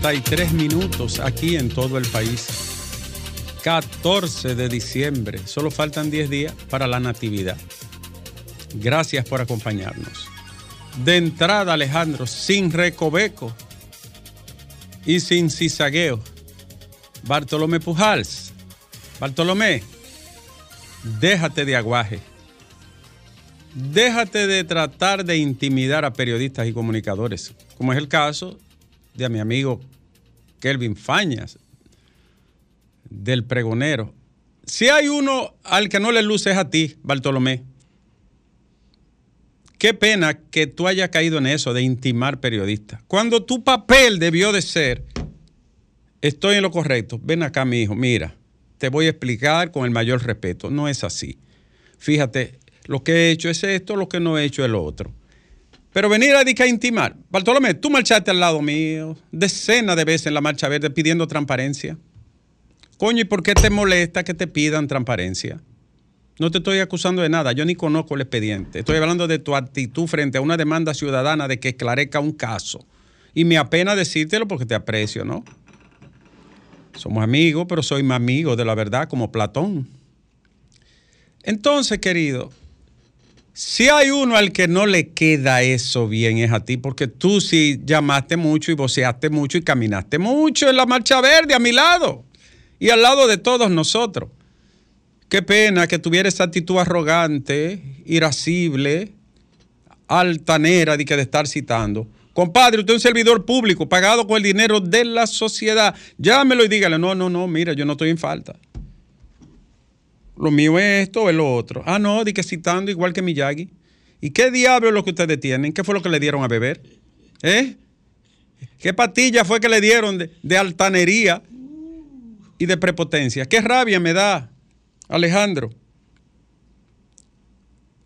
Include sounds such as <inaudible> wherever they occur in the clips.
33 minutos aquí en todo el país. 14 de diciembre. Solo faltan 10 días para la Natividad. Gracias por acompañarnos. De entrada, Alejandro, sin recoveco y sin cizagueo. Bartolomé Pujals. Bartolomé, déjate de aguaje. Déjate de tratar de intimidar a periodistas y comunicadores, como es el caso de mi amigo Kelvin Fañas, del pregonero. Si hay uno al que no le luce es a ti, Bartolomé. Qué pena que tú hayas caído en eso de intimar periodistas. Cuando tu papel debió de ser, estoy en lo correcto, ven acá mi hijo, mira, te voy a explicar con el mayor respeto. No es así. Fíjate, lo que he hecho es esto, lo que no he hecho es lo otro. Pero venir a, a intimar. Bartolomé, tú marchaste al lado mío decenas de veces en la Marcha Verde pidiendo transparencia. Coño, ¿y por qué te molesta que te pidan transparencia? No te estoy acusando de nada, yo ni conozco el expediente. Estoy hablando de tu actitud frente a una demanda ciudadana de que esclarezca un caso. Y me apena decírtelo porque te aprecio, ¿no? Somos amigos, pero soy más amigo de la verdad como Platón. Entonces, querido, si hay uno al que no le queda eso bien es a ti, porque tú sí llamaste mucho y voceaste mucho y caminaste mucho en la marcha verde a mi lado y al lado de todos nosotros. Qué pena que tuviera esa actitud arrogante, irascible, altanera de que de estar citando. Compadre, usted es un servidor público pagado con el dinero de la sociedad. Llámelo y dígale, no, no, no, mira, yo no estoy en falta. Lo mío es esto o es lo otro. Ah, no, di que citando igual que Miyagi. ¿Y qué diablo es lo que ustedes tienen? ¿Qué fue lo que le dieron a beber? ¿Eh? ¿Qué patilla fue que le dieron de, de altanería y de prepotencia? ¿Qué rabia me da? Alejandro,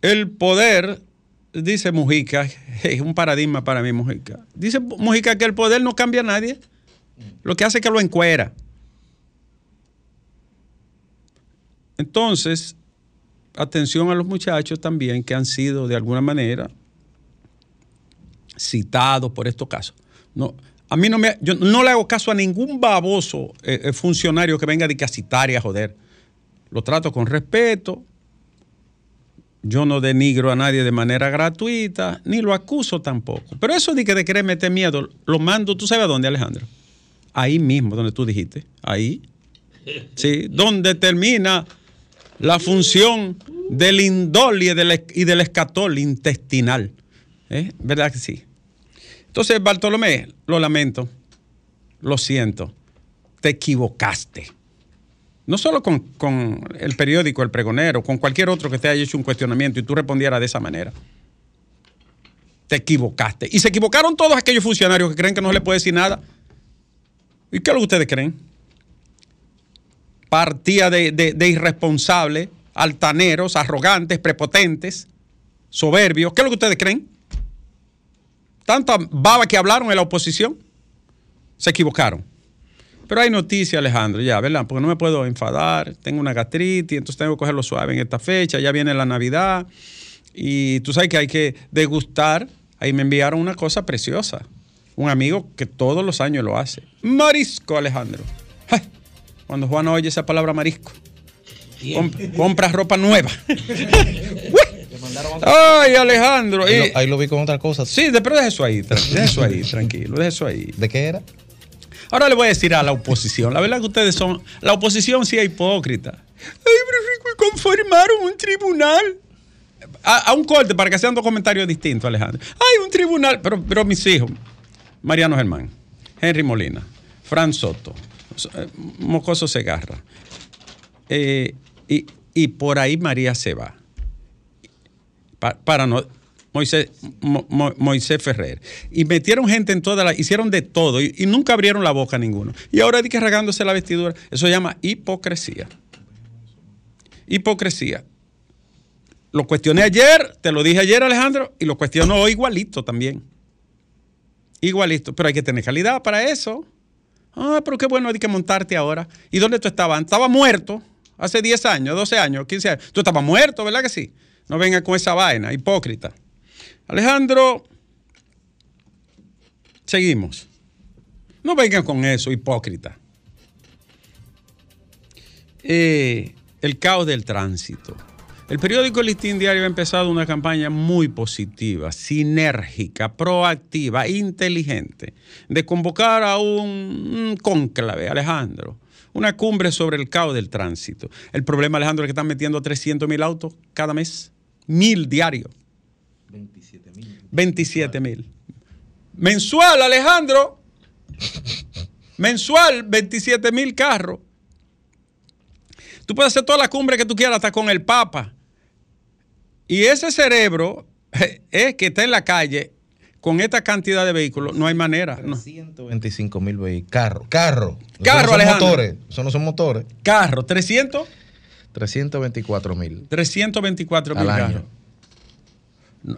el poder, dice Mujica, <laughs> es un paradigma para mí Mujica, dice Mujica que el poder no cambia a nadie, lo que hace es que lo encuera. Entonces, atención a los muchachos también que han sido de alguna manera citados por estos casos. No, a mí no me, yo no le hago caso a ningún baboso eh, funcionario que venga de a citar y a joder lo trato con respeto, yo no denigro a nadie de manera gratuita, ni lo acuso tampoco. Pero eso de que de querer meter miedo, lo mando, ¿tú sabes a dónde, Alejandro? Ahí mismo, donde tú dijiste, ahí. Sí, donde termina la función del indol y del, escatol intestinal. ¿Eh? ¿Verdad que sí? Entonces, Bartolomé, lo lamento, lo siento, te equivocaste no solo con, el periódico El Pregonero, con cualquier otro que te haya hecho un cuestionamiento y tú respondieras de esa manera. Te equivocaste. Y se equivocaron todos aquellos funcionarios que creen que no se les puede decir nada. ¿Y qué es lo que ustedes creen? Partía de, irresponsables, altaneros, arrogantes, prepotentes, soberbios. ¿Qué es lo que ustedes creen? Tanta baba que hablaron en la oposición. Se equivocaron. Pero hay noticias, Alejandro, ya, ¿verdad? Porque no me puedo enfadar, tengo una gastritis, entonces tengo que cogerlo suave en esta fecha, ya viene la Navidad y tú sabes que hay que degustar. Ahí me enviaron una cosa preciosa. Un amigo que todos los años lo hace. Marisco, Alejandro. Cuando Juan oye esa palabra marisco, compra ropa nueva. <laughs> Ay, Alejandro. Ahí lo, vi con otra cosa. Sí, pero deja eso ahí, deja eso ahí, tranquilo, deja eso ahí. ¿De qué era? Ahora le voy a decir a la oposición, la verdad que ustedes son, la oposición sí es hipócrita. Ay, pero conformaron un tribunal. A, un corte para que sean dos comentarios distintos, Alejandro. Ay, un tribunal, pero, pero mis hijos, Mariano Germán, Henry Molina, Fran Soto, eh, Mocoso Segarra, eh, y, por ahí María se va. para no Moisés, Moisés Ferrer. Y metieron gente en toda la, hicieron de todo y, nunca abrieron la boca ninguno. Y ahora di que regándose la vestidura. Eso se llama hipocresía. Hipocresía. Lo cuestioné ayer, te lo dije ayer, Alejandro, y lo cuestiono hoy igualito también. Igualito. Pero hay que tener calidad para eso. Ah, pero qué bueno hay que montarte ahora. ¿Y dónde tú estabas? Estaba muerto hace 10 años, 12 años, 15 años. Tú estabas muerto, ¿verdad que sí? No venga con esa vaina, hipócrita. Alejandro, seguimos. No vengan con eso, hipócrita. Eh, el caos del tránsito. El periódico Listín Diario ha empezado una campaña muy positiva, sinérgica, proactiva, inteligente, de convocar a un cónclave, Alejandro, una cumbre sobre el caos del tránsito. El problema, Alejandro, es que están metiendo 300 mil autos cada mes, mil diarios. 27 mil. 27 mil. Mensual, Alejandro. Mensual, 27 mil carros. Tú puedes hacer toda la cumbre que tú quieras, hasta con el Papa. Y ese cerebro <laughs> es que está en la calle con esta cantidad de vehículos, no hay manera. 325 mil vehículos. Carro, carro. Carro, no son motores. Eso no son motores. Carro, 300. 324 mil. 324 mil carros.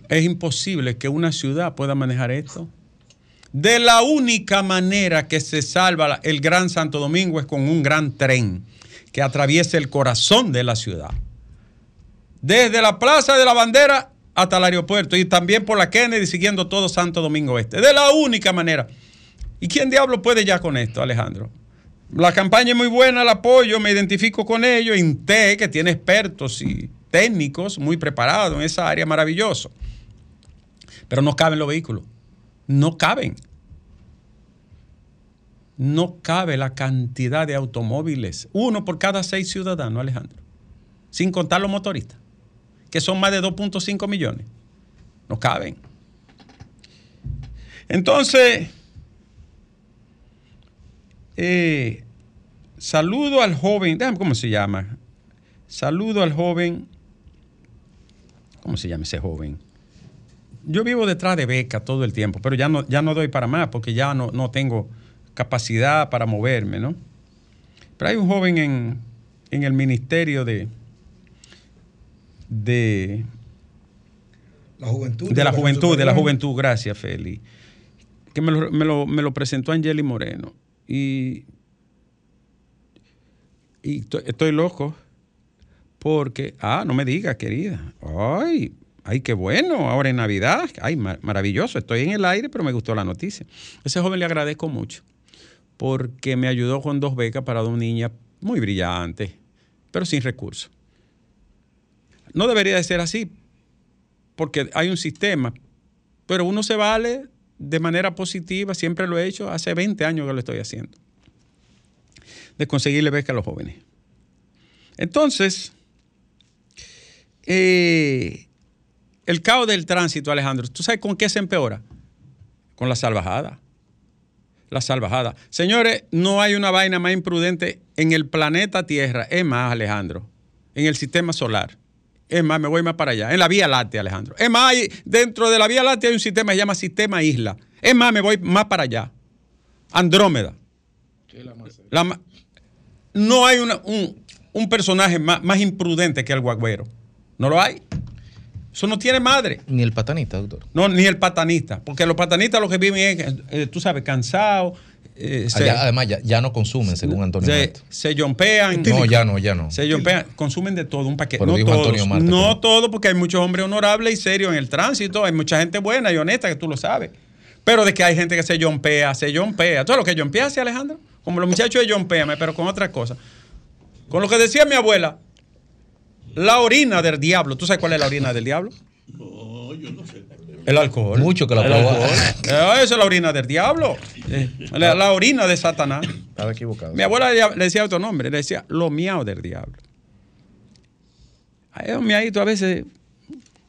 Es imposible que una ciudad pueda manejar esto. De la única manera que se salva el Gran Santo Domingo es con un gran tren que atraviese el corazón de la ciudad. Desde la Plaza de la Bandera hasta el aeropuerto y también por la Kennedy siguiendo todo Santo Domingo Este. De la única manera. ¿Y quién diablo puede ya con esto, Alejandro? La campaña es muy buena, el apoyo, me identifico con ellos. INTE, que tiene expertos y técnicos muy preparados en esa área, maravilloso. Pero no caben los vehículos. No caben no cabe la cantidad de automóviles, uno por cada seis ciudadanos, Alejandro, sin contar los motoristas, que son más de 2.5 millones. No caben. Entonces, eh, saludo al joven, déjame cómo se llama. Saludo al joven, ¿cómo se llama ese joven? Yo vivo detrás de beca todo el tiempo, pero ya no, ya no doy para más porque ya no, no tengo capacidad para moverme, ¿no? Pero hay un joven en, el ministerio de, de la juventud. De la juventud, de la juventud, gracias, Feli. Que me lo, me lo, presentó Angeli Moreno. Y, y estoy, loco porque, ah, no me digas, querida. Ay, ay, qué bueno, ahora en Navidad. Ay, maravilloso. Estoy en el aire, pero me gustó la noticia. Ese joven le agradezco mucho porque me ayudó con dos becas para dos niñas muy brillantes, pero sin recursos. No debería de ser así, porque hay un sistema, pero uno se vale de manera positiva, siempre lo he hecho, hace 20 años que lo estoy haciendo, de conseguirle becas a los jóvenes. Entonces, eh, el caos del tránsito, Alejandro, ¿tú sabes con qué se empeora? Con la salvajada la salvajada. Señores, no hay una vaina más imprudente en el planeta Tierra. Es más, Alejandro, en el sistema solar. Es más, me voy más para allá. En la Vía Láctea, Alejandro. Es más, dentro de la Vía Láctea hay un sistema que se llama Sistema Isla. Es más, me voy más para allá. Andrómeda. no hay un, personaje más, más imprudente que el guagüero. ¿No lo hay? Eso no tiene madre. Ni el patanista, doctor. No, ni el patanista. Porque los patanistas lo que viven es, eh, tú sabes, cansados. Eh, además, ya, no consumen, según Antonio Se, se yompean. No, ya no, ya no. Se yompean, consumen de todo, un paquete. no todos, no todo, porque hay muchos hombres honorables y serios en el tránsito. Hay mucha gente buena y honesta, que tú lo sabes. Pero de que hay gente que se yompea, se yompea. Todo lo que yompea hace Alejandro. Como los muchachos de yompeame, pero con otra cosa. Con lo que decía mi abuela, la orina del diablo. ¿Tú sabes cuál es la orina del diablo? No, yo no sé. El alcohol. Mucho que la alcohol. Eh, esa es la orina del diablo. La, orina de Satanás. Estaba equivocado. Mi abuela le decía otro nombre, le decía lo miau del diablo. Ahí un miadito a veces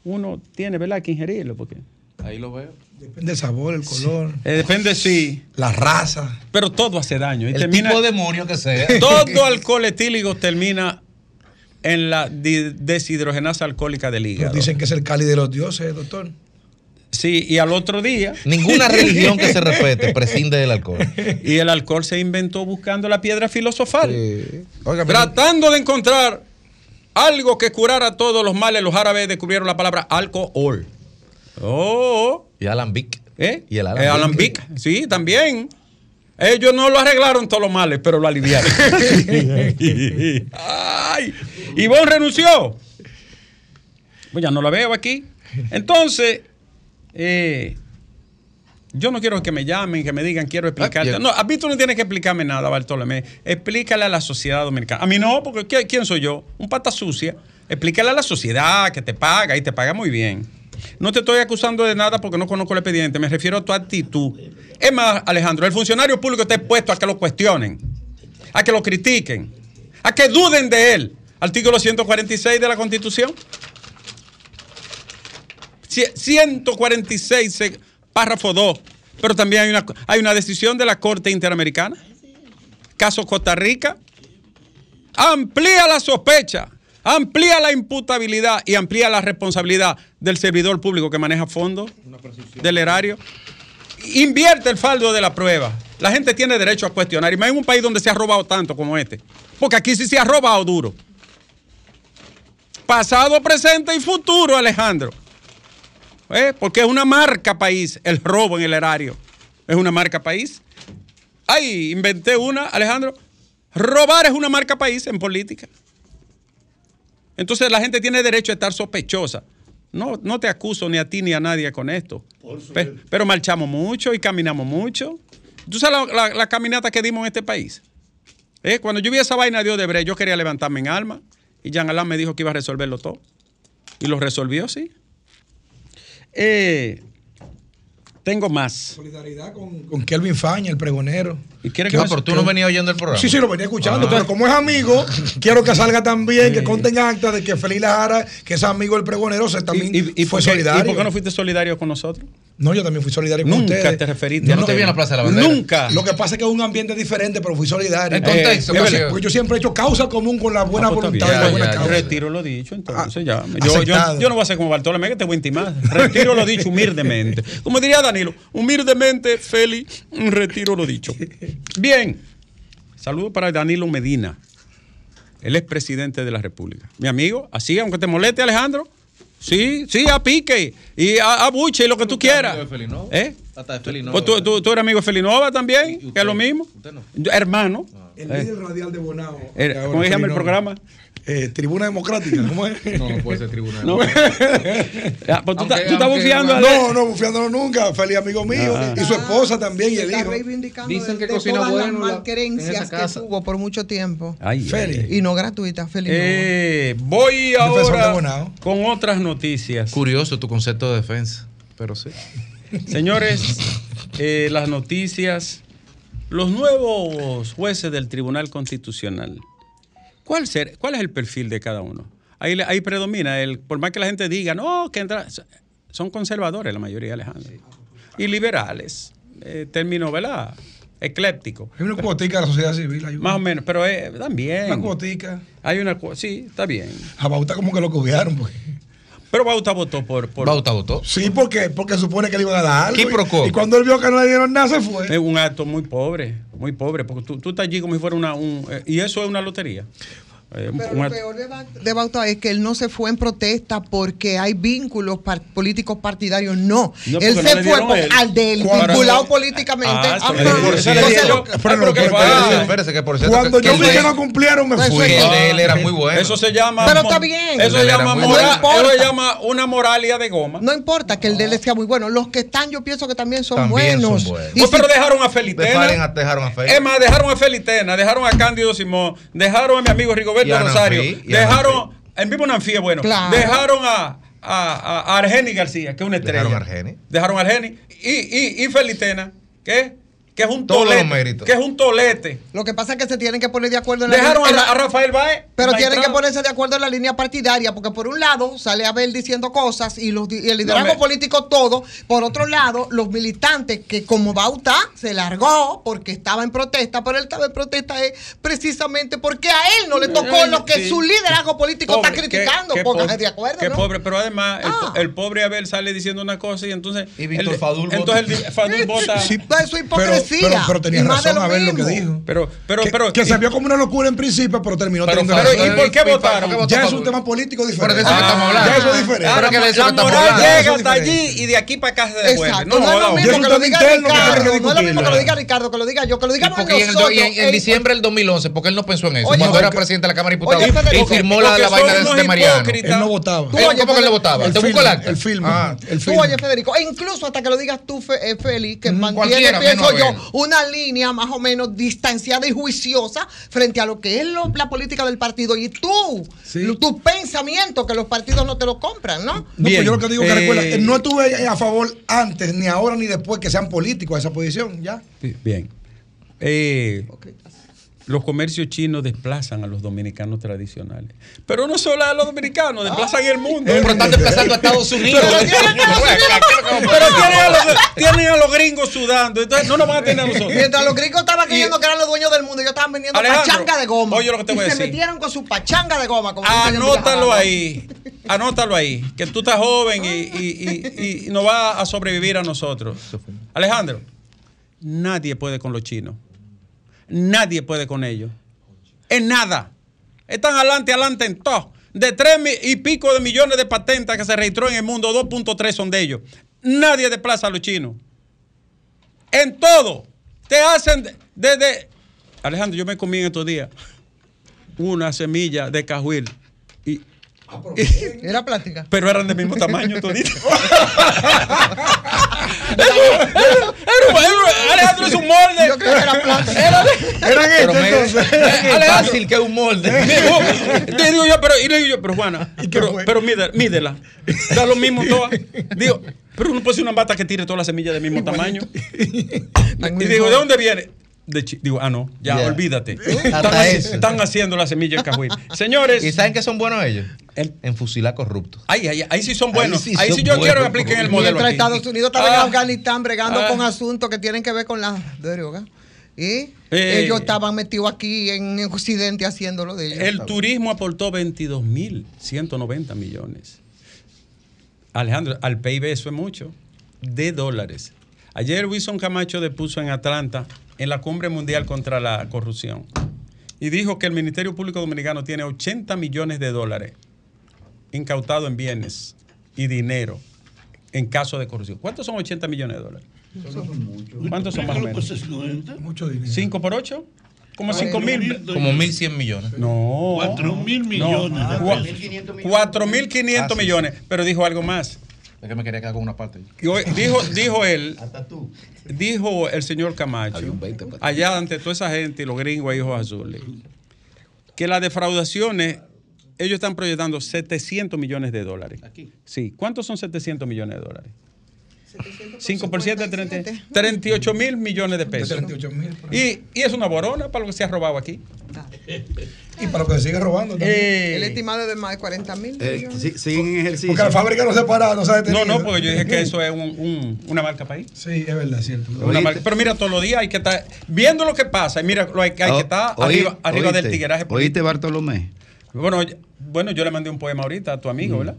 uno tiene, ¿verdad?, que ingerirlo, porque. Ahí lo veo. Depende del sabor, el color. Eh, depende, sí. La raza. Pero todo hace daño. el tipo de demonio que sea. Todo alcohol etílico termina en la deshidrogenasa alcohólica del hígado. dicen que es el cali de los dioses, doctor. Sí, y al otro día. <laughs> Ninguna religión que se respete prescinde del alcohol. <laughs> Y el alcohol se inventó buscando la piedra filosofal. tratando de encontrar algo que curara todos los males. Los árabes descubrieron la palabra alcohol. Oh. Y alambic. ¿Eh? Y el alambic. Sí, también. Ellos no lo arreglaron todos los males, pero lo aliviaron. <laughs> Ay, Ivonne renunció. Pues ya no la veo aquí. Entonces, eh, yo no quiero que me llamen, que me digan, quiero explicarte. Ah, No, a mí tú no tienes que explicarme nada, Bartolomé. Explícale a la sociedad dominicana. A mí no, porque ¿qui- ¿quién soy yo? Un pata sucia. Explícale a la sociedad que te paga y te paga muy bien. No te estoy acusando de nada porque no conozco el expediente, me refiero a tu actitud. Es más, Alejandro, el funcionario público está expuesto a que lo cuestionen, a que lo critiquen, a que duden de él. Artículo 146 de la Constitución. Cie- 146, se- párrafo 2. Pero también hay una, hay una decisión de la Corte Interamericana. Caso Costa Rica. Amplía la sospecha, amplía la imputabilidad y amplía la responsabilidad del servidor público que maneja fondos del erario. Invierte el faldo de la prueba. La gente tiene derecho a cuestionar. Y más en un país donde se ha robado tanto como este. Porque aquí sí se ha robado duro. Pasado, presente y futuro, Alejandro. ¿Eh? Porque es una marca país el robo en el erario. Es una marca país. Ay, inventé una, Alejandro. Robar es una marca país en política. Entonces la gente tiene derecho a estar sospechosa. No, no te acuso ni a ti ni a nadie con esto. Pe- pero marchamos mucho y caminamos mucho. ¿Tú sabes la, la- la caminata que dimos en este país? ¿Eh? Cuando yo vi esa vaina de Odebrecht, yo quería levantarme en alma. Y Jean Alain me dijo que iba a resolverlo todo. Y lo resolvió, sí. Eh, tengo más. Solidaridad con, con Kelvin Faña, el pregonero. ¿Y quiere ¿Qué que? Pero tú no venías oyendo el programa. Sí, sí, lo venía escuchando, Ah. pero como es amigo, <laughs> quiero que salga también, que conten acta de que Feliz Lara, que es amigo del pregonero, se también ¿Y, y- y fue solidario. ¿Y por qué no fuiste solidario con nosotros? No, yo también fui solidario con Nunca ustedes. te referiste Yo a no te vi en la Plaza de la Bandera. Nunca. Lo que pasa es que es un ambiente diferente, pero fui solidario. El contexto, porque, ¿qué pasó? porque yo siempre he hecho causa común con la buena Ah, pues, voluntad y la buena Ya, ya, causa. Retiro lo dicho, entonces ya. Ah, Yo, yo, yo no voy a ser como Bartolomé, que te voy a intimar. Retiro lo dicho humildemente. Como diría Danilo, humildemente, Feli, retiro lo dicho. Bien. Saludo para Danilo Medina. Él es presidente de la República. Mi amigo, así, aunque te moleste, Alejandro. Sí, sí, a pique y a, a buche y lo que tú quieras. amigo de Felinova. ¿Eh? Hasta de Felinova. Pues tú, tú- tú eres amigo de Felinova también, ¿Y que es lo mismo. ¿Usted no? Hermano. El Eh, líder radial de Bonao. Eh, ¿cómo se llama el programa? Eh, Tribuna Democrática, ¿cómo es? No, no puede ser tribunal. No. Ya, <laughs> pues tú, Aunque- estás- tú estás aunque- bufiando No, no, bufiándolo nunca. Feliz amigo mío. Ah. Y su esposa también, y el está hijo. reivindicando Dicen que de cocina todas bueno las la- malquerencias que tuvo por mucho tiempo. Ay, Feli. Y no gratuita, feliz. Eh, voy Defensor de ahora con otras noticias. Curioso tu concepto de defensa. Pero sí. Señores, eh, las noticias. Los nuevos jueces del Tribunal Constitucional. ¿Cuál, ser, ¿Cuál es el perfil de cada uno? Ahí, le- ahí predomina, el, por más que la gente diga, no, que entra, son conservadores la mayoría, Alejandro. Y liberales. Eh, término, ¿verdad? Ecléptico. Hay una cuotica de la sociedad civil. Hay Más o menos, pero eh, también. Una cuotica. Hay una cu- sí, está bien. A Bauta como que lo cubrieron. Pues. Pero Bauta votó por, por Bauta votó. Sí, porque, porque supone que le iban a dar algo. ¿Qué y- procó? Y, cuando él vio que no le dieron nada, se fue. es un acto muy pobre, muy pobre, porque tú, tú estás allí como si fuera una un, eh, y eso es una lotería. Eh, Pero lo peor de Ba- de Bauta es que él no se fue en protesta porque hay vínculos par- políticos partidarios. No. No, él no se le fue por- él. al de él, Cuando- vinculado políticamente. Ah, eso le Ay, pero que por cierto. Cuando que- yo vi que no cumplieron, me fui. es- El de él era muy bueno. Eso se llama Pero está bien. Eso se llama muy mora- bueno. eso se llama una moralia de goma. No importa que el de él sea muy bueno. Los que están, yo pienso que también son También son buenos. Y Pues, si- pero dejaron a Felitena. dejaron a. Es más, dejaron a Felitena, dejaron a Cándido Simón, dejaron a mi amigo Y Rosario, dejaron, el mismo Nanfí es bueno, Claro. dejaron a, a, a- a Argeni García, que es una estrella. Dejaron a Argeni. Dejaron a Argeni. Y, y, y Felitena, que, que es un Todos los tolete. méritos. Que es un tolete. Lo que pasa es que se tienen que poner de acuerdo en la Dejaron a, Rafael Baez. Pero tienen que ponerse de acuerdo en la línea partidaria, porque por un lado sale Abel diciendo cosas y, los, y el liderazgo No, político todo. Por otro lado, los militantes que como Bauta se largó porque estaba en protesta, pero él estaba en protesta es precisamente porque a él no le tocó lo que sí. su liderazgo político Pobre, está criticando. qué pobre, de acuerdo, Qué ¿no? pobre, pero además el, Ah. el pobre Abel sale diciendo una cosa y entonces. Y Víctor Fadul vota. Entonces el, Fadul <laughs> vota. Sí, No, eso es hipocresía. Pero, pero, pero tenía y más de razón a ver lo que dijo. Pero, pero, que, pero. que se vio como una locura en principio, pero terminó Pero teniendo Pero eso ¿y por qué ¿por votaron? votó Ya es un tema político Pero de diferente. eso que estamos hablando. Ya eso es diferente. Ah, que la moral hablando. llega hasta allí diferente. y de aquí para acá se devuelve. Exacto. No, No, es lo mismo que lo diga Ricardo. No es lo mismo que lo diga Ricardo, que lo diga yo, que lo ¿Y do- nosotros. y en- diciembre del 2011, porque él no pensó en eso? Cuando era presidente de la Cámara de Diputados y firmó la, vaina de, Mariano. Él no votaba. Tú ¿Él- oye, ¿Cómo que él no votaba? El ¿Te busco el filme, acta? el filme. Ah. El Tú oye, Federico, e incluso hasta que lo digas tú, Fe- Félix, que mantiene, pienso yo. Una línea más o menos distanciada y juiciosa frente a lo que es lo- la política del partido. Y tú, Sí. lo- tus pensamientos que los partidos no te los compran, ¿no? No, Bien, pues yo lo que digo que eh, recuerda, no estuve a favor antes, ni ahora, ni después que sean políticos a esa posición, ya. Bien. Eh, los comercios chinos desplazan a los dominicanos tradicionales. Pero no solo a los dominicanos, desplazan el mundo. Pero están desplazando a Estados Unidos. Pero tienen a, los, tienen a los gringos sudando. Entonces no nos van a tener a <laughs> nosotros. Mientras los gringos estaban creyendo que eran los dueños del mundo, ellos estaban vendiendo Alejandro, pachanga de goma. oye lo que te voy a se decir. metieron con su pachanga de goma. como Anótalo ahí. Anótalo ahí. Que tú estás joven y, y, y, y no va a sobrevivir a nosotros. Alejandro, nadie puede con los chinos. Nadie puede con ellos. En nada. Están adelante, adelante en todo. De tres y pico de millones de patentes que se registró en el mundo, 2.3 son de ellos. Nadie desplaza a los chinos. En todo. Te hacen de- desde... Alejandro, yo me comí en estos días una semilla de cajuil. Y, <laughs> Era plástica. pero eran del mismo tamaño <laughs> era- era- Alejandro es un molde. Yo creo que era plástica. Eran estos me- entonces. es fácil que es un molde. Te digo yo, pero, y le digo yo, pero Juana, ¿Y qué pero, mídela, mídela. Da lo mismo todas. Digo, pero uno puede ser una bata que tire todas las semillas del mismo tamaño. <laughs> Y digo, ¿de dónde viene? De Chi- digo, ah, no, ya, olvídate. Están, haci- eso. están haciendo la semilla en cajuil. <laughs> Señores, ¿Y saben qué son buenos ellos? El- En fusilar corruptos. ahí, ahí, ahí sí son buenos. Ahí sí yo quiero que apliquen el modelo. Mientras aquí. Estados Unidos estaba en Ah, Afganistán bregando ah. con asuntos que tienen que ver con la droga. Y Eh. ellos estaban metidos aquí en Occidente haciéndolo de ellos. El turismo aportó 22.190 millones. Alejandro, al PIB eso es mucho. De dólares. Ayer Wilson Camacho depuso en Atlanta, en la cumbre mundial contra la corrupción, y dijo que el Ministerio Público Dominicano tiene 80 millones de dólares incautados en bienes y dinero en caso de corrupción. ¿Cuántos son 80 millones de dólares? ¿Cuántos son más o menos? Mucho dinero. ¿5 por 8? Como 5 mil. Como 1.100 millones. No. Cuatro mil millones de Cua- 4.500 millones. Pero dijo algo más. Es que me quería quedar con una parte. Dijo, dijo él, Hasta tú. dijo el señor Camacho, allá ante toda esa gente y los gringos y hijos azules, que las defraudaciones, ellos están proyectando 700 millones de dólares. Sí. ¿Cuántos son 700 millones de dólares? 5 por 7, 57. 38 mil millones de De pesos. 38 mil. Y, y es una borona para lo que se ha robado aquí. Y para lo que se sigue robando también. Eh, El estimado es de más de 40 mil. Eh, sí- siguen en ejercicio. Porque la fábrica no se para, no se ha no, detenido. no, porque yo dije que <laughs> eso es un- un- una marca país. Sí, es verdad, es cierto. Una Oíste. marca- pero mira, todos los días hay que estar viendo lo que pasa. Y mira, lo hay, hay que estar Oh, oí- arriba, arriba del tigueraje. político. Oíste, Bartolomé. Bueno, bueno, yo le mandé un poema ahorita a tu amigo, ¿verdad?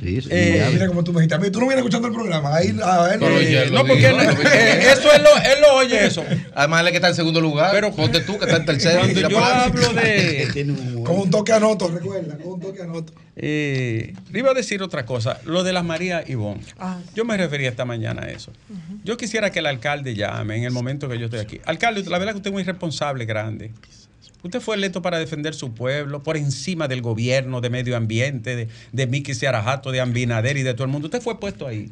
Sí, sí, Eh. Mira como tú me dijiste, a mí tú no vienes escuchando el programa. Ahí, a él, eh, no, porque digo, él- eh, eso él lo, él lo oye eso. Además, él es que está en segundo lugar. Pero- ponte tú, que está en tercero. Cuando yo hablo de... <laughs> Un con un toque anoto, recuerda, con un toque anoto. Eh, le iba a decir otra cosa, lo de las María Ivonne. Ah. Yo me refería esta mañana a eso. Yo quisiera que el alcalde llame en el momento que yo estoy aquí. Alcalde, la verdad que usted es muy responsable, grande. Usted fue electo para defender su pueblo, por encima del gobierno, de medio ambiente, de, de Miki Ciarajato, de Ambinader y de todo el mundo. Usted fue puesto ahí.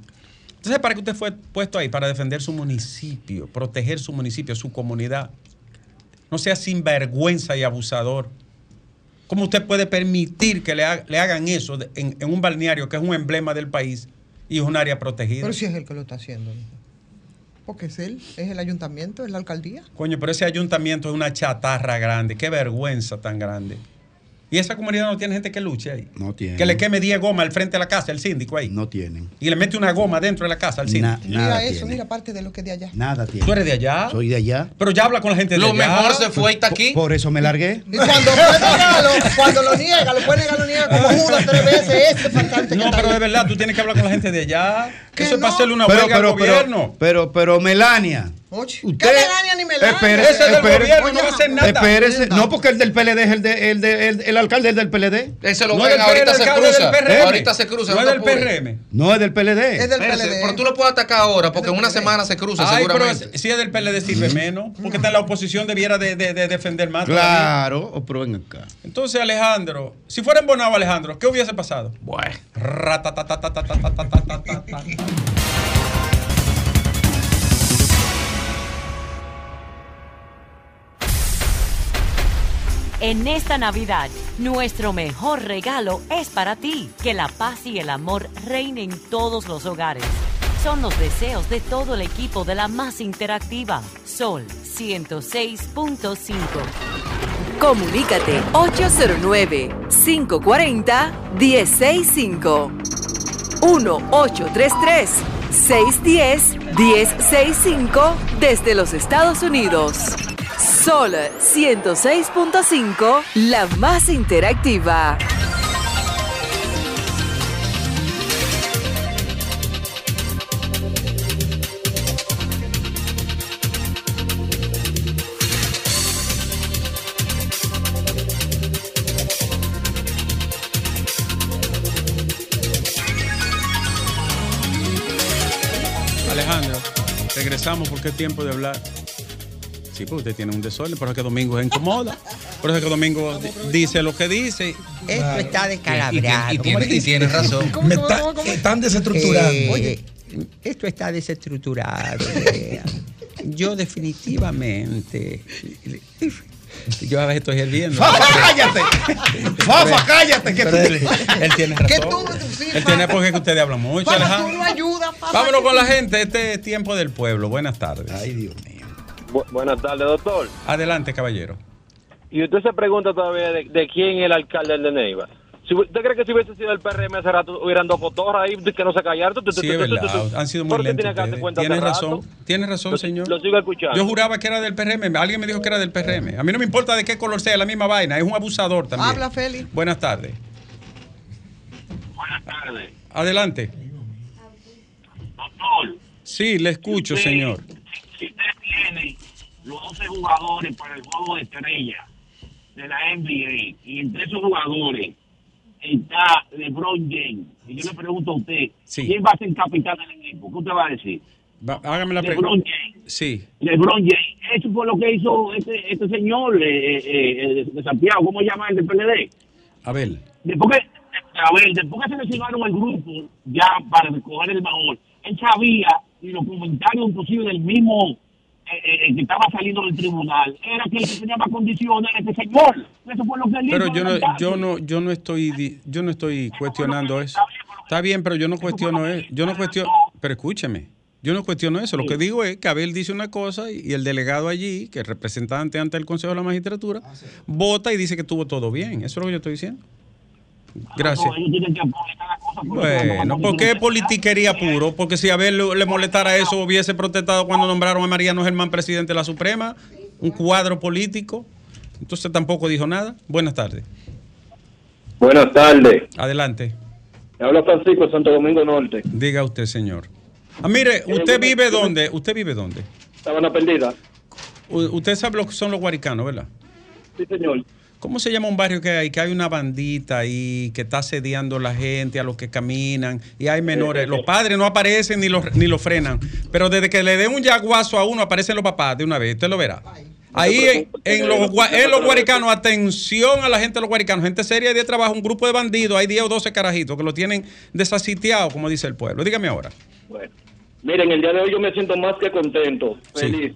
Entonces, ¿para qué usted fue puesto ahí? Para defender su municipio, proteger su municipio, su comunidad. No sea sinvergüenza y abusador. ¿Cómo usted puede permitir que le, ha- le hagan eso en, en un balneario que es un emblema del país y es un área protegida? Pero si es él que lo está haciendo. Porque es él, es el ayuntamiento, es la alcaldía. Coño, pero ese ayuntamiento es una chatarra grande. Qué vergüenza tan grande. Y esa comunidad no tiene gente que luche ahí. No tiene. Que le queme 10 gomas al frente de la casa, el síndico ahí. No tienen. Y le mete una goma dentro de la casa al Na- síndico. nada mira eso, tiene. mira parte de lo que es de allá. Nada tiene. ¿Tú eres de allá? Soy de allá. Pero ya habla con la gente de Lo allá. mejor se fue y está aquí. Por eso me largué. <laughs> Y cuando puede negarlo, cuando lo niega, lo puede negar, lo niega como <laughs> Judas tres veces. Este faltante No, pero de verdad, tú tienes que hablar con la gente de allá. Que Eso es para no. hacerle una Pero, huelga al pero, gobierno. pero, pero, pero, Melania, Usted-. Espérese, Ese es del espérese. gobierno, no va a hacer nada. Espérese. No, porque el del PLD es el, de, el, de, el, el alcalde es del PLD. Ese lo No ven, es del ahorita PRM, se cruza. del PRM. Ahorita se cruza. No es del. PRM. No, es del PLD. Es del Espérese, PLD. Pero tú lo puedes atacar ahora porque en una semana se cruza Ay, pero seguramente. si es del PLD sirve menos, porque está en la oposición debiera de, de- de defender más. Claro, o pero ven acá. Entonces, Alejandro, si fuera en Bonao, Alejandro, ¿qué hubiese pasado? Bueno. En esta Navidad, nuestro mejor regalo es para ti. Que la paz y el amor reinen en todos los hogares. Son los deseos de todo el equipo de la más interactiva, Sol 106.5. Comunícate 809-540-1065. 1-833-610-1065 desde los Estados Unidos. Sol 106.5, la más interactiva. Alejandro, regresamos porque es tiempo de hablar. Sí, porque usted tiene un desorden, por eso es que Domingo se incomoda. Por eso es que Domingo di- dice lo que dice. Esto está Y, descalabrado. y tiene, y tiene razón. <laughs> Me está- están desestructurando. Eh, Oye, esto está desestructurado. <laughs> eh. Yo definitivamente... <laughs> Yo a veces estoy hirviendo. ¡Fafa, cállate! ¡Fafa, cállate! Que él, tú- él tiene ¿Qué razón. tú, sí, Él tiene porque que ustedes hablan mucho, Fafa, tú Alejandro. no ayudas, Fafa. Vámonos con la gente. Este es tiempo del pueblo. Buenas tardes. Ay, Dios mío. Bu- buenas tardes, doctor. Adelante, caballero. Y usted se pregunta todavía de, de quién es el alcalde de Neiva. Si, ¿Usted cree que si hubiese sido el PRM hace rato hubieran dos cotorras ahí que no se callaron? Sí, es verdad. Han sido muy ¿Por qué lentos. tiene que darse ustedes. cuenta Tiene hace razón. rato? Tiene razón, Lo- señor. Lo sigo escuchando. Yo juraba que era del PRM. Alguien me dijo que era del PRM. A mí no me importa de qué color sea, la misma vaina. Es un abusador también. Habla, Feli. Buenas tardes. Buenas tardes. Adelante. Doctor, Sí, le escucho, usted- señor. Si usted tiene los 12 jugadores para el juego de estrella de la NBA y entre esos jugadores está LeBron James, y yo le pregunto a usted, Sí. ¿quién va a ser capitán del equipo? ¿Qué usted va a decir? Va- hágame la LeBron pregunta. James. Sí. LeBron James. Eso fue lo que hizo este, este señor eh, eh, eh, de Santiago. ¿Cómo se llama el del PLD? A ver. Después que, a ver, después que seleccionaron el grupo ya para recoger el baúl, él sabía, y los comentarios inclusive del mismo eh, eh, que estaba saliendo del tribunal, era que el que tenía más condiciones era este señor. Eso fue lo que él Pero yo no, yo no, yo no estoy, di- yo no estoy cuestionando eso. Está bien, pero yo no cuestiono eso. Yo no cuestiono, pero escúcheme, yo no cuestiono eso. Lo que digo es que Abel dice una cosa y el delegado allí, que es representante ante el Consejo de la Magistratura, vota y dice que estuvo todo bien. Eso es lo que yo estoy diciendo. Gracias. Bueno, ¿por qué politiquería puro? Porque si a Abel le le molestara eso, hubiese protestado cuando nombraron a Mariano Germán presidente de la Suprema, un cuadro político. Entonces tampoco dijo nada. Buenas tardes. Buenas tardes. Adelante. Habla Francisco de Santo Domingo Norte. Diga usted, señor. Ah, mire, ¿usted vive dónde? ¿Usted vive dónde? Sabana Perdida. U- Usted sabe lo que son los guaricanos, ¿verdad? Sí, señor. ¿Cómo se llama un barrio que hay? Que hay una bandita ahí que está asediando a la gente, a los que caminan, y hay menores. Los padres no aparecen ni los, ni los frenan. Pero desde que le den un yaguazo a uno, aparecen los papás de una vez. Usted lo verá. Ahí en, en los, en los guaricanos, atención a la gente de los guaricanos, gente seria de trabajo, un grupo de bandidos, hay 10 o 12 carajitos que lo tienen desasitiado, como dice el pueblo. Dígame ahora. Bueno, miren, el día de hoy yo me siento más que contento, Sí.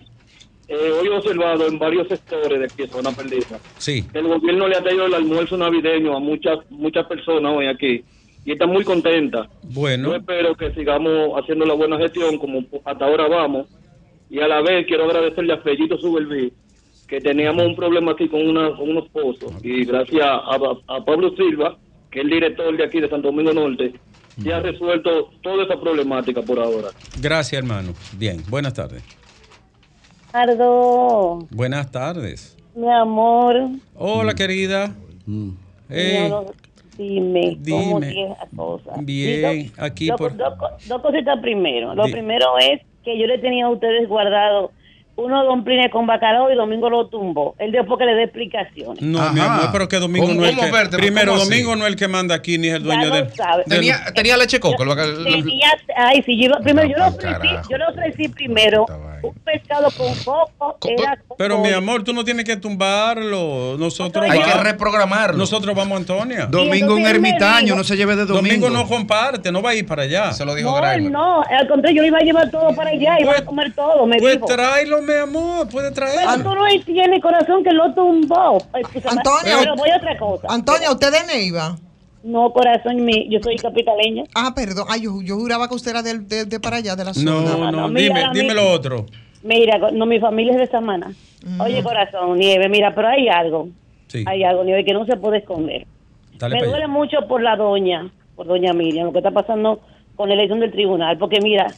Eh, hoy he observado en varios sectores de aquí, zona perdida, Sí. el gobierno le ha traído el almuerzo navideño a muchas muchas personas hoy aquí y están muy contentas. Yo Bueno, espero que sigamos haciendo la buena gestión como hasta ahora vamos. Y a la vez quiero agradecerle a Fellito Subelví que teníamos un problema aquí con, una, con unos pozos. Y gracias a, a Pablo Silva, que es el director de aquí de Santo Domingo Norte, se ha resuelto toda esa problemática por ahora. gracias, hermano. Bien, buenas tardes. Ricardo, Buenas tardes. mi amor, Hola, querida. Eh, mi amor, dime, cómo dime. tienes la cosa. Bien, aquí dos, por- dos co- dos cositas primero. Lo Di- primero es que yo le tenía a ustedes guardado uno domplines con bacalao y Domingo lo tumbó. Él después que le dé explicaciones. No, mi amor, pero que Domingo ¿Cómo- no es el que, Berta? primero. Domingo no es el que manda aquí ni es el dueño lo del, Tenía, tenía leche coco. lo- lo- Tenía, ay, sí, yo, primero yo le pa'l ofrecí, yo le ofrecí primero un pescado con coco, era con Pero mi amor, tú no tienes que tumbarlo. Nosotros Hay vamos- que reprogramarlo. Nosotros vamos a Antonia. Domingo un ermitaño, no se lleve de domingo. Domingo no comparte, no va a ir para allá. Se lo No, él no, al contrario, yo iba a llevar todo para allá, iba a comer todo, me Pues dijo. tráelo, mi amor, puede traerlo. Pero tú no entiendes, corazón, que lo tumbó. Antonio. Pero voy a otra cosa. Antonio, ¿usted de Neiva? No, corazón, mi, yo soy capitaleña. Ah, perdón. Ay, yo, yo juraba que usted era del- de, de para allá, de la No, zona. no, dime, a dime mí- lo otro. Mira, no, mi familia es de Samana. Oye, corazón, Nieve, mira, pero hay algo. Sí. Hay algo, Nieve, que no se puede esconder. Dale Me duele mucho por la doña, por doña Miriam, lo que está pasando con la elección del tribunal, porque mira,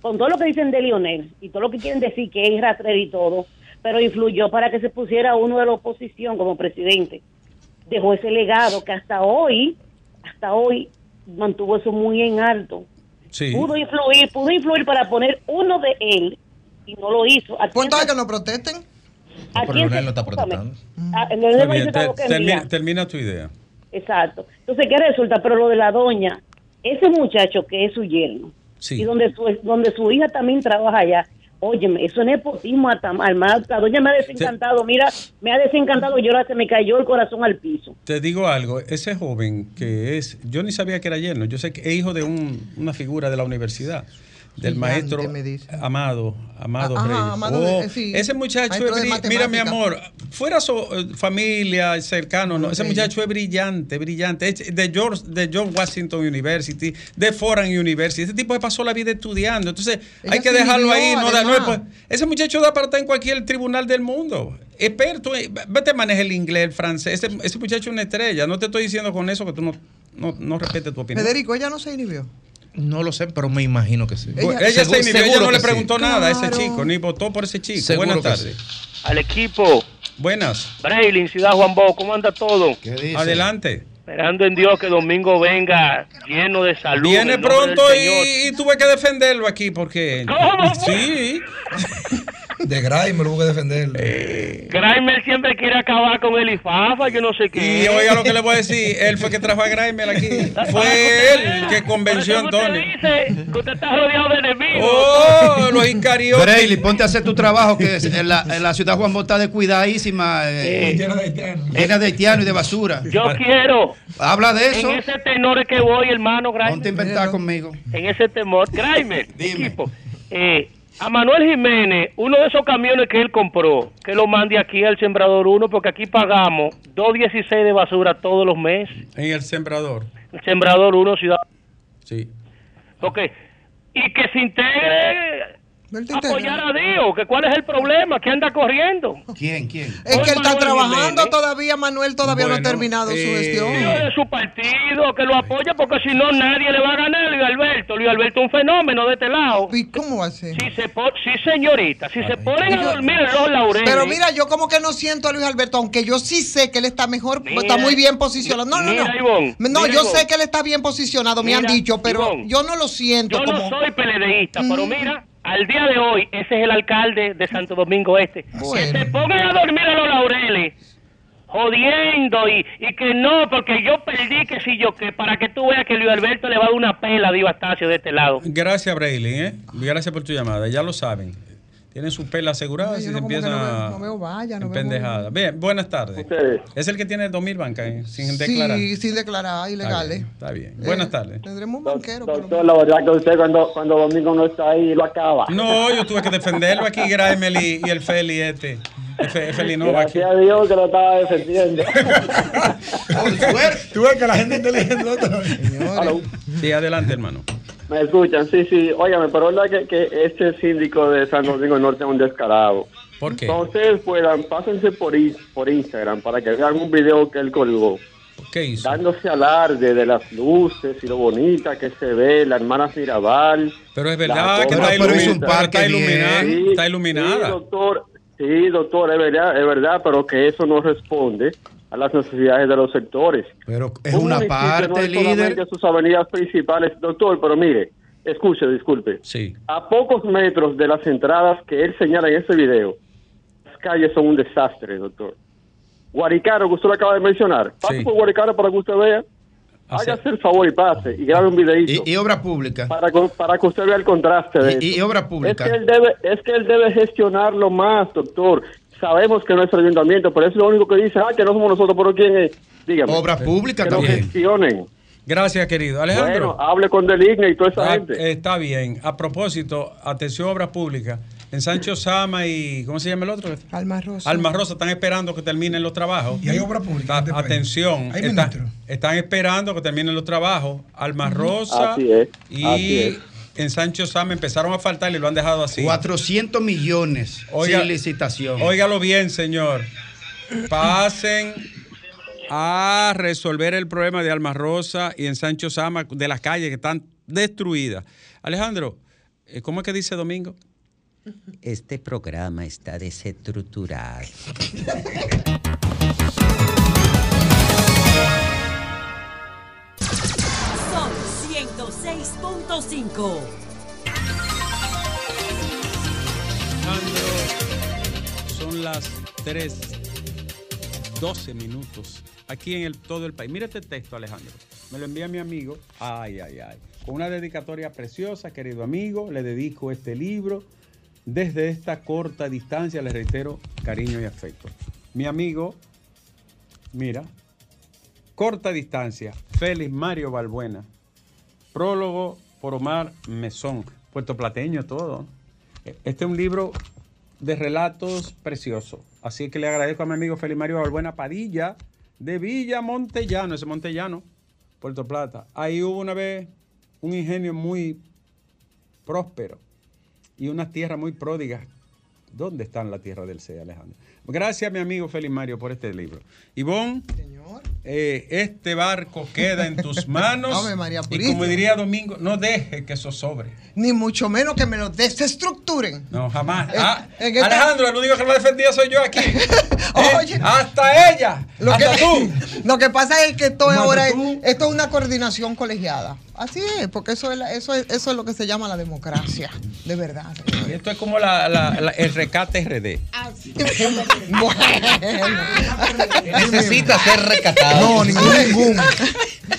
con todo lo que dicen de Lionel y todo lo que quieren decir que es rastrero y todo, pero influyó para que se pusiera uno de la oposición como presidente. Dejó ese legado que hasta hoy, hasta hoy, mantuvo eso muy en alto. Sí. Pudo influir, pudo influir para poner uno de él y no lo hizo. ¿A quién ¿Cuánto que no protesten? a pero Leonel no está protestando. Ah, Leonel te- termina, tu idea. Exacto. Entonces, ¿qué resulta? Pero lo de la doña, ese muchacho que es su yerno, Sí. y donde su, donde su hija también trabaja allá, óyeme, eso es nepotismo hasta. La doña me ha desencantado, mira, me ha desencantado, yo ahora se me cayó el corazón al piso. Te digo algo, ese joven que es, yo ni sabía que era yerno, yo sé que es hijo de un- una figura de la universidad, del Gigante, maestro. Amado, Amado Ah, ajá, Reyes. Amado Oh, sí. ese muchacho Maestro es de bri- mira mi amor, fuera su eh, familia, cercano, no, ese muchacho es brillante, brillante, es de George, de George Washington University, de Foreign University, ese tipo se pasó la vida estudiando, entonces Ella hay que dejarlo ahí, no, da- no es pues, ese muchacho da para estar en cualquier tribunal del mundo. Experto, eh, vete maneja el inglés, el francés. Ese, ese muchacho es una estrella. No te estoy diciendo con eso que tú no, no, no respetes tu opinión. Federico, ella no se inhibió. No lo sé, pero me imagino que sí. Ella, ella se inhibió, ella seguro no le sí. preguntó nada a ese chico, ni votó por ese chico. Seguro Buenas tardes. Al equipo, Buenas. Braylin, Ciudad Juan Bo, ¿cómo anda todo? ¿Qué dice? Adelante. Esperando en Dios que domingo venga lleno de salud. en Viene pronto y, y tuve que defenderlo aquí porque. ¿Cómo? Sí. <laughs> De Gray me lo hubo que defenderlo. Grimer siempre quiere acabar con el IFAFA, yo no sé qué. Y oiga lo que le voy a decir. Él fue que trajo a Grimer aquí. Fue él que convenció a Antonio. Usted dice que usted está rodeado de enemigos. Oh, los <laughs> incariotas. Brayley, ponte a hacer tu trabajo, que en la, en la ciudad Juan Bota de cuidadísima, eh, Lleno de haitianos. llena de haitianos y de basura. Yo quiero, Habla de eso. en ese tenor es que voy, hermano Ponte a Grimer. inventar conmigo. En ese temor. Grimer, Dime. equipo. Eh, a Manuel Jiménez, uno de esos camiones que él compró, que lo mande aquí al Sembrador 1, porque aquí pagamos 2.16 de basura todos los meses. En el sembrador. El Sembrador 1, Ciudad. Sí. Ok. Y que se integre apoyar a Dios, que cuál es el problema, que anda corriendo. ¿Quién? ¿Quién? Es que él está trabajando Jiménez. todavía, Manuel todavía no ha terminado su eh, gestión. De su partido, que lo apoya, porque si no nadie le va a ganar a Luis Alberto. Luis Alberto es un fenómeno de este lado. ¿Y cómo va a ser? Si se po- sí, señorita, si se ponen a dormir en los laureles. Pero mira, yo como que no siento a Luis Alberto, aunque yo sí sé que él está mejor, Mira, está muy bien posicionado. No, no, no. mira, Ivonne, no, mira, yo Ivonne. sé que él está bien posicionado, me han dicho, pero Ivonne, yo no lo siento Yo como... no soy peledeísta, pero mira, al día de hoy, ese es el alcalde de Santo Domingo Este. Bueno. Que se pongan a dormir a los laureles, jodiendo y, y que no, porque yo perdí, que si yo, que para que tú veas que Luis Alberto le va a dar una pela a Diego Astacio de este lado. Gracias, Brayley. ¿eh? Gracias por tu llamada. Ya lo saben. Tienen su pela asegurada si se empiezan no no veo valla, no en pendejada. Bien, buenas tardes. Ustedes. Es el que tiene 2.000 bancas eh, sin declarar. Sí, sin declarar, Está ilegales. bien, Está bien. Eh, Buenas tardes. Tendremos un banquero. por Doctor, la verdad que usted cuando, cuando Domingo no está ahí lo acaba. No, yo tuve que defenderlo aquí, Graemel y, y el Feli este. El Fe- el Feli Nova aquí. Gracias a Dios que lo estaba defendiendo. <laughs> Tú ves que la gente inteligente está-. Sí, adelante, hermano. Me escuchan, sí, sí. Óigame, pero es verdad que, que este síndico de San Domingo Norte es un descarado. ¿Por qué? Cuando ustedes puedan, pásense por, por Instagram para que vean un video que él colgó. ¿Qué hizo? Dándose alarde de las luces y lo bonita que se ve la hermana Mirabal. Pero es verdad que está, hizo un parque está ilumina- Sí, está Sí, iluminada. doctor, sí, doctor, es verdad, es verdad, pero que eso no responde a las necesidades de los sectores. Pero es Un una municipio no parte, es líder. sus avenidas principales, doctor, pero mire, escuche, disculpe. Sí. A pocos metros de las entradas que él señala en ese video, las calles son un desastre, doctor. Guaricaro, que usted lo acaba de mencionar. Pase Sí. por Guaricaro para que usted vea. Hágase el favor y pase y grabe un videito. Y, y obra pública. para, para que usted vea el contraste de Y- y eso. obra pública. Es que, él debe, es que él debe gestionarlo más, doctor. Sabemos que no es el ayuntamiento, pero es lo único que dice, ah, que no somos nosotros, pero ¿quién es? Dígame. Obra pública que lo también. gestionen. Gracias, querido. Alejandro. Bueno, hable con Deligne y toda esa Ah, gente. está bien. A propósito, atención obras públicas. En Sancho Sama y ¿cómo se llama el otro? Alma Rosa. Alma Rosa están esperando que terminen los trabajos. Y hay obra pública. país. Atención, Hay está- están esperando que terminen los trabajos. Alma Rosa Así es, y así es. En Sancho Sama empezaron a faltar y lo han dejado así. 400 millones Oiga- sin licitación. Óigalo bien, señor. Pasen a resolver el problema de Alma Rosa y en Sancho Sama de las calles que están destruidas. Alejandro, eh, ¿cómo es que dice Domingo? Este programa está desestructurado. <laughs> Son 106.5. Alejandro, son las 3, 12 minutos aquí en el, todo el país. Mira este texto, Alejandro. Me lo envía mi amigo. Ay, ay, ay. Con una dedicatoria preciosa, querido amigo, le dedico este libro. Desde esta corta distancia le reitero cariño y afecto. Mi amigo, mira, corta distancia, Félix Mario Balbuena. Prólogo por Omar Mesón, puertoplateño todo. Este es un libro de relatos preciosos. Así que le agradezco a mi amigo Félix Mario Balbuena Padilla de Villa Montellano, ese Montellano, Puerto Plata. Ahí hubo una vez un ingenio muy próspero y unas tierras muy pródigas. ¿Dónde están la tierra del C, Alejandro? Gracias, mi amigo Félix Mario, por este libro. Ivonne, eh, este barco queda en tus manos. Y como diría Domingo, no deje que eso sobre. Ni mucho menos que me lo desestructuren. No, jamás. Eh, Ah, en esta- Alejandro, el único que lo ha defendido soy yo aquí. <laughs> Eh, hasta ella. Lo hasta que, tú. <laughs> lo que pasa es que esto ahora es, esto es una coordinación colegiada. Así es, porque eso es, la- eso es, eso es lo que se llama la democracia, de verdad. Y Esto es como la, la- la- el recate RD. <laughs> Necesita ser recatado. No, ningún, ningún.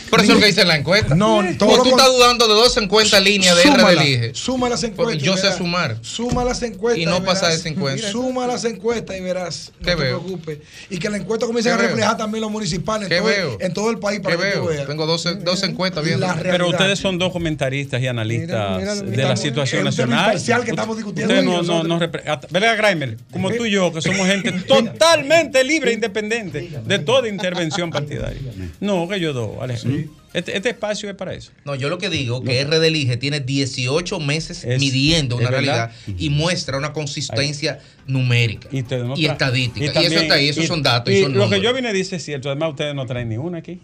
Por eso es lo que dice en la encuesta. No, todo tú con- estás dudando de dos encuestas líneas de Súmala, RD Elige. Suma las encuestas. Porque yo y sé verás. sumar. Suma las encuestas. Y no verás. pasa esa encuesta. Suma las encuestas y verás. No ¿Qué te veo? preocupes. Y que la encuesta comience a reflejar también los municipales ¿Qué en todo, veo? en todo el país para ¿Qué que tú veo? veas. Tengo dos, dos encuestas viendo. Pero. Ustedes son dos comentaristas y analistas Mira, mira, de la situación nacional. que estamos discutiendo Ustedes no, no, no at- ¿Verdad, Grimer? Como tú y yo, que somos gente <laughs> totalmente libre e independiente de toda intervención partidaria. No, que yo dos, Alejandro. Este, este espacio es para eso. No, yo lo que digo que RD Elige tiene 18 meses Es- midiendo una realidad y muestra una consistencia numérica y, no estadística. Y, también- eso está ahí, esos y- son datos. y Y son lo que yo vine dice es cierto. Además, ustedes no traen ni una aquí.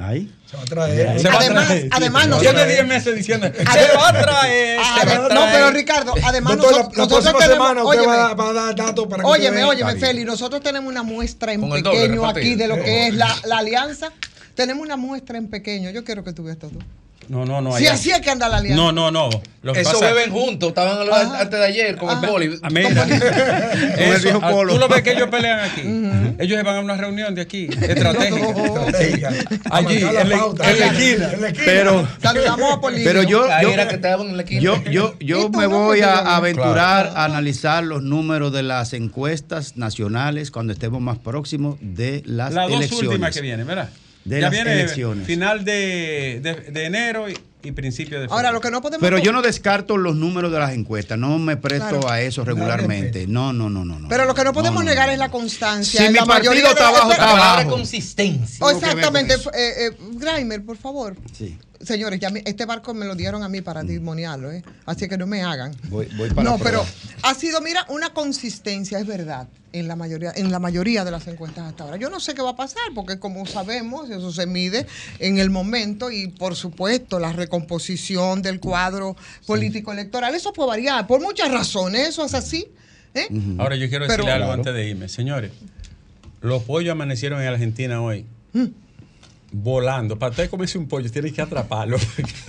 Ahí. Se va a traer. Se va a Además- traer. además Tiene nosotros- 10 meses diciendo, se va a traer, se va a no, traer. pero Ricardo, además Doctor, la- nosotros, la, nosotros próxima tenemos, semana óyeme, va, va a dar datos para que óyeme, óyeme. Feli, nosotros tenemos una muestra en Con doble pequeño repartido. aquí de lo que es la, <laughs> la alianza. Tenemos una muestra en pequeño. Yo quiero que tú veas todo. No, no, no. Si allá. así es que anda la alianza. No, no, no. Lo que Eso pasa- beben juntos, estaban hablando Ajá. antes de ayer con el poli. Ah, mira. Eso, ah, Tú lo ves que ellos pelean aquí. Ellos se van a una reunión de aquí, estratégica. <laughs> Allí, en la, pauta. en la esquina. En la esquina. Pero, a pero yo, yo, era que estaban en la esquina. yo, yo, yo ¿Y tú me no? voy a aventurar a analizar los números de las encuestas nacionales cuando estemos más próximos de las, Las dos elecciones. últimas que vienen, ¿verdad? De ya las viene elecciones. final de, de, de enero y, y principio de febrero. Ahora, lo que no podemos. Pero yo no descarto los números de las encuestas, no me presto Claro. a eso regularmente. No, no, no, no. no. Pero lo que no podemos No, no, negar no. es la constancia. Si en mi la partido mayoría está espera, está abajo. consistencia. Exactamente. con Eh, eh, Grimer, por favor. Sí. Señores, ya este barco me lo dieron a mí para testimoniarlo, ¿eh? Así que no me hagan. Voy, voy para No, pero ha sido, mira, una consistencia, es verdad, en la mayoría, en la mayoría de las encuestas hasta ahora. Yo no sé qué va a pasar, porque como sabemos, eso se mide en el momento y por supuesto la recomposición del cuadro político electoral, eso puede variar por muchas razones, eso es así. ¿eh? Ahora yo quiero Pero- decirle algo Claro. antes de irme. Señores, los pollos amanecieron en Argentina hoy. Volando. Para usted comerse un pollo, tiene que atraparlo.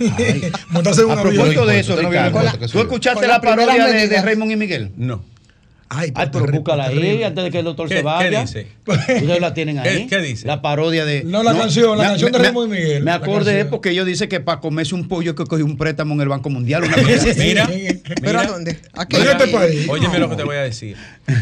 <laughs> Montarse en un A avión. de eso, Ricardo, la ¿tú escuchaste la parodia de, Raymond y Miguel? No. Ay, Ay, pero búscala ahí antes de que el doctor ¿Qué- se vaya. qué dice? Ustedes la tienen ahí. ¿Qué- qué dice? La parodia de. No, la canción, la canción de Raymond y Miguel, Me acordé porque ellos dicen que para comerse un pollo que cogió un préstamo en el Banco Mundial. Una <laughs> así. Mira, ¿Pero a dónde? Aquí. En este país. Óyeme lo que te voy a decir.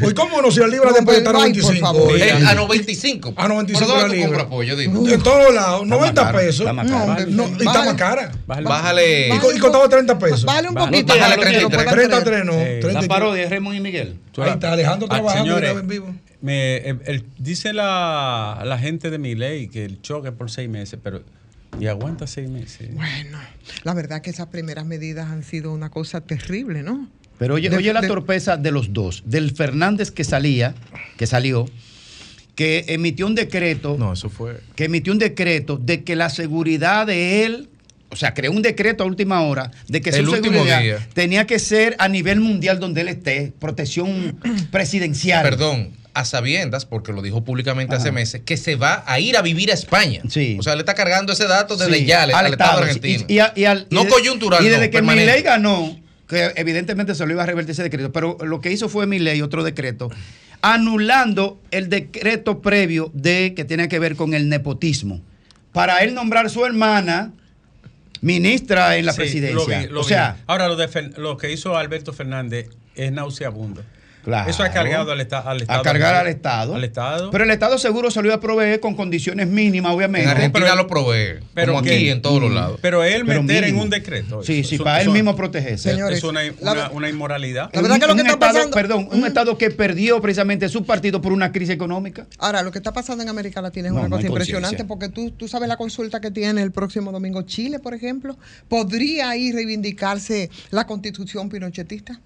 Hoy, ¿cómo no? Si la libra No, de está a ay, por 95. favor. hoy. Eh, a 95. A 95 ¿Por dónde la libra. pollo? Dime. En todos lados, 90 caro, pesos. está más No, hombre, no, y está Bájale. más cara. Bájale. Y, co- y costaba 30 pesos. Vale un Vale. poquito. Bájale para los que lo 33. puedan 33 no. Eh, 33. La parodia de Raymond y Miguel. Ahí está Alejandro Ah, trabajando graba en vivo. me- el- el- dice la, la gente de mi ley que el choque es por seis meses, pero y aguanta seis meses. Bueno, la verdad que esas primeras medidas han sido una cosa terrible, ¿no? Pero oye, De- oye la de- torpeza de los dos. Del Fernández que salía, que salió, que emitió un decreto. No, eso fue. que emitió un decreto de que la seguridad de él, o sea, creó un decreto a última hora de que El su seguridad día. tenía que ser a nivel mundial donde él esté, protección <clears throat> presidencial. Perdón, a sabiendas, porque lo dijo públicamente hace meses, que se va a ir a vivir a España. Sí. O sea, le está cargando ese dato desde Sí, ya al, al Estado, argentino. Y, y a- y al- no y de- coyuntural. Y desde no, que. Milei ganó, que evidentemente se lo iba a revertir ese decreto, pero lo que hizo fue Milei, otro decreto, anulando el decreto previo de que tiene que ver con el nepotismo. Para él nombrar su hermana ministra en la Sí, presidencia. lo vi, lo o vi. sea, ahora lo, de lo que hizo Alberto Fernández es nauseabundo. Claro. Eso ha cargado al, esta- al Estado. a cargar al Estado. Al Estado. Pero el Estado seguro se lo iba a proveer con condiciones mínimas, En obviamente. Argentina pero- lo provee, pero como que- aquí en todos los Mm. lados. Pero él Pero meter en un decreto. Sí, eso- sí, eso- para él mismo protegerse. Señores, es una, la- una- inmoralidad. La verdad que lo Un que está estado- pasando- Perdón, un Estado que perdió precisamente su partido por una crisis económica. Ahora, lo que está pasando en América Latina es No, una no cosa impresionante porque tú, tú sabes la consulta que tiene el próximo domingo Chile, por ejemplo. ¿Podría ahí reivindicarse la constitución pinochetista?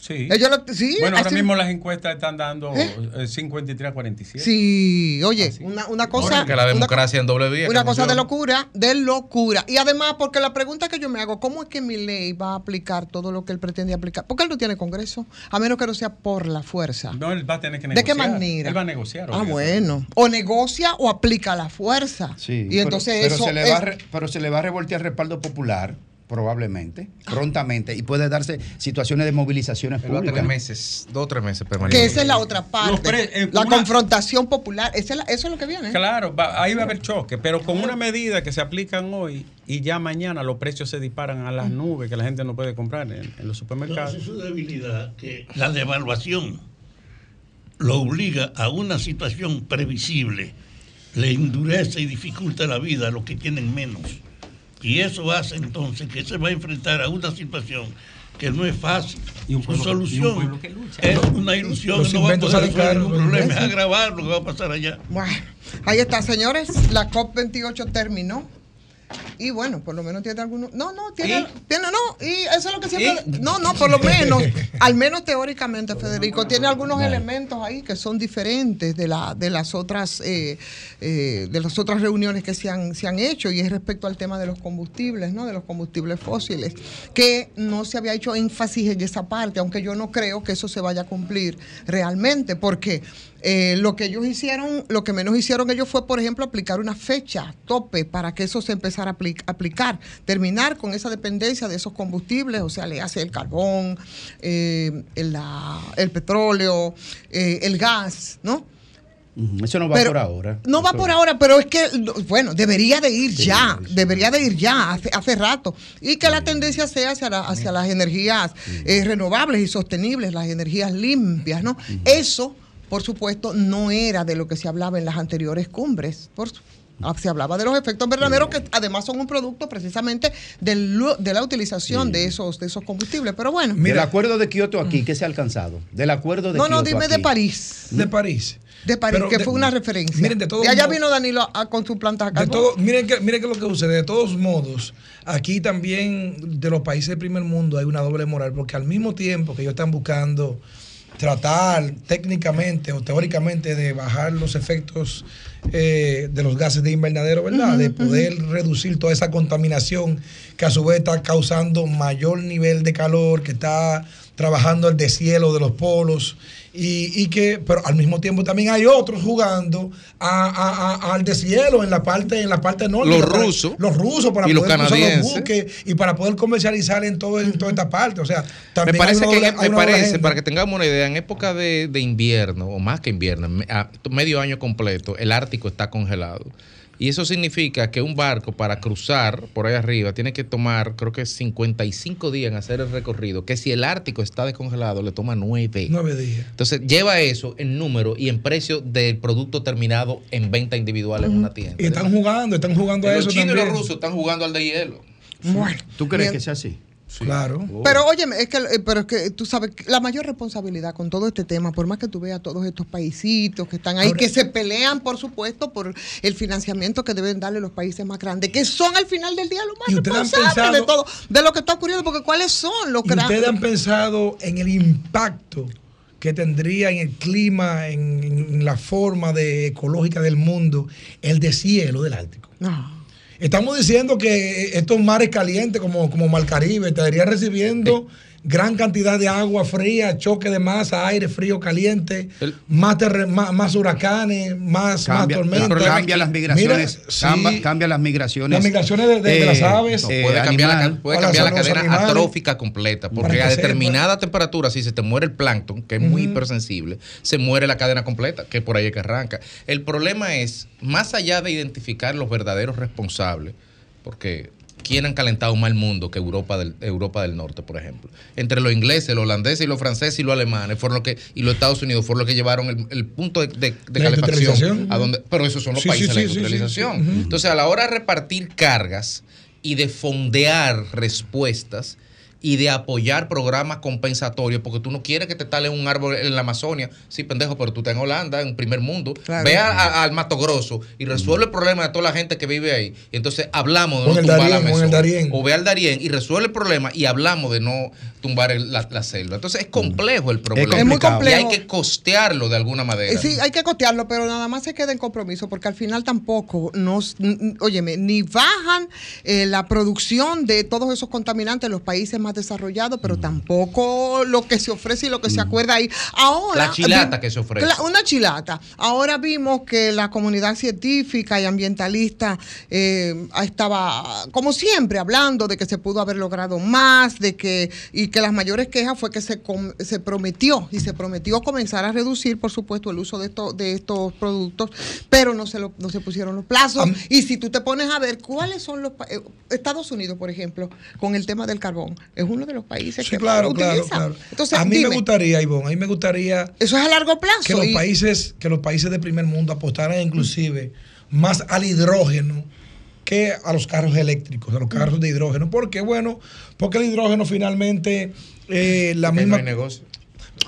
Sí. Ellos lo- sí, bueno, ahora mismo las encuestas están dando ¿Eh? eh, 53 a 47. Sí, oye, una, una cosa. Porque la una democracia en doble vía. Una cosa de locura, de locura. Y además, porque la pregunta que yo me hago, ¿cómo es que mi ley va a aplicar todo lo que él pretende aplicar? Porque él no tiene Congreso, a menos que no sea por la fuerza. No, él va a tener que ¿De negociar. qué manera? Él va a negociar. Ah, bueno. O negocia o aplica la fuerza. Sí, y pero- entonces pero, eso se le es- va a re- pero se le va a revoltear respaldo popular, probablemente, prontamente, y puede darse situaciones de movilizaciones Él va a tener públicas. meses, dos o tres meses que permanentes. esa es la otra parte. pre- eh, la una- confrontación popular. Esa es la- eso es lo que viene. Claro, va- ahí va a haber choque, pero con una medida que se aplican hoy y ya mañana los precios se disparan a las nubes que la gente no puede comprar en, en los supermercados. Entonces su debilidad, que la devaluación lo obliga a una situación previsible, le endurece y dificulta la vida a los que tienen menos. Y eso hace entonces que se va a enfrentar a una situación que no es fácil. Y un Su pueblo- y un solución que lucha. es una ilusión, Los no va a poder resolver ningún problema, es agravar lo que va a pasar allá. Bueno, ahí está, señores. La COP28 terminó. Y bueno, por lo menos tiene algunos. No, no, tiene. tiene no, y eso es lo que siempre. No, no, por lo <laughs> menos. al menos teóricamente, Federico, tiene algunos elementos ahí que son diferentes de, la, de las otras eh, eh, de las otras reuniones que se han, se han hecho. Y es respecto al tema de los combustibles, ¿no? De los combustibles fósiles. Que no se había hecho énfasis en esa parte, aunque yo no creo que eso se vaya a cumplir realmente. Porque eh, lo que ellos hicieron, lo que menos hicieron ellos fue, por ejemplo, aplicar una fecha tope para que eso se empezara a apli- aplicar, terminar con esa dependencia de esos combustibles, o sea, le hace el carbón, eh, el, la- el petróleo, eh, el gas, ¿no? Eso no va Pero por ahora. No va Eso- por ahora, pero es que, bueno, debería de ir ya, debería de ir ya, hace, hace rato. Y que la tendencia sea hacia, la- hacia las energías eh, renovables y sostenibles, las energías limpias, ¿no? Eso, por supuesto, no era de lo que se hablaba en las anteriores cumbres. Por su- ah, se hablaba de los efectos verdaderos que además son un producto precisamente del de la utilización de esos de esos combustibles. Pero bueno, Del acuerdo de Kioto aquí, ¿qué se ha alcanzado? Del acuerdo de no, no, Kioto dime de. París. De París. De París, Pero que de- fue una referencia. miren, de todos allá modos- vino Danilo a- con su planta de De todo, miren que, miren que lo que sucede. De todos modos, aquí también de los países del primer mundo hay una doble moral, porque al mismo tiempo que ellos están buscando tratar técnicamente o teóricamente de bajar los efectos eh, de los gases de invernadero, ¿verdad? de poder reducir toda esa contaminación que a su vez está causando mayor nivel de calor, que está trabajando el deshielo de los polos. Y, y que, pero al mismo tiempo también hay otros jugando a- a- a- al deshielo en la parte, en la parte norte. Los rusos. Los rusos para Y los poder cruzar canadienses. buques y para poder comercializar en, todo, en toda esta parte. O sea, Me también parece hay una que me parece, para que tengamos una idea, en época de, de invierno, o más que invierno, me- a medio año completo, el Ártico está congelado. Y eso significa que un barco para cruzar por ahí arriba tiene que tomar, creo que 55 días en hacer el recorrido, que si el Ártico está descongelado le toma 9. Nueve días. Entonces lleva eso en número y en precio del producto terminado en venta individual en una tienda. Y están jugando, están jugando a los eso chinos y los rusos están jugando al de hielo. Bueno. ¿Tú crees Bien. que sea así? Claro. Pero oye, es que, eh, pero es que tú sabes, que la mayor responsabilidad con todo este tema, por más que tú veas todos estos paisitos que están ahí, Ahora- que se pelean, por supuesto, por el financiamiento que deben darle los países más grandes, que son al final del día los más ¿Y ustedes han responsables de pensado- todo, de lo que está ocurriendo, porque ¿cuáles son los ¿Y ustedes grandes? han pensado en el impacto que tendría en el clima, en, en la forma de, ecológica del mundo, el deshielo del Ártico? No. Estamos diciendo que estos mares calientes como, como Mar Caribe estarían recibiendo gran cantidad de agua fría, choque de masa, aire frío, caliente, más, terre- más, más huracanes, más, Cambia, más tormentas. cambia las migraciones. Mira, sí, cambia, cambia las migraciones. Las migraciones de- de- de las aves. No, puede cambiar, la, animal. ca- puede Para cambiar la los cadena animales. atrófica completa, porque a determinada temperatura, si se te muere el plancton, que es muy Ujú. hipersensible, se muere la cadena completa, que por ahí es que arranca. El problema es, más allá de identificar los verdaderos responsables, porque ¿quién han calentado más el mundo que Europa del, Europa del Norte, por ejemplo? Entre los ingleses, los holandeses y los franceses y los alemanes fueron los que, y los Estados Unidos fueron los que llevaron el, el punto de, de- calefacción a donde, pero esos son los Sí, países de la sí, industrialización. sí. Entonces, a la hora de repartir cargas y de fondear respuestas y de apoyar programas compensatorios, porque tú no quieres que te tale un árbol en la Amazonia. Sí, pendejo, pero tú estás en Holanda, en primer mundo. Claro. Ve a- a- al Mato Grosso y resuelve el problema de toda la gente que vive ahí. Y entonces hablamos de no el tumbar la. Darién. O ve al Darién y resuelve el problema y hablamos de no tumbar el- la, la selva. Entonces es complejo el problema. Es muy complejo. Y hay que costearlo de alguna manera. Sí, hay que costearlo, pero nada más se queda en compromiso, porque al final tampoco nos, óyeme, ni bajan eh, la producción de todos esos contaminantes en los países más desarrollados, pero Mm. tampoco lo que se ofrece y lo que se acuerda ahí. Ahora, La chilata que se ofrece. Una chilata. Ahora vimos que la comunidad científica y ambientalista eh, estaba, como siempre, hablando de que se pudo haber logrado más, de que y que las mayores quejas fue que se, prometió y se prometió comenzar a reducir, por supuesto, el uso de estos de estos productos, pero no se lo, no se pusieron los plazos. y si tú te pones a ver cuáles son los eh, Estados Unidos, por ejemplo, con el tema del carbón, es uno de los países Sí, que claro, claro, claro. Entonces, a mí dime, me gustaría, Ivonne, a mí me gustaría eso es a largo plazo. que los y- países que los países de primer mundo apostaran inclusive más al hidrógeno que a los carros eléctricos, a los carros de hidrógeno. ¿Por qué? Bueno, porque el hidrógeno finalmente eh, la Porque misma no hay negocio.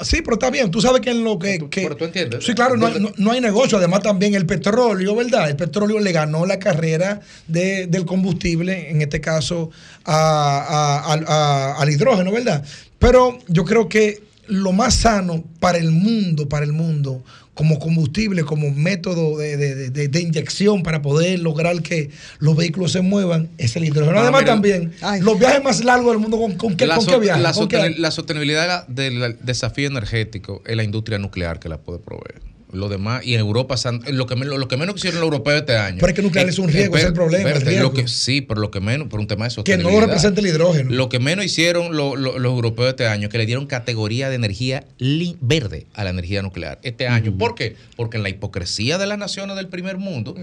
Sí, pero está bien. Tú sabes que en lo que. que- Pero tú entiendes. Sí, claro, no hay, no- no hay negocio. Además, también el petróleo, ¿verdad? El petróleo le ganó la carrera de- del combustible, en este caso a- a- al- a- al hidrógeno, ¿verdad? Pero yo creo que lo más sano para el mundo, para el mundo, como combustible, como método de, de- de- de inyección para poder lograr que los vehículos se muevan, es el hidrógeno. No, Además, mira, también, los viajes más largos del mundo, ¿con, con qué, la, con so- qué viajan? la ¿Con qué- sosten- la sostenibilidad del desafío energético es la industria nuclear que la puede proveer. Lo demás, y en Europa, han- lo que, menos- lo que menos hicieron los europeos este año. Pero es que nuclear es un riesgo, es el problema, el espérate, riesgo. lo que, sí, pero lo que menos, por un tema de que sostenibilidad. no lo representa el hidrógeno. Lo que menos hicieron lo- lo- los europeos este año, que le dieron categoría de energía verde a la energía nuclear este año. ¿Por qué? Porque en la hipocresía de las naciones del primer mundo,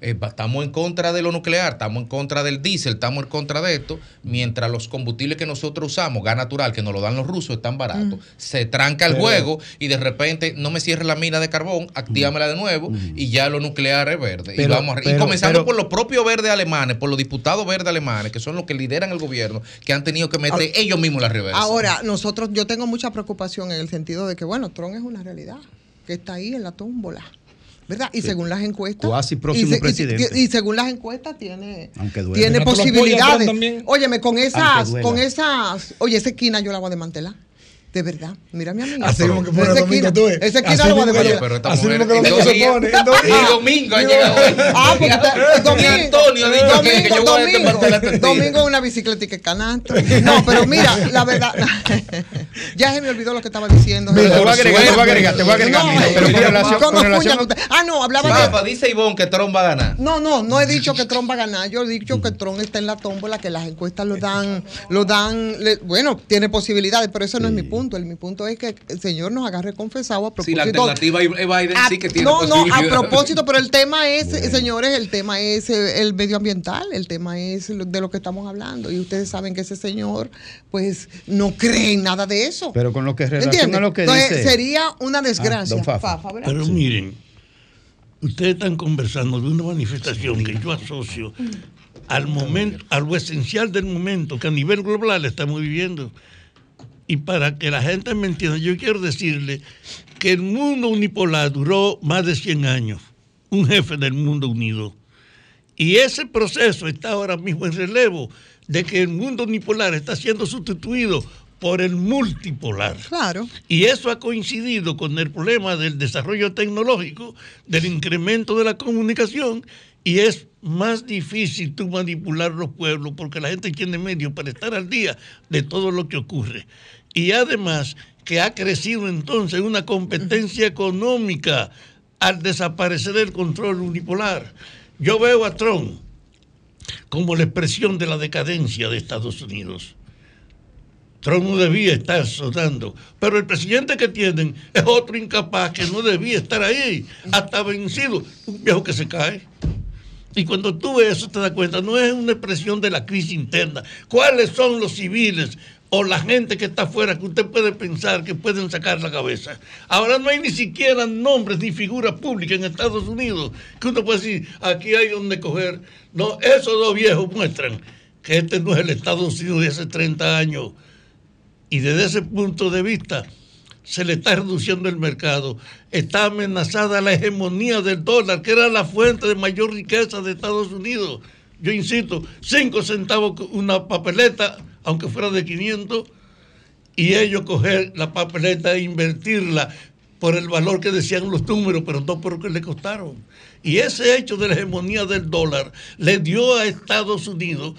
eh, estamos en contra de lo nuclear, estamos en contra del diésel, estamos en contra de esto, mientras los combustibles que nosotros usamos, gas natural, que nos lo dan los rusos, están baratos. Se tranca el juego y de repente no me cierre la mina de carbón, actígamela de nuevo y ya lo nuclear es verde. y, vamos a- y comenzando pero- por los propios verdes alemanes, por los diputados verdes alemanes, que son los que lideran el gobierno, que han tenido que meter Ah, ellos mismos la reversa. Ahora, nosotros, yo tengo mucha preocupación en el sentido de que, bueno, Trump es una realidad, que está ahí en la tómbola. ¿Verdad? Y Sí. según las encuestas. Cuasi próximo y se- y- presidente. Y, según las encuestas tiene, Aunque duele. tiene ¿No te lo apoya posibilidades. Óyeme, con esas, con esas, oye, esa esquina yo la voy a desmantelar. De verdad, mira mi amiga. Así mismo que fuera Esa domingo, tú ves. Esa esquina lo va a devolver. pero esta así mujer- mismo que y domingo se pone. y domingo ha llegado. Ah, porque está- domingo, Antonio ha dicho que- que yo voy a domingo, tira. domingo una bicicleta y que canasto. No, pero mira, la verdad, <laughs> ya se me olvidó lo que estaba diciendo. Te voy a agregar, te voy a agregar, te voy a agregar, pero con relación- ¿cómo con relación-? Ah, no, hablaba de... Papá, dice Ivonne que Trump va a ganar. No, no, no he dicho que Trump va a ganar. Yo he dicho que Trump está en la tómbola, que las encuestas lo dan, lo dan, bueno, tiene posibilidades, pero eso no es mi punto. El, mi punto es que el señor nos agarre confesado a propósito. Si la alternativa es Biden a- sí que tiene no, no, a propósito, pero el tema es, señores, el tema es eh, el medioambiental, el tema es de lo que estamos hablando. Y ustedes saben que ese señor, pues, no cree en nada de eso. Pero con lo que relaciona lo que Entonces, dice. sería una desgracia. don Fafa. Fafa, ¿verdad? Pero miren, ustedes están conversando de una manifestación que yo asocio al momento, a lo esencial del momento que a nivel global estamos viviendo. Y para que la gente me entienda, yo quiero decirle que el mundo unipolar duró más de 100 años, un jefe del mundo unido. Y ese proceso está ahora mismo en relevo de que el mundo unipolar está siendo sustituido por el multipolar. Claro. Y eso ha coincidido con el problema del desarrollo tecnológico, del incremento de la comunicación, y es más difícil tú manipular los pueblos porque la gente tiene medios para estar al día de todo lo que ocurre. Y además que ha crecido entonces una competencia económica al desaparecer el control unipolar. Yo veo a Trump como la expresión de la decadencia de Estados Unidos. Trump no debía estar sonando, pero el presidente que tienen es otro incapaz que no debía estar ahí, hasta vencido, un viejo que se cae. Y cuando tú ves eso te das cuenta, no es una expresión de la crisis interna. ¿Cuáles son los civiles o la gente que está afuera que usted puede pensar que pueden sacar la cabeza? Ahora no hay ni siquiera nombres ni figuras públicas en Estados Unidos que uno puede decir, aquí hay donde coger. No, esos dos viejos muestran que este no es el Estados Unidos de hace 30 años. Y desde ese punto de vista se le está reduciendo el mercado. Está amenazada la hegemonía del dólar, que era la fuente de mayor riqueza de Estados Unidos. Yo insisto, 5 centavos una papeleta, aunque fuera de 500, y ellos coger la papeleta e invertirla por el valor que decían los números, pero no por lo que le costaron. Y ese hecho de la hegemonía del dólar le dio a Estados Unidos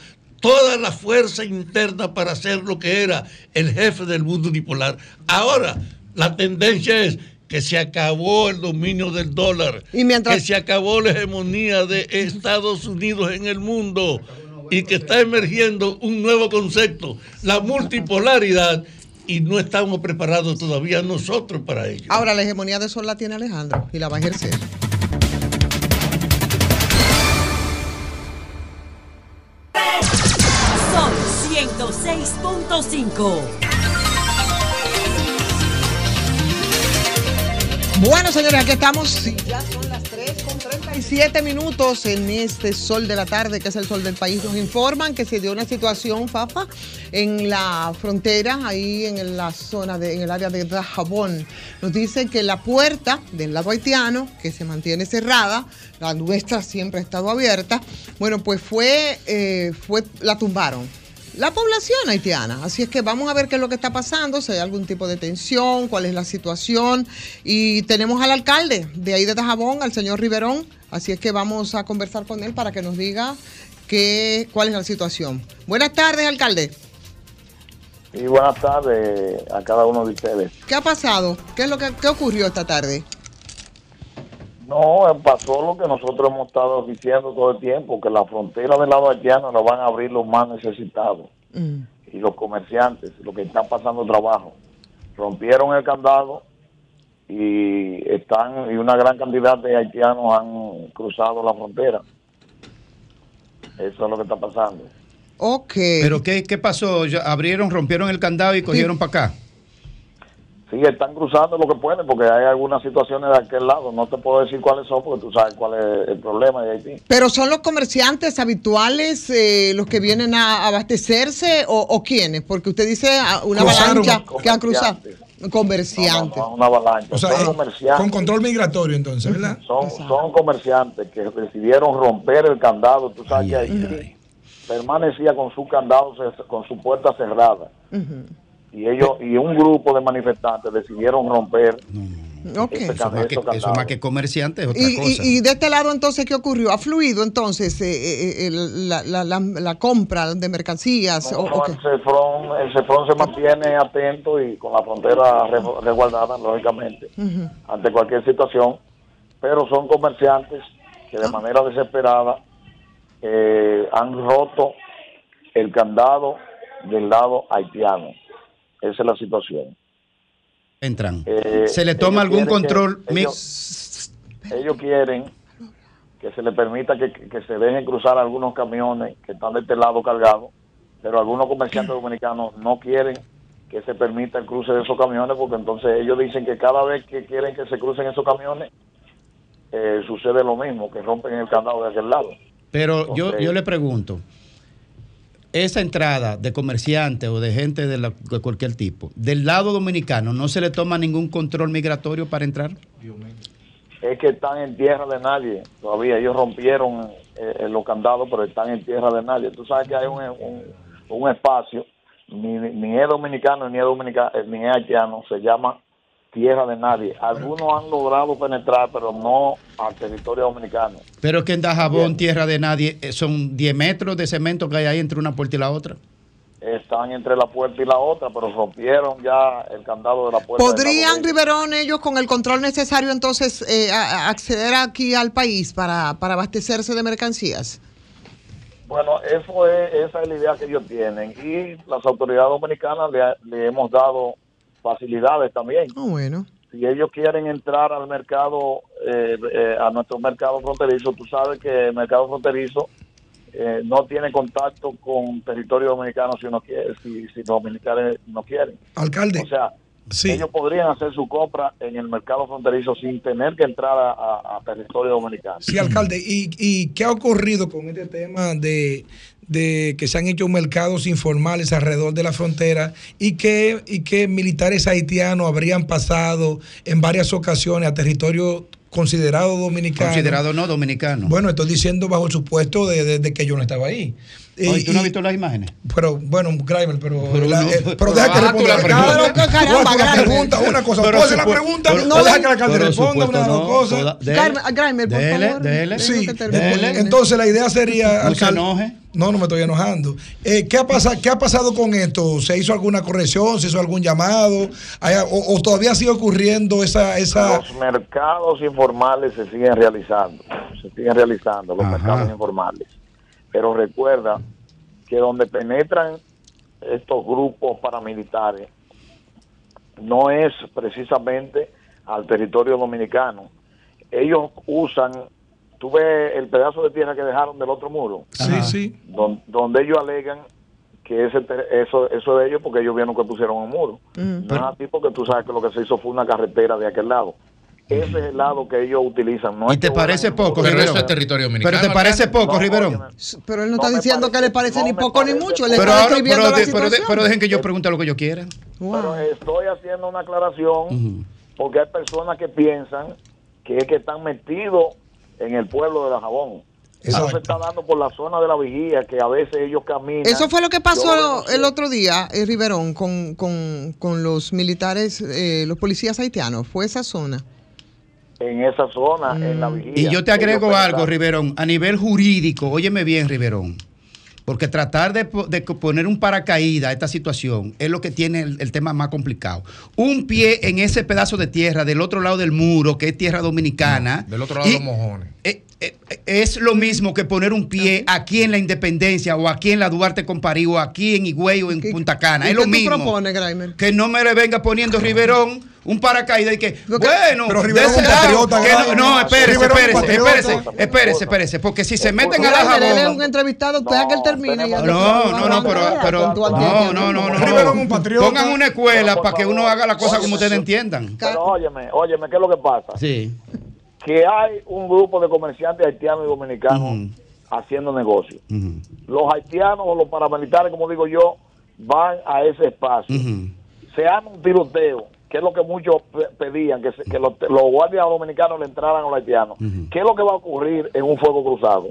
toda la fuerza interna para hacer lo que era el jefe del mundo unipolar. Ahora, la tendencia es que se acabó el dominio del dólar, que se acabó la hegemonía de Estados Unidos en el mundo y que está emergiendo un nuevo concepto, la multipolaridad, y no estamos preparados todavía nosotros para ello. Ahora, la hegemonía de Sol la tiene Alejandro y la va a ejercer. Sol 106.5. Bueno, señores, aquí estamos. Ya son las 3 con 37 minutos en este sol de la tarde, que es el sol del país. Nos informan que se dio una situación, Fafa, en la frontera, ahí en la zona, de, en el área de Dajabón. Nos dicen que la puerta del lado haitiano, que se mantiene cerrada, la nuestra siempre ha estado abierta, bueno, pues fue, eh, fue la tumbaron la población haitiana. Así es que vamos a ver qué es lo que está pasando, si hay algún tipo de tensión, cuál es la situación. Y tenemos al alcalde de ahí de Dajabón, al señor Riverón. Así es que vamos a conversar con él para que nos diga qué, cuál es la situación. Buenas tardes, alcalde. Y buenas tardes a cada uno de ustedes. ¿Qué ha pasado? ¿Qué es lo que qué ocurrió esta tarde? No, pasó lo que nosotros hemos estado diciendo todo el tiempo, que la frontera del lado haitiano la van a abrir los más necesitados y los comerciantes, los que están pasando trabajo. Rompieron el candado y están y una gran cantidad de haitianos han cruzado la frontera. Eso es lo que está pasando. Ok. ¿Pero qué, qué pasó? Abrieron, rompieron el candado y cogieron para acá. Sí, están cruzando lo que pueden porque hay algunas situaciones de aquel lado. No te puedo decir cuáles son porque tú sabes cuál es el problema de Haití. ¿Pero son los comerciantes habituales eh, los que vienen a abastecerse o, o quiénes? Porque usted dice ah, una Cruzaron. avalancha que han cruzado. Comerciantes. Comerciantes. No, no, una avalancha. O sea, son eh, comerciantes. con control migratorio entonces, ¿verdad? Son, son comerciantes que decidieron romper el candado. Tú sabes que Haití permanecía con su candado, con su puerta cerrada. Y ellos y un grupo de manifestantes decidieron romper Ok. ese Eso can- más, que, esos eso más que comerciante es otra Y, cosa. y- y de este lado, entonces, ¿qué ocurrió? ¿Ha fluido entonces eh, eh, eh, la, la- la- la compra de mercancías? o- No, o qué? el CEFRON, el CEFRON se mantiene atento y con la frontera re- resguardada, lógicamente, ante cualquier situación, pero son comerciantes que de manera desesperada eh, han roto el candado del lado haitiano. Esa es la situación. Entran. Eh, ¿Se le toma algún que- control? Ellos, ellos quieren que se le permita que, que se dejen cruzar algunos camiones que están de este lado cargados, pero algunos comerciantes <clears throat> dominicanos no quieren que se permita el cruce de esos camiones porque entonces ellos dicen que cada vez que quieren que se crucen esos camiones eh, sucede lo mismo, que rompen el candado de aquel lado. Pero yo, yo le pregunto, esa entrada de comerciantes o de gente de, cualquier tipo, del lado dominicano, ¿no se le toma ningún control migratorio para entrar? Es que están en tierra de nadie todavía. Ellos rompieron eh, los candados, pero están en tierra de nadie. Tú sabes que hay un, un, espacio, ni, ni es dominicano, ni es, dominicano, ni es haitiano, se llama tierra de nadie. Algunos han logrado penetrar, pero no al territorio dominicano. Pero que en Dajabón, tierra de nadie, eh, son 10 metros de cemento que hay ahí entre una puerta y la otra. Están entre la puerta y la otra, pero rompieron ya el candado de la puerta. la ¿Podrían. Riverón, ellos con el control necesario entonces eh, a- a acceder aquí al país para, para abastecerse de mercancías? Bueno, eso es, esa es la idea que ellos tienen y las autoridades dominicanas le, le hemos dado facilidades también. Ah, bueno. Si ellos quieren entrar al mercado, eh, eh, a nuestro mercado fronterizo, tú sabes que el mercado fronterizo eh, no tiene contacto con territorio dominicano si uno quiere, si, si los dominicanos no quieren. Alcalde. O sea, ellos podrían hacer su compra en el mercado fronterizo sin tener que entrar a, a- a territorio dominicano. Sí, alcalde. ¿Y, y qué ha ocurrido con este tema de, de que se han hecho mercados informales alrededor de la frontera y que, y que militares haitianos habrían pasado en varias ocasiones a territorio considerado dominicano? Considerado no dominicano. Bueno, estoy diciendo bajo el supuesto de, de- de que yo no estaba ahí. Oye, ¿Tú no has visto las imágenes? pero bueno, Grimer, pero, Pero la- no, eh, pero- pero deja que la responda. pregunta. Cada- Caramba, Voy a hacer una Grimer. pregunta, una cosa. Pero ¿Puedo hacer la pregunta? pero- No deja que el alcalde responda una de las no, cosas. Grimer, por dele, favor. dele. Sí, entonces la idea sería... No se alcalde- enoje. No, no me estoy enojando. Eh, ¿qué, ha pasado, ¿Qué ha pasado con esto? ¿Se hizo alguna corrección? ¿Se hizo algún llamado? ¿Hay- o, o todavía sigue ocurriendo esa... esa... Los mercados informales se siguen realizando, se siguen realizando los Ajá. mercados informales. Pero recuerda que donde penetran estos grupos paramilitares no es precisamente al territorio dominicano. Ellos usan, tú ves el pedazo de tierra que dejaron del otro muro, Sí, sí. don- donde ellos alegan que ese te- eso eso es de ellos porque ellos vieron que pusieron un muro. No es así porque tú sabes que lo que se hizo fue una carretera de aquel lado. Ese es el lado que ellos utilizan. No ¿Y te que parece poco. Pero eso es territorio dominicano. ¿Pero te parece poco, No, Riverón? Pero él no, No está diciendo que le parece- ni poco ni mucho. Pero, está ahora, describiendo pero, la de- pero, de- situación. pero dejen que yo pregunte lo que quieran. Wow. Pero estoy haciendo una aclaración porque hay personas que piensan que es que están metidos en el pueblo de la Jabón. Eso se está dando por la zona de la vigía, que a veces ellos caminan. Eso fue lo que pasó el otro día, eh, Riverón, con, con, con los militares, eh, los policías haitianos. Fue esa zona. En esa zona, en la vigía. Y yo te agrego algo, Riverón, a nivel jurídico, óyeme bien, Riverón, porque tratar de, poner un paracaídas a esta situación es lo que tiene el, el tema más complicado. Un pie en ese pedazo de tierra del otro lado del muro, que es tierra dominicana. Del otro lado de los mojones. Eh, eh, eh, es lo mismo que poner un pie aquí en la Independencia o aquí en la Duarte con París o aquí en Higüey o en ¿Qué- Punta Cana. ¿Y Es qué lo tú mismo. propones, Grimer? Que no me le venga poniendo Riverón un paracaídas y que, bueno, pero de Riverón ese es un lado, patriota, que no, no, espérese, espérese, patriota. espérese, espérese, espérese, porque si se meten a la es un jabón. entrevistado, deja que él termine. No, no, no, pero, pero no, no, no, no. Riverón es un patriota. Pongan una escuela para que uno haga la cosa como ustedes entiendan. Pero óyeme, óyeme, ¿qué es lo que pasa? Sí. Que hay un grupo de comerciantes haitianos y dominicanos haciendo negocios. Los haitianos o los paramilitares, como digo yo, van a ese espacio. se arma un tiroteo, que es lo que muchos pe- pedían, que, se- que los, los guardias dominicanos le entraran a los haitianos. ¿Qué es lo que va a ocurrir en un fuego cruzado?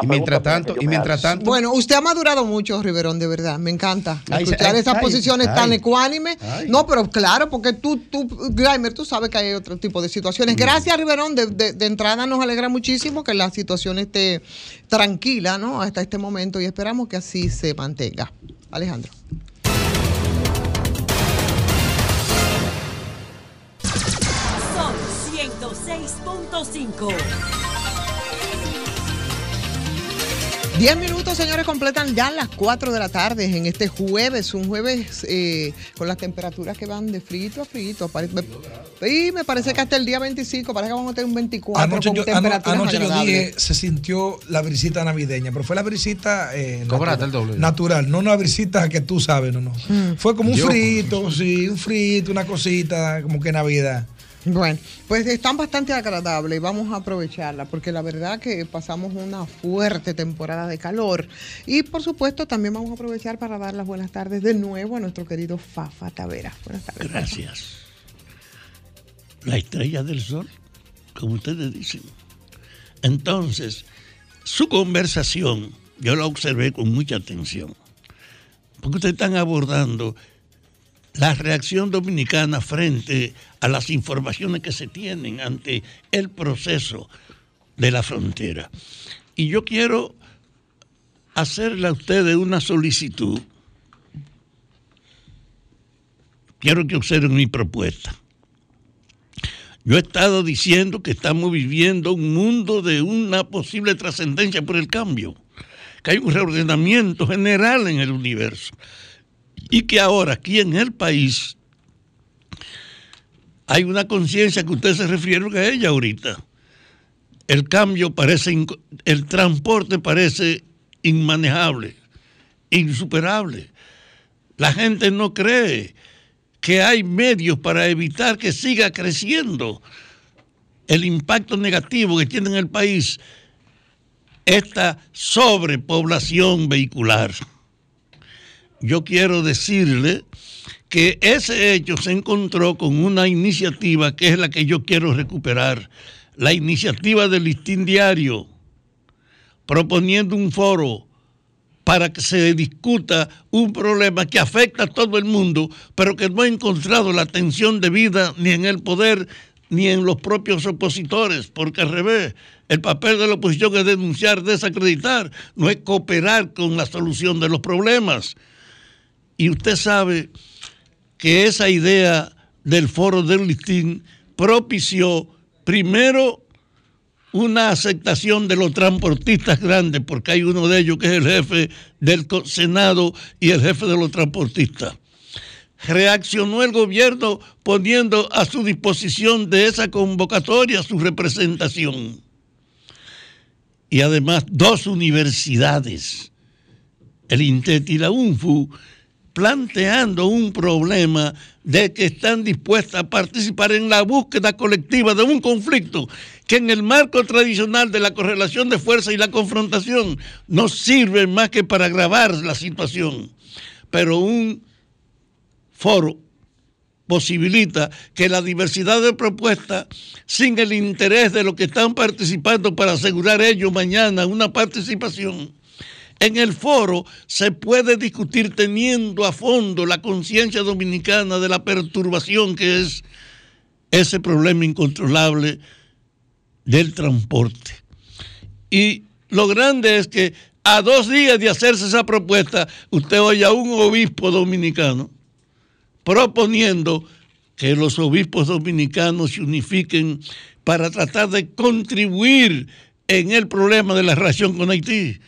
Y mientras tanto, y mientras tanto, Bueno, usted ha madurado mucho, Riverón, de verdad. Me encanta Ay, escuchar ay, esas ay, posiciones ay. tan ecuánimes. No, pero claro, porque tú, tú, Grimer, tú sabes que hay otro tipo de situaciones. Gracias, Riverón. De, de- de entrada nos alegra muchísimo que la situación esté tranquila, ¿no? Hasta este momento y esperamos que así se mantenga. Alejandro. Sol 106.5. Diez minutos, señores, completan ya las 4 de la tarde en este jueves, un jueves eh, con las temperaturas que van de frito a frito. Y me parece que hasta el día 25, parece que vamos a tener un 24 Anoche, con yo, ano- temperaturas anoche yo agradables. dije, se sintió la brisita navideña, pero fue la brisita eh, natural, el doble. natural, no una brisita que tú sabes, no, no. Fue como un Yo- frito, sí, un frito, una cosita, como que Navidad. Bueno, pues están bastante agradables y vamos a aprovecharla porque la verdad que pasamos una fuerte temporada de calor y por supuesto también vamos a aprovechar para dar las buenas tardes de nuevo a nuestro querido Fafa Tavera. Buenas tardes. Gracias. La estrella del sol, como ustedes dicen. Entonces, su conversación, yo la observé con mucha atención, porque ustedes están abordando la reacción dominicana frente a las informaciones que se tienen ante el proceso de la frontera. Y yo quiero hacerle a ustedes una solicitud. Quiero que observen mi propuesta. Yo he estado diciendo que estamos viviendo un mundo de una posible trascendencia por el cambio, que hay un reordenamiento general en el universo y que ahora aquí en el país hay una conciencia que ustedes se refirieron a ella ahorita. El cambio parece, el transporte parece inmanejable, insuperable. La gente no cree que hay medios para evitar que siga creciendo el impacto negativo que tiene en el país esta sobrepoblación vehicular. Yo quiero decirle que ese hecho se encontró con una iniciativa que es la que yo quiero recuperar, la iniciativa del listín diario, proponiendo un foro para que se discuta un problema que afecta a todo el mundo, pero que no ha encontrado la atención debida ni en el poder ni en los propios opositores, porque al revés, el papel de la oposición es denunciar, desacreditar, no es cooperar con la solución de los problemas. Y usted sabe que esa idea del foro del listín propició primero una aceptación de los transportistas grandes, porque hay uno de ellos que es el jefe del Senado y el jefe de los transportistas. Reaccionó el gobierno poniendo a su disposición de esa convocatoria su representación. Y además dos universidades, el INTET y la UNFU, planteando un problema de que están dispuestas a participar en la búsqueda colectiva de un conflicto que en el marco tradicional de la correlación de fuerza y la confrontación no sirve más que para agravar la situación. Pero un foro posibilita que la diversidad de propuestas, sin el interés de los que están participando para asegurar ellos mañana una participación, en el foro se puede discutir teniendo a fondo la conciencia dominicana de la perturbación que es ese problema incontrolable del transporte. Y lo grande es que a dos días de hacerse esa propuesta, usted oye a un obispo dominicano proponiendo que los obispos dominicanos se unifiquen para tratar de contribuir en el problema de la relación con Haití,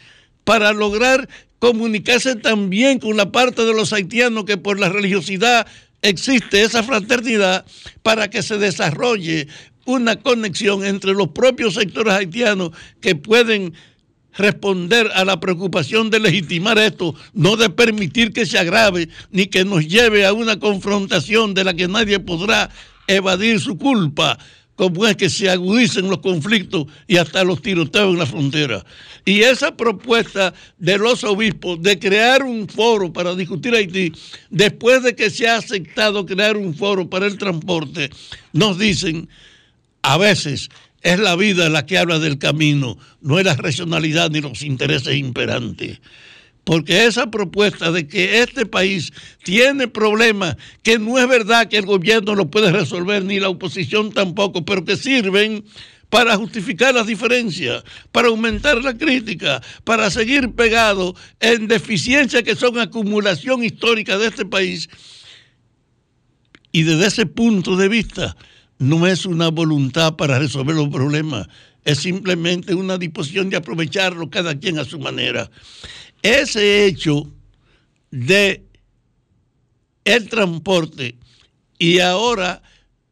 para lograr comunicarse también con la parte de los haitianos que por la religiosidad existe esa fraternidad para que se desarrolle una conexión entre los propios sectores haitianos que pueden responder a la preocupación de legitimar esto, no de permitir que se agrave ni que nos lleve a una confrontación de la que nadie podrá evadir su culpa, como es que se agudicen los conflictos y hasta los tiroteos en la frontera. Y esa propuesta de los obispos de crear un foro para discutir Haití, después de que se ha aceptado crear un foro para el transporte, nos dicen, a veces Es la vida la que habla del camino, no es la racionalidad ni los intereses imperantes. Porque esa propuesta de que este país tiene problemas que no es verdad que el gobierno lo puede resolver, ni la oposición tampoco, pero que sirven para justificar las diferencias, para aumentar la crítica, para seguir pegado en deficiencias que son acumulación histórica de este país. Y desde ese punto de vista, no es una voluntad para resolver los problemas, es simplemente una disposición de aprovecharlo cada quien a su manera. Ese hecho de el transporte y ahora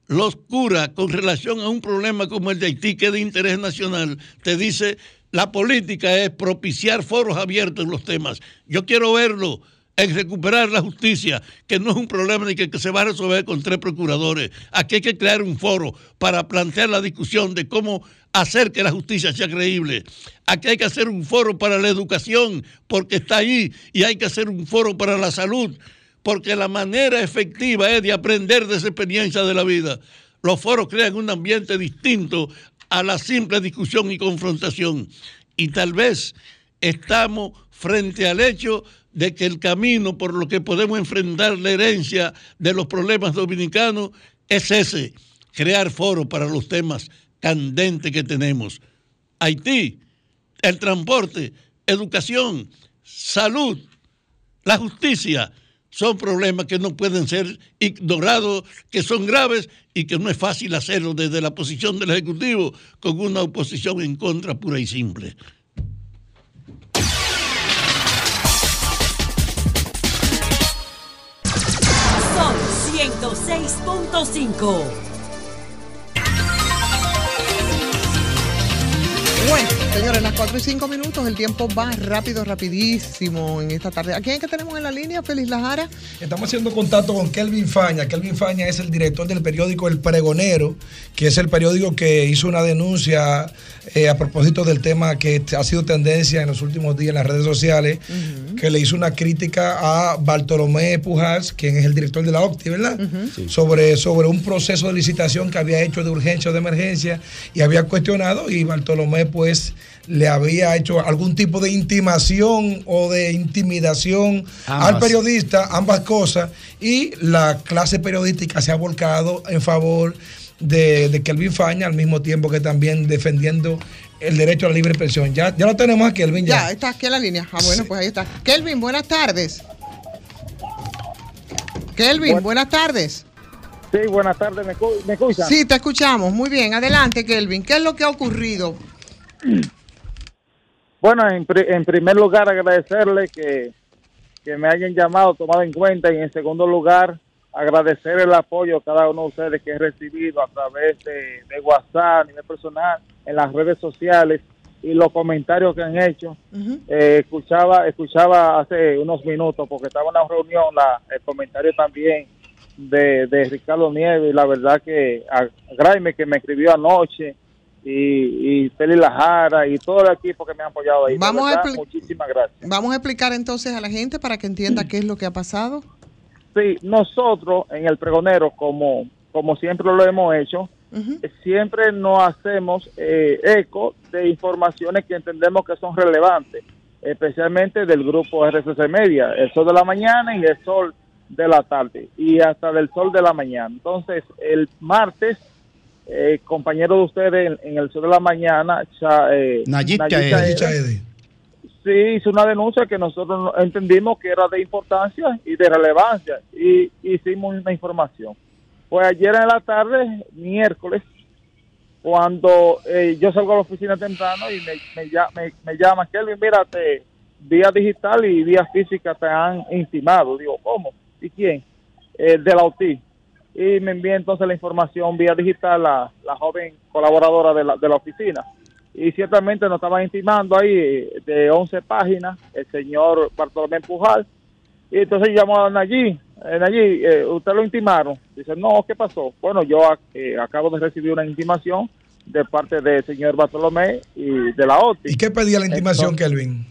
los cura con relación a un problema como el de Haití, que es de interés nacional, te dice, la política es propiciar foros abiertos en los temas. Yo quiero verlo en recuperar la justicia, que no es un problema ni que, que se va a resolver con tres procuradores. Aquí hay que crear un foro para plantear la discusión de cómo hacer que la justicia sea creíble. Aquí hay que hacer un foro para la educación, porque está ahí, y hay que hacer un foro para la salud, porque la manera efectiva es de aprender de esa experiencia de la vida. Los foros crean un ambiente distinto a la simple discusión y confrontación. Y tal vez estamos frente al hecho de que el camino por lo que podemos enfrentar la herencia de los problemas dominicanos es ese, crear foros para los temas candentes que tenemos. Haití, el transporte, educación, salud, la justicia, son problemas que no pueden ser ignorados, que son graves y que no es fácil hacerlo desde la posición del Ejecutivo con una oposición en contra pura y simple. Son 106.5. Bueno, señores, las 4 y 5 minutos, el tiempo va rápido, rapidísimo en esta tarde. ¿A quién es que tenemos en la línea, Feliz Lajara? Estamos haciendo contacto con Kelvin Faña. Kelvin Faña es el director del periódico El Pregonero, que es el periódico que hizo una denuncia eh, a propósito del tema que ha sido tendencia en los últimos días en las redes sociales, que le hizo una crítica a Bartolomé Pujals, quien es el director de la OCTI, ¿verdad? sobre, sobre un proceso de licitación que había hecho de urgencia o de emergencia y había cuestionado y Bartolomé pues le había hecho algún tipo de intimación o de intimidación al periodista, ambas cosas, y la clase periodística se ha volcado en favor de, de Kelvin Faña, al mismo tiempo que también defendiendo el derecho a la libre expresión. Ya, ya lo tenemos a Kelvin, Ya, ya. está aquí en la línea. Ah, bueno, pues ahí está. Kelvin, buenas tardes. Kelvin, buenas tardes. Sí, buenas tardes, ¿me, escu- me escuchan? Sí, te escuchamos. Muy bien, adelante, Kelvin. ¿Qué es lo que ha ocurrido? Bueno, en, pri- en primer lugar agradecerle que, que me hayan llamado, tomado en cuenta y en segundo lugar agradecer el apoyo a cada uno de ustedes que he recibido a través de, de WhatsApp a nivel personal, en las redes sociales y los comentarios que han hecho. Eh, escuchaba escuchaba hace unos minutos porque estaba en una reunión la, el comentario también de, de Ricardo Nieves y la verdad que a Graeme que me escribió anoche y, y Feli Lajara y todo el equipo que me han apoyado ahí. Vamos a verdad, expli- muchísimas gracias. Vamos a explicar entonces a la gente para que entienda qué es lo que ha pasado. Sí, nosotros en el pregonero, como, como siempre lo hemos hecho, siempre nos hacemos eh, eco de informaciones que entendemos que son relevantes, especialmente del grupo RCC Media, el sol de la mañana y el sol de la tarde, y hasta del sol de la mañana. Entonces, el martes, eh, compañero de ustedes en, en el sol de la mañana, Cha- eh, Nayib Nayib Chaede. Chaede, sí hizo una denuncia que nosotros no- entendimos que era de importancia y de relevancia y hicimos una información. Pues ayer en la tarde, miércoles, cuando eh, yo salgo a la oficina temprano y me, me, me, me llama Kelvin, mira, te, vía digital y vía física te han intimado. Digo, ¿cómo? ¿Y quién? Eh, de la OTI. Y me envía entonces la información vía digital la, la joven colaboradora de la, de la oficina y ciertamente nos estaban intimando ahí eh, de 11 páginas el señor Bartolomé Pujal y entonces llamó a Nayí eh, Nayí, eh, ¿usted lo intimaron? Dice, no, ¿qué pasó? Bueno, yo eh, acabo de recibir una intimación de parte del señor Bartolomé y de la OTI. ¿Y qué pedía la intimación, Entonces- Kelvin?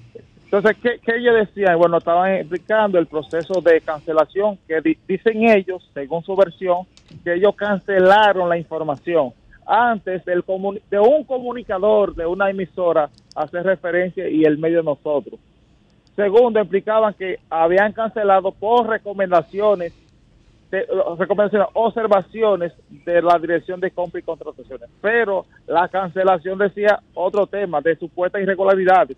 Entonces, ¿qué, ellos decían? Bueno, estaban explicando el proceso de cancelación que di- dicen ellos, según su versión, que ellos cancelaron la información antes de un comunicador de una emisora hacer referencia y el medio de nosotros. Segundo, explicaban que habían cancelado por recomendaciones, recomendaciones, observaciones de la Dirección de Compra y Contrataciones. Pero la cancelación decía otro tema, de supuestas irregularidades.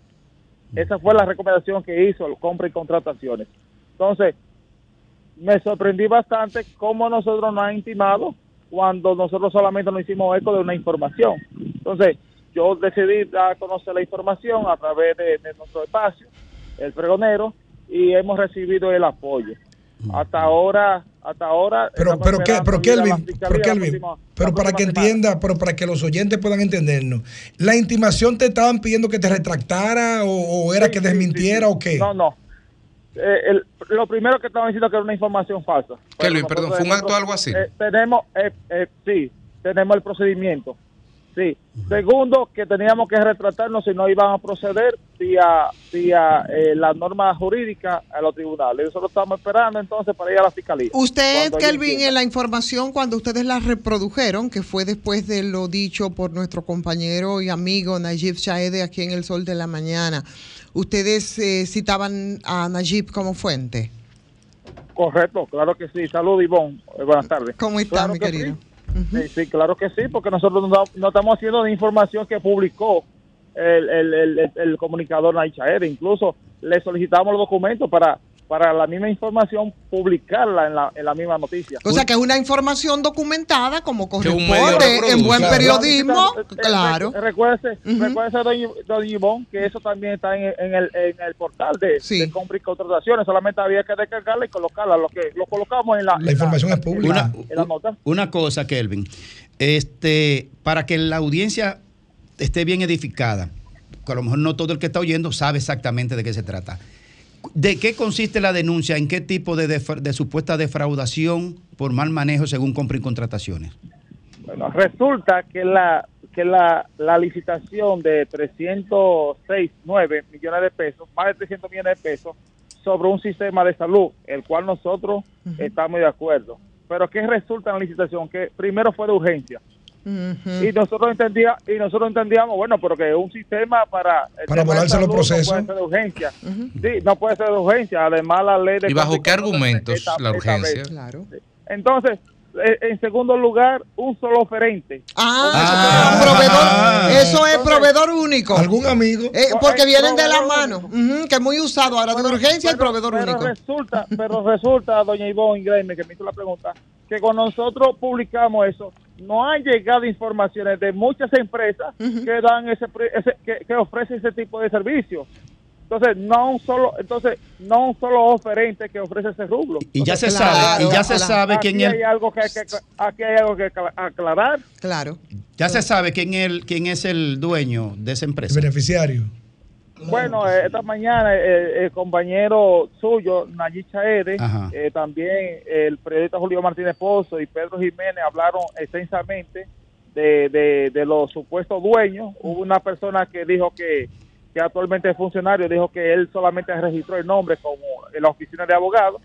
Esa fue la recomendación que hizo el Compra y Contrataciones. Entonces, me sorprendí bastante cómo nosotros nos han intimado cuando nosotros solamente nos hicimos eco de una información. Entonces, yo decidí dar a conocer la información a través de, de nuestro espacio, el pregonero, y hemos recibido el apoyo. Hasta ahora, hasta ahora. Pero, pero, ¿qué, pero Kelvin, pero, Kelvin, próxima- pero para que semana. entienda, pero para que los oyentes puedan entendernos, ¿la intimación te estaban pidiendo que te retractara o, o era que desmintiera o qué? No, no. Eh, el- lo primero que estaban diciendo que era una información falsa. Kelvin, perdón, ¿fue un acto algo así? eh, tenemos, eh, eh, sí, tenemos el procedimiento. Sí. Segundo, que teníamos que retratarnos si no iban a proceder vía, vía eh, la norma jurídica a los tribunales. Nosotros estamos esperando entonces para ir a la fiscalía. Usted, Kelvin, en la información cuando ustedes la reprodujeron, que fue después de lo dicho por nuestro compañero y amigo Najib Shaede aquí en El Sol de la Mañana, ¿ustedes eh, citaban a Najib como fuente? Correcto, claro que sí. Salud, Ivonne. Eh, buenas tardes. ¿Cómo está, Claro mi que querido? Sí, sí, claro que sí, porque nosotros no, no estamos haciendo de información que publicó el, el, el, el- el comunicador Naichaer. Incluso le solicitamos los documentos para, para la misma información publicarla en la, en la misma noticia. O sea, que es una información documentada como corresponde en buen periodismo, Eh, eh, claro. re- Recuérdese, doña, doña Ivonne, que eso también está en, en el, en el portal de, de compra y contrataciones. Solamente había que descargarla y colocarla. Lo que lo colocamos en la, La información es en pública. la- en la nota. Una cosa, Kelvin, este, para que la audiencia esté bien edificada, que a lo mejor no todo el que está oyendo sabe exactamente de qué se trata. ¿De qué consiste la denuncia? ¿En qué tipo de, supuesta defraudación por mal manejo según compra y contrataciones? Bueno, resulta que la que la, la licitación de 306.9 millones de pesos, más de 300 millones de pesos, sobre un sistema de salud, el cual nosotros estamos de acuerdo. Pero ¿qué resulta en la licitación? Que primero fue de urgencia. Y nosotros entendía y nosotros entendíamos, bueno, pero que un sistema para el Para volarse los procesos. No puede ser de urgencia. Sí, no puede ser de urgencia. Además, la ley de ¿Y bajo qué argumentos esta- la urgencia? vez. Entonces, en segundo lugar, un solo oferente. Ah, proveedor, eso es proveedor único. ¿Algún amigo? Eh, porque Eh, vienen de la mano, que es muy usado ahora de urgencia y proveedor pero único. resulta, <laughs> pero resulta, doña Ivonne Ingreme, que me hizo la pregunta, que cuando nosotros publicamos eso, no han llegado informaciones de muchas empresas que dan ese, ese- que, que ofrecen ese tipo de servicios. Entonces, no un solo, entonces, no un solo oferente que ofrece ese rublo. Y ya Entonces, se sabe, y ya se sabe quién aquí es- hay algo que hay que, aquí hay algo que acla- aclarar. Claro. Ya se sabe quién, el, quién es el dueño de esa empresa. beneficiario. Bueno, eh, esta mañana eh, el compañero suyo, Nayib Chaede, eh, también el periodista Julio Martínez Pozo y Pedro Jiménez hablaron extensamente de, de, de los supuestos dueños. Hubo una persona que dijo que, que actualmente es funcionario, dijo que él solamente registró el nombre como en la oficina de abogados,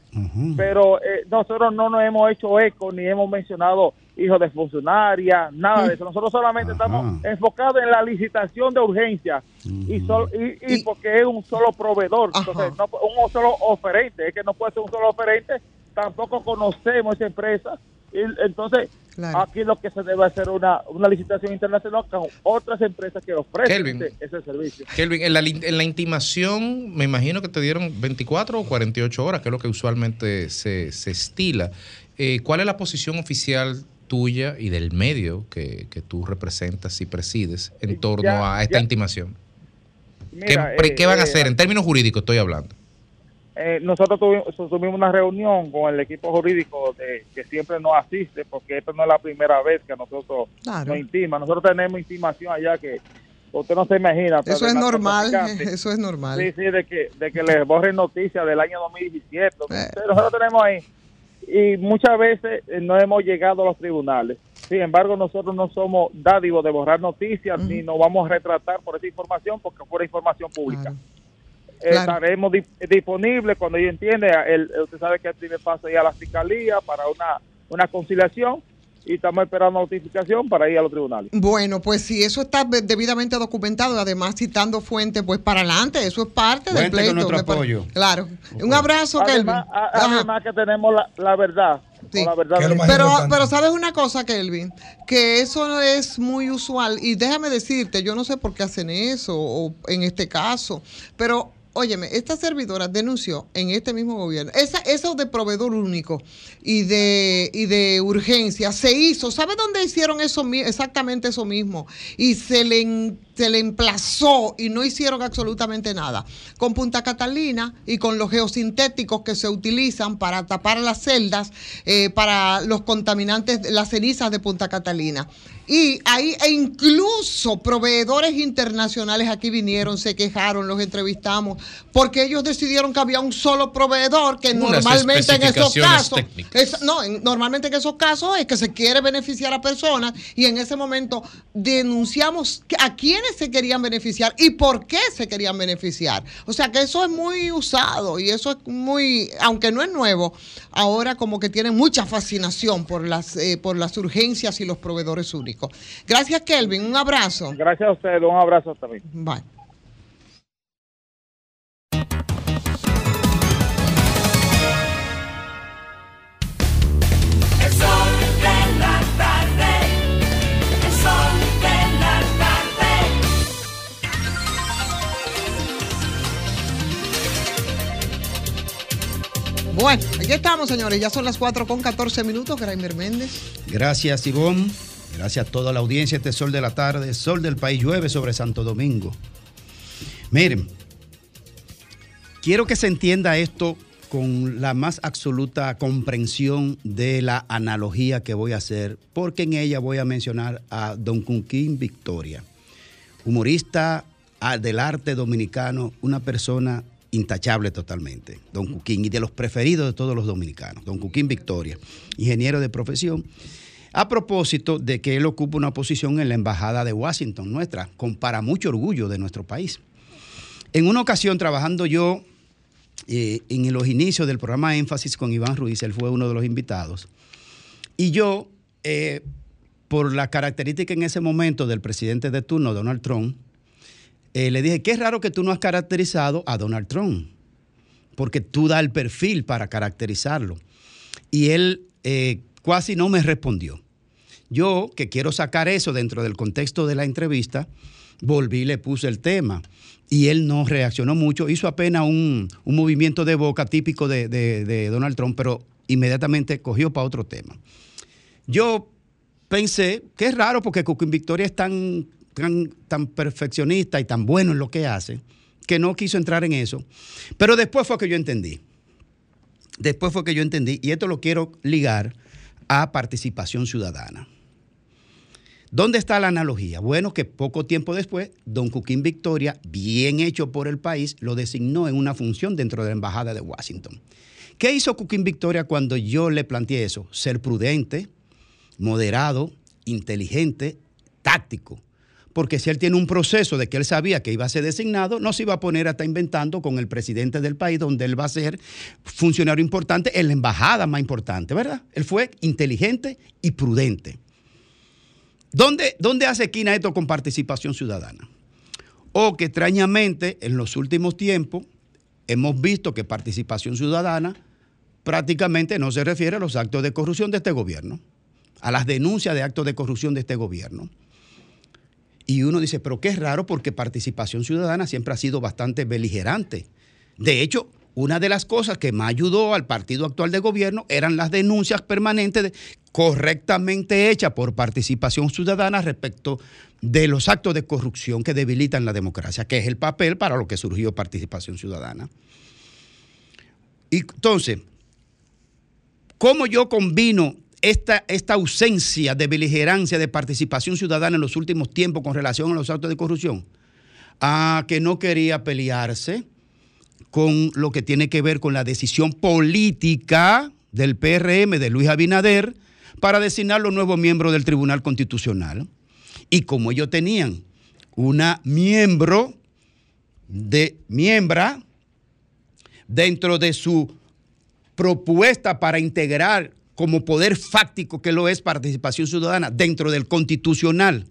pero eh, nosotros no nos hemos hecho eco ni hemos mencionado hijos de funcionaria, nada de eso. Nosotros solamente estamos enfocados en la licitación de urgencia y, sol- y, y porque es un solo proveedor, entonces no, un solo oferente, es que no puede ser un solo oferente, tampoco conocemos esa empresa. Y, entonces, aquí lo que se debe hacer una, una licitación internacional con otras empresas que ofrecen Kelvin. ese, servicio. Kelvin, en la, en la intimación, me imagino que te dieron 24 o 48 horas, que es lo que usualmente se, se estila. Eh, ¿Cuál es la posición oficial tuya y del medio que, que tú representas y presides en torno Ya, a esta ya. intimación? ¿Qué, Mira, eh, qué van a eh, hacer? En términos jurídicos estoy hablando. Eh, nosotros tuvimos, tuvimos una reunión con el equipo jurídico de, que siempre nos asiste, porque esta no es la primera vez que nosotros Claro. nos intima. Nosotros tenemos intimación allá que usted no se imagina. Eso es normal, <laughs> eso es normal. Sí, sí, de que, de que les borren noticias del año 2017. Eh. Nosotros tenemos ahí. Y muchas veces eh, no hemos llegado a los tribunales. Sin embargo, nosotros no somos dádivos de borrar noticias ni nos vamos a retratar por esa información porque fuera información pública. Claro. Estaremos di- disponibles cuando yo entiende. El, usted sabe que primer paso ya a la fiscalía para una, una conciliación y estamos esperando notificación para ir a los tribunales. Bueno, pues si eso está de- debidamente documentado, además citando fuentes, pues para adelante, eso es parte del con pleito. nuestro me pare- apoyo. Claro. Un abrazo, Kelvin. Además, a- Ajá. además que tenemos la, la verdad. Sí. la verdad Pero, pero sabes una cosa, Kelvin, que eso no es muy usual y déjame decirte, yo no sé por qué hacen eso o en este caso, pero óyeme, esta servidora denunció en este mismo gobierno, esa, eso de proveedor único y de, y de urgencia se hizo, ¿sabe dónde hicieron eso exactamente eso mismo? Y se le, se le emplazó y no hicieron absolutamente nada. Con Punta Catalina y con los geosintéticos que se utilizan para tapar las celdas, eh, para los contaminantes, las cenizas de Punta Catalina. Y ahí, e incluso proveedores internacionales aquí vinieron, se quejaron, los entrevistamos, porque ellos decidieron que había un solo proveedor que Unas normalmente en esos casos, es- no, en- normalmente en esos casos es que se quiere beneficiar a personas y en ese momento denunciamos a quiénes se querían beneficiar y por qué se querían beneficiar. O sea que eso es muy usado y eso es muy, aunque no es nuevo, ahora como que tiene mucha fascinación por las, eh, por las urgencias y los proveedores únicos. Gracias Kelvin, un abrazo. Gracias a ustedes, un abrazo también. Bye. El sol de la tarde. El sol de la tarde. Bueno, aquí estamos señores, ya son las 4 con 14 minutos, Graimer Méndez. Gracias, Ivonne. Gracias a toda la audiencia. Este sol de la tarde, sol del país, llueve sobre Santo Domingo. Miren, quiero que se entienda esto con la más absoluta comprensión de la analogía que voy a hacer, porque en ella voy a mencionar a Don Cunquín Victoria, humorista ah, del arte dominicano, una persona intachable totalmente, Don Cuquín, y de los preferidos de todos los dominicanos, Don Cuquín Victoria, ingeniero de profesión, a propósito de que él ocupa una posición en la Embajada de Washington, nuestra, con para mucho orgullo de nuestro país. En una ocasión, trabajando yo eh, en los inicios del programa Énfasis con Iván Ruiz, él fue uno de los invitados, y yo, eh, por la característica en ese momento del presidente de turno, Donald Trump, eh, le dije, qué raro que tú no has caracterizado a Donald Trump, porque tú das el perfil para caracterizarlo. Y él casi no me respondió. Yo, que quiero sacar eso dentro del contexto de la entrevista, volví y le puse el tema. Y él no reaccionó mucho, hizo apenas un, un movimiento de boca típico de, de- de Donald Trump, pero inmediatamente cogió para otro tema. Yo pensé que es raro porque Cuquín Victoria es tan, tan, tan perfeccionista y tan bueno en lo que hace que no quiso entrar en eso. Pero después fue que yo entendí. Después fue que yo entendí, y esto lo quiero ligar a participación ciudadana. ¿Dónde está la analogía? Bueno, que poco tiempo después, don Cuquín Victoria, bien hecho por el país, lo designó en una función dentro de la Embajada de Washington. ¿Qué hizo Cuquín Victoria cuando yo le planteé eso? Ser prudente, moderado, inteligente, táctico. Porque si él tiene un proceso de que él sabía que iba a ser designado, no se iba a poner a estar inventando con el presidente del país, donde él va a ser funcionario importante en la embajada más importante, ¿verdad? Él fue inteligente y prudente. ¿Dónde, dónde hace esquina esto con participación ciudadana? O que extrañamente en los últimos tiempos hemos visto que participación ciudadana prácticamente no se refiere a los actos de corrupción de este gobierno, a las denuncias de actos de corrupción de este gobierno. Y uno dice, pero qué raro porque participación ciudadana siempre ha sido bastante beligerante. De hecho, una de las cosas que más ayudó al partido actual de gobierno eran las denuncias permanentes de- correctamente hechas por participación ciudadana respecto de los actos de corrupción que debilitan la democracia, que es el papel para lo que surgió participación ciudadana. Y entonces, ¿cómo yo combino esta, esta ausencia de beligerancia de participación ciudadana en los últimos tiempos con relación a los actos de corrupción? A que no quería pelearse con lo que tiene que ver con la decisión política del PRM de Luis Abinader para designar los nuevos miembros del Tribunal Constitucional. Y como ellos tenían una miembro de miembra dentro de su propuesta para integrar como poder fáctico que lo es participación ciudadana dentro del constitucional,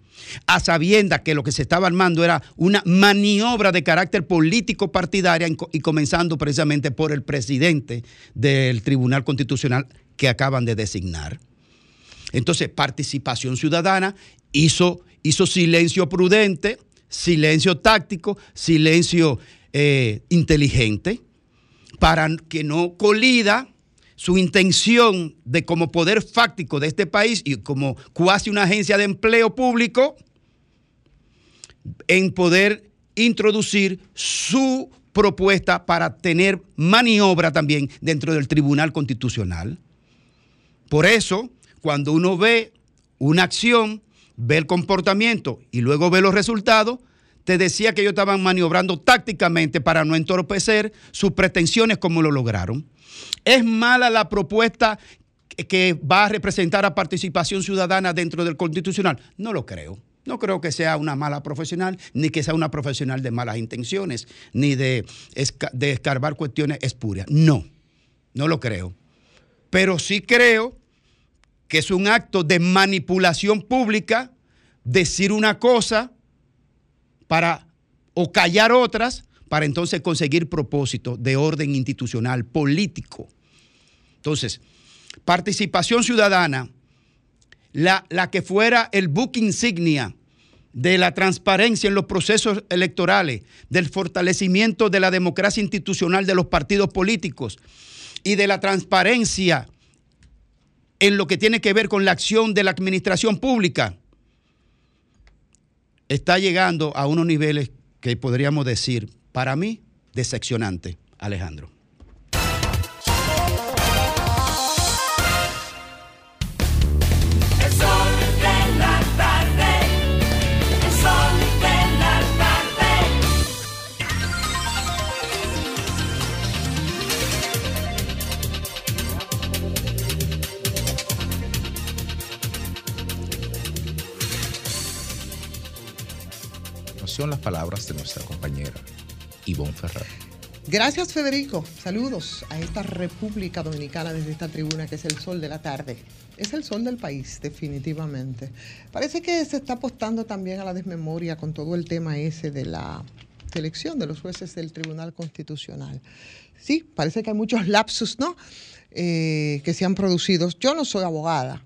a sabienda que lo que se estaba armando era una maniobra de carácter político partidaria y comenzando precisamente por el presidente del Tribunal Constitucional que acaban de designar. Entonces, participación ciudadana hizo, hizo silencio prudente, silencio táctico, silencio eh, inteligente, para que no colida su intención de como poder fáctico de este país y como cuasi una agencia de empleo público en poder introducir su propuesta para tener maniobra también dentro del Tribunal Constitucional. Por eso, cuando uno ve una acción, ve el comportamiento y luego ve los resultados, te decía que ellos estaban maniobrando tácticamente para no entorpecer sus pretensiones como lo lograron. ¿Es mala la propuesta que va a representar a participación ciudadana dentro del constitucional? No lo creo. No creo que sea una mala profesional, ni que sea una profesional de malas intenciones, ni de, esca- de escarbar cuestiones espurias. No, no lo creo. Pero sí creo que es un acto de manipulación pública, decir una cosa para o callar otras para entonces conseguir propósitos de orden institucional, político. Entonces, participación ciudadana, la, la que fuera el book insignia de la transparencia en los procesos electorales, del fortalecimiento de la democracia institucional de los partidos políticos y de la transparencia en lo que tiene que ver con la acción de la administración pública, está llegando a unos niveles que podríamos decir, para mí, decepcionante, Alejandro. Son las palabras de nuestra compañera Ivonne Ferrer. Gracias, Federico. Saludos a esta República Dominicana desde esta tribuna que es el sol de la tarde. Es el sol del país, definitivamente. Parece que se está apostando también a la desmemoria con todo el tema ese de la selección de los jueces del Tribunal Constitucional. Sí, parece que hay muchos lapsus, ¿no? Eh, que se han producido. Yo no soy abogada,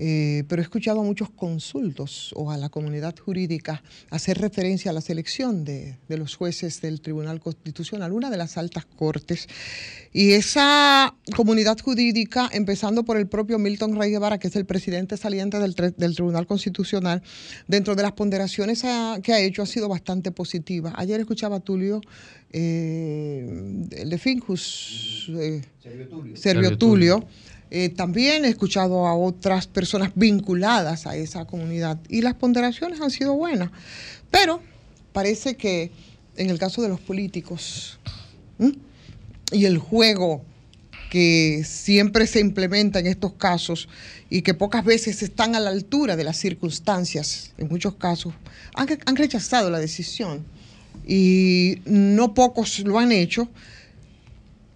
eh, pero he escuchado a muchos consultos o a la comunidad jurídica hacer referencia a la selección de, de los jueces del Tribunal Constitucional, una de las altas cortes. Y esa comunidad jurídica, empezando por el propio Milton Rey Guevara, que es el presidente saliente del, Tribunal Constitucional, dentro de las ponderaciones a- que ha hecho ha sido bastante positiva. Ayer escuchaba a Tulio, eh, el de Finjus, eh, Servio Tulio. Eh, también he escuchado a otras personas vinculadas a esa comunidad y las ponderaciones han sido buenas. Pero parece que en el caso de los políticos y el juego que siempre se implementa en estos casos y que pocas veces están a la altura de las circunstancias, en muchos casos, han rechazado la decisión y no pocos lo han hecho.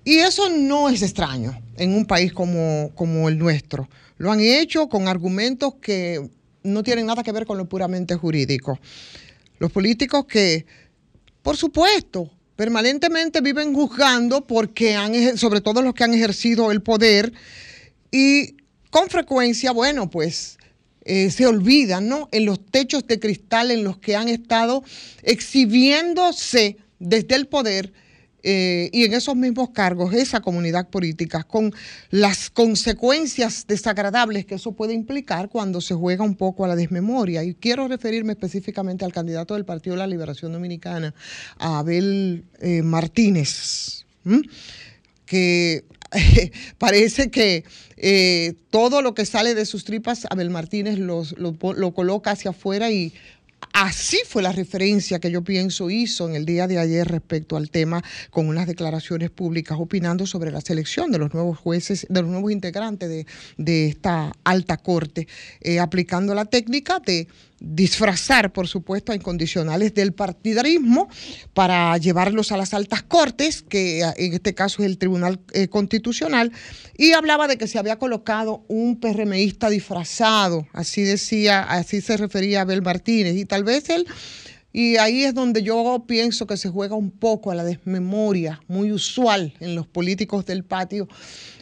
Y eso no es extraño en un país como, como el nuestro. Lo han hecho con argumentos que no tienen nada que ver con lo puramente jurídico. Los políticos que, por supuesto, permanentemente viven juzgando porque han, sobre todo los que han ejercido el poder y con frecuencia, bueno, pues eh, se olvidan, ¿no? En los techos de cristal en los que han estado exhibiéndose desde el poder eh, y en esos mismos cargos, esa comunidad política, con las consecuencias desagradables que eso puede implicar cuando se juega un poco a la desmemoria. Y quiero referirme específicamente al candidato del Partido de la Liberación Dominicana, Abel eh, Martínez. que <laughs> parece que eh, todo lo que sale de sus tripas, Abel Martínez lo, lo coloca hacia afuera y así fue la referencia que yo pienso hizo en el día de ayer respecto al tema con unas declaraciones públicas opinando sobre la selección de los nuevos jueces, de los nuevos integrantes de, de esta alta corte, eh, aplicando la técnica de disfrazar, por supuesto, a incondicionales del partidarismo para llevarlos a las altas cortes, que eh, en este caso es el Tribunal eh, Constitucional, y hablaba de que se había colocado un PRMista disfrazado, así decía, así se refería Abel Martínez, y tal vez él y ahí es donde yo pienso que se juega un poco a la desmemoria, muy usual en los políticos del patio.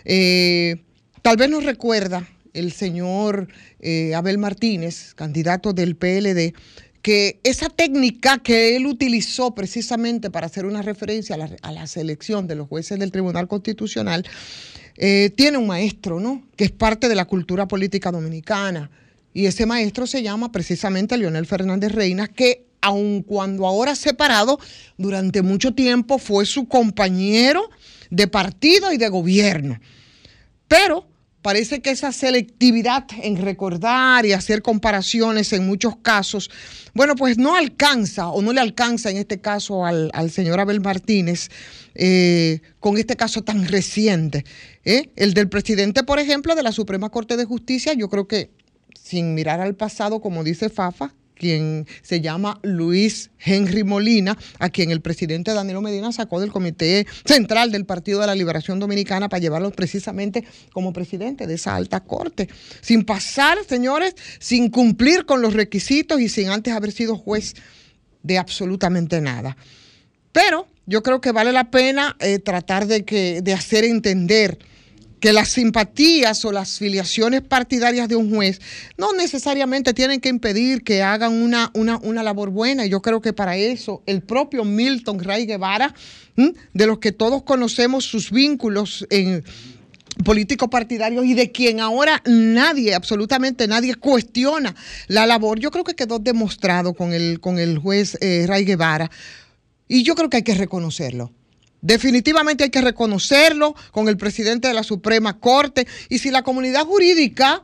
Eh, tal vez nos recuerda el señor eh, Abel Martínez, candidato del PLD, que esa técnica que él utilizó precisamente para hacer una referencia a la, selección de los jueces del Tribunal Constitucional, eh, tiene un maestro, ¿no? Que es parte de la cultura política dominicana. Y ese maestro se llama precisamente Leonel Fernández Reina, que aun cuando ahora separado, durante mucho tiempo fue su compañero de partido y de gobierno. Pero parece que esa selectividad en recordar y hacer comparaciones en muchos casos, bueno, pues no alcanza o no le alcanza en este caso al, al señor Abel Martínez eh, con este caso tan reciente. ¿eh? El del presidente, por ejemplo, de la Suprema Corte de Justicia, yo creo que sin mirar al pasado, como dice Fafa, quien se llama Luis Henry Molina, a quien el presidente Danilo Medina sacó del Comité Central del Partido de la Liberación Dominicana para llevarlo precisamente como presidente de esa alta corte, sin pasar, señores, sin cumplir con los requisitos y sin antes haber sido juez de absolutamente nada. Pero yo creo que vale la pena eh, tratar de, que, de hacer entender que las simpatías o las filiaciones partidarias de un juez no necesariamente tienen que impedir que hagan una, una, una labor buena. Yo creo que para eso el propio Milton Ray Guevara, de los que todos conocemos sus vínculos en políticos partidarios y de quien ahora nadie, absolutamente nadie cuestiona la labor, yo creo que quedó demostrado con el, con el juez eh, Ray Guevara. Y yo creo que hay que reconocerlo. Definitivamente hay que reconocerlo con el presidente de la Suprema Corte. Y si la comunidad jurídica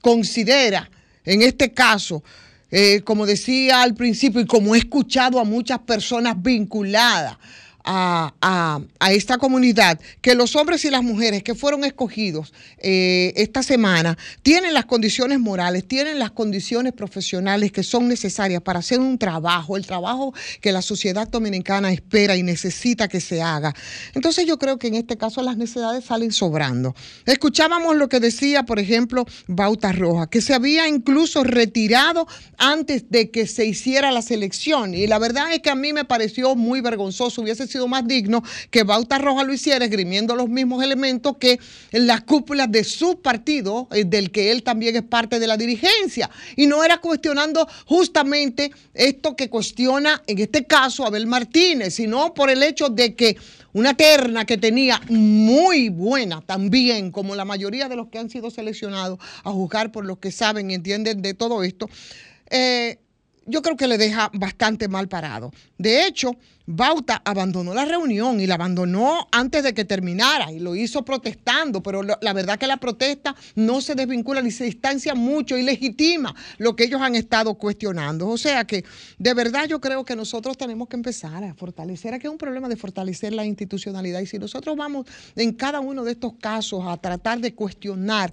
considera, en este caso, eh, como decía al principio y como he escuchado a muchas personas vinculadas a, a- a esta comunidad, que los hombres y las mujeres que fueron escogidos eh, esta semana tienen las condiciones morales, tienen las condiciones profesionales que son necesarias para hacer un trabajo, el trabajo que la sociedad dominicana espera y necesita que se haga. Entonces yo creo que en este caso las necesidades salen sobrando. Escuchábamos lo que decía, por ejemplo, Bauta Roja, que se había incluso retirado antes de que se hiciera la selección. Y la verdad es que a mí me pareció muy vergonzoso, hubiese sido más digno que Bauta Roja lo hiciera esgrimiendo los mismos elementos que las cúpulas de su partido, eh, del que él también es parte de la dirigencia. Y no era cuestionando justamente esto que cuestiona en este caso Abel Martínez, sino por el hecho de que una terna que tenía muy buena también, como la mayoría de los que han sido seleccionados a juzgar por los que saben y entienden de todo esto, eh, yo creo que le deja bastante mal parado. De hecho, Bauta abandonó la reunión y la abandonó antes de que terminara y lo hizo protestando, pero la verdad que la protesta no se desvincula ni se distancia mucho y legitima lo que ellos han estado cuestionando. O sea que de verdad yo creo que nosotros tenemos que empezar a fortalecer, aquí es un problema de fortalecer la institucionalidad y si nosotros vamos en cada uno de estos casos a tratar de cuestionar.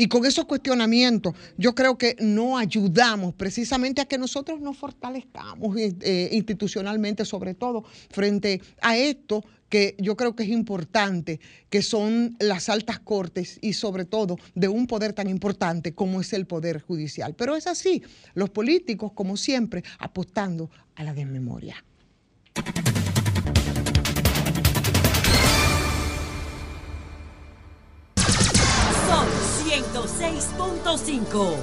Y con esos cuestionamientos, yo creo que no ayudamos precisamente a que nosotros nos fortalezcamos eh, eh, institucionalmente, sobre todo frente a esto que yo creo que es importante, que son las altas cortes y sobre todo de un poder tan importante como es el poder judicial. Pero es así, los políticos, como siempre, apostando a la desmemoria. 106.5.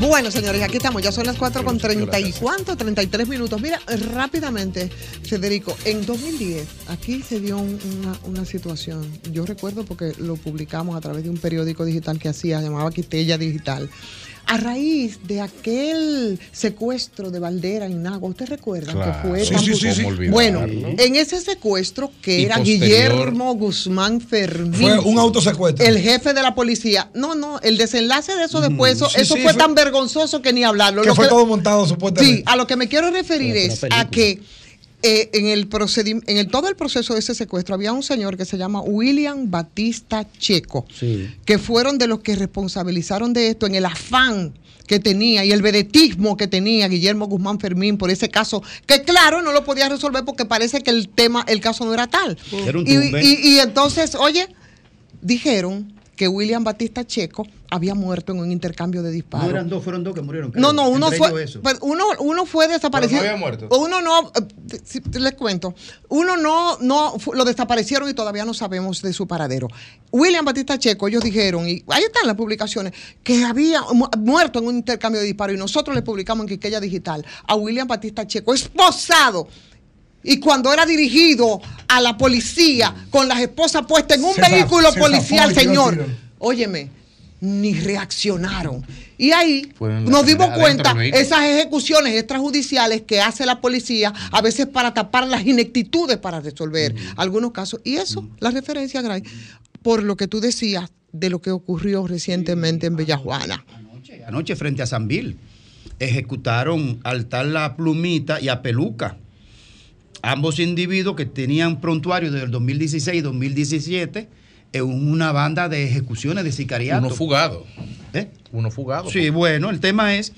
Bueno, señores, aquí estamos. Ya son las 4 con 30 y cuánto, 33 minutos. Mira, eh, rápidamente, Federico, en 2010 aquí se dio un- una, una situación. Yo recuerdo porque lo publicamos a través de un periódico digital que hacía, llamaba Quitella Digital. A raíz de aquel secuestro de Valdera en Nagua, ¿usted recuerda Claro. que fue Sí, tan sí, sí, sí. Bueno, en ese secuestro que Y era posterior- Guillermo Guzmán Fermín. Fue un autosecuestro. El jefe de la policía. No, no, el desenlace de eso después, eso, Sí, eso sí, fue, fue- tan vergonzoso que ni hablarlo. Que Lo fue que- todo montado Sí, supuestamente. a lo que me quiero referir es a que eh, en el en el, todo el proceso de ese secuestro había un señor que se llama William Batista Checo, que fueron de los que responsabilizaron de esto en el afán que tenía y el vedetismo que tenía Guillermo Guzmán Fermín por ese caso, que claro, no lo podía resolver porque parece que el tema, el caso no era tal. Era un Y, tumbe. y- y entonces, oye, dijeron que William Batista Checo había muerto en un intercambio de disparos. No eran dos, fueron dos que murieron. creo. No, no, uno Entre fue, pero uno, uno fue desaparecido. Pero no había muerto. Uno no, eh, les cuento, uno no, no, lo desaparecieron y todavía no sabemos de su paradero. William Batista Checo, ellos dijeron, y ahí están las publicaciones, que había mu- muerto en un intercambio de disparos y nosotros le publicamos en Quiqueya Digital a William Batista Checo, esposado. Y cuando era dirigido a la policía con las esposas puestas en un Se vehículo se policial, señor, óyeme, ni reaccionaron. Y ahí nos dimos cuenta esas ejecuciones extrajudiciales que hace la policía a veces para tapar las ineptitudes para resolver algunos casos. Y eso, la referencia, Gray, por lo que tú decías de lo que ocurrió recientemente en Bellajuana. Anoche frente a Sanville ejecutaron al tal La Plumita y a Peluca. Ambos individuos que tenían prontuario desde el 2016 y 2017 en una banda de ejecuciones de sicariato. Uno fugado. ¿Eh? Uno fugado. Sí, bueno, el tema es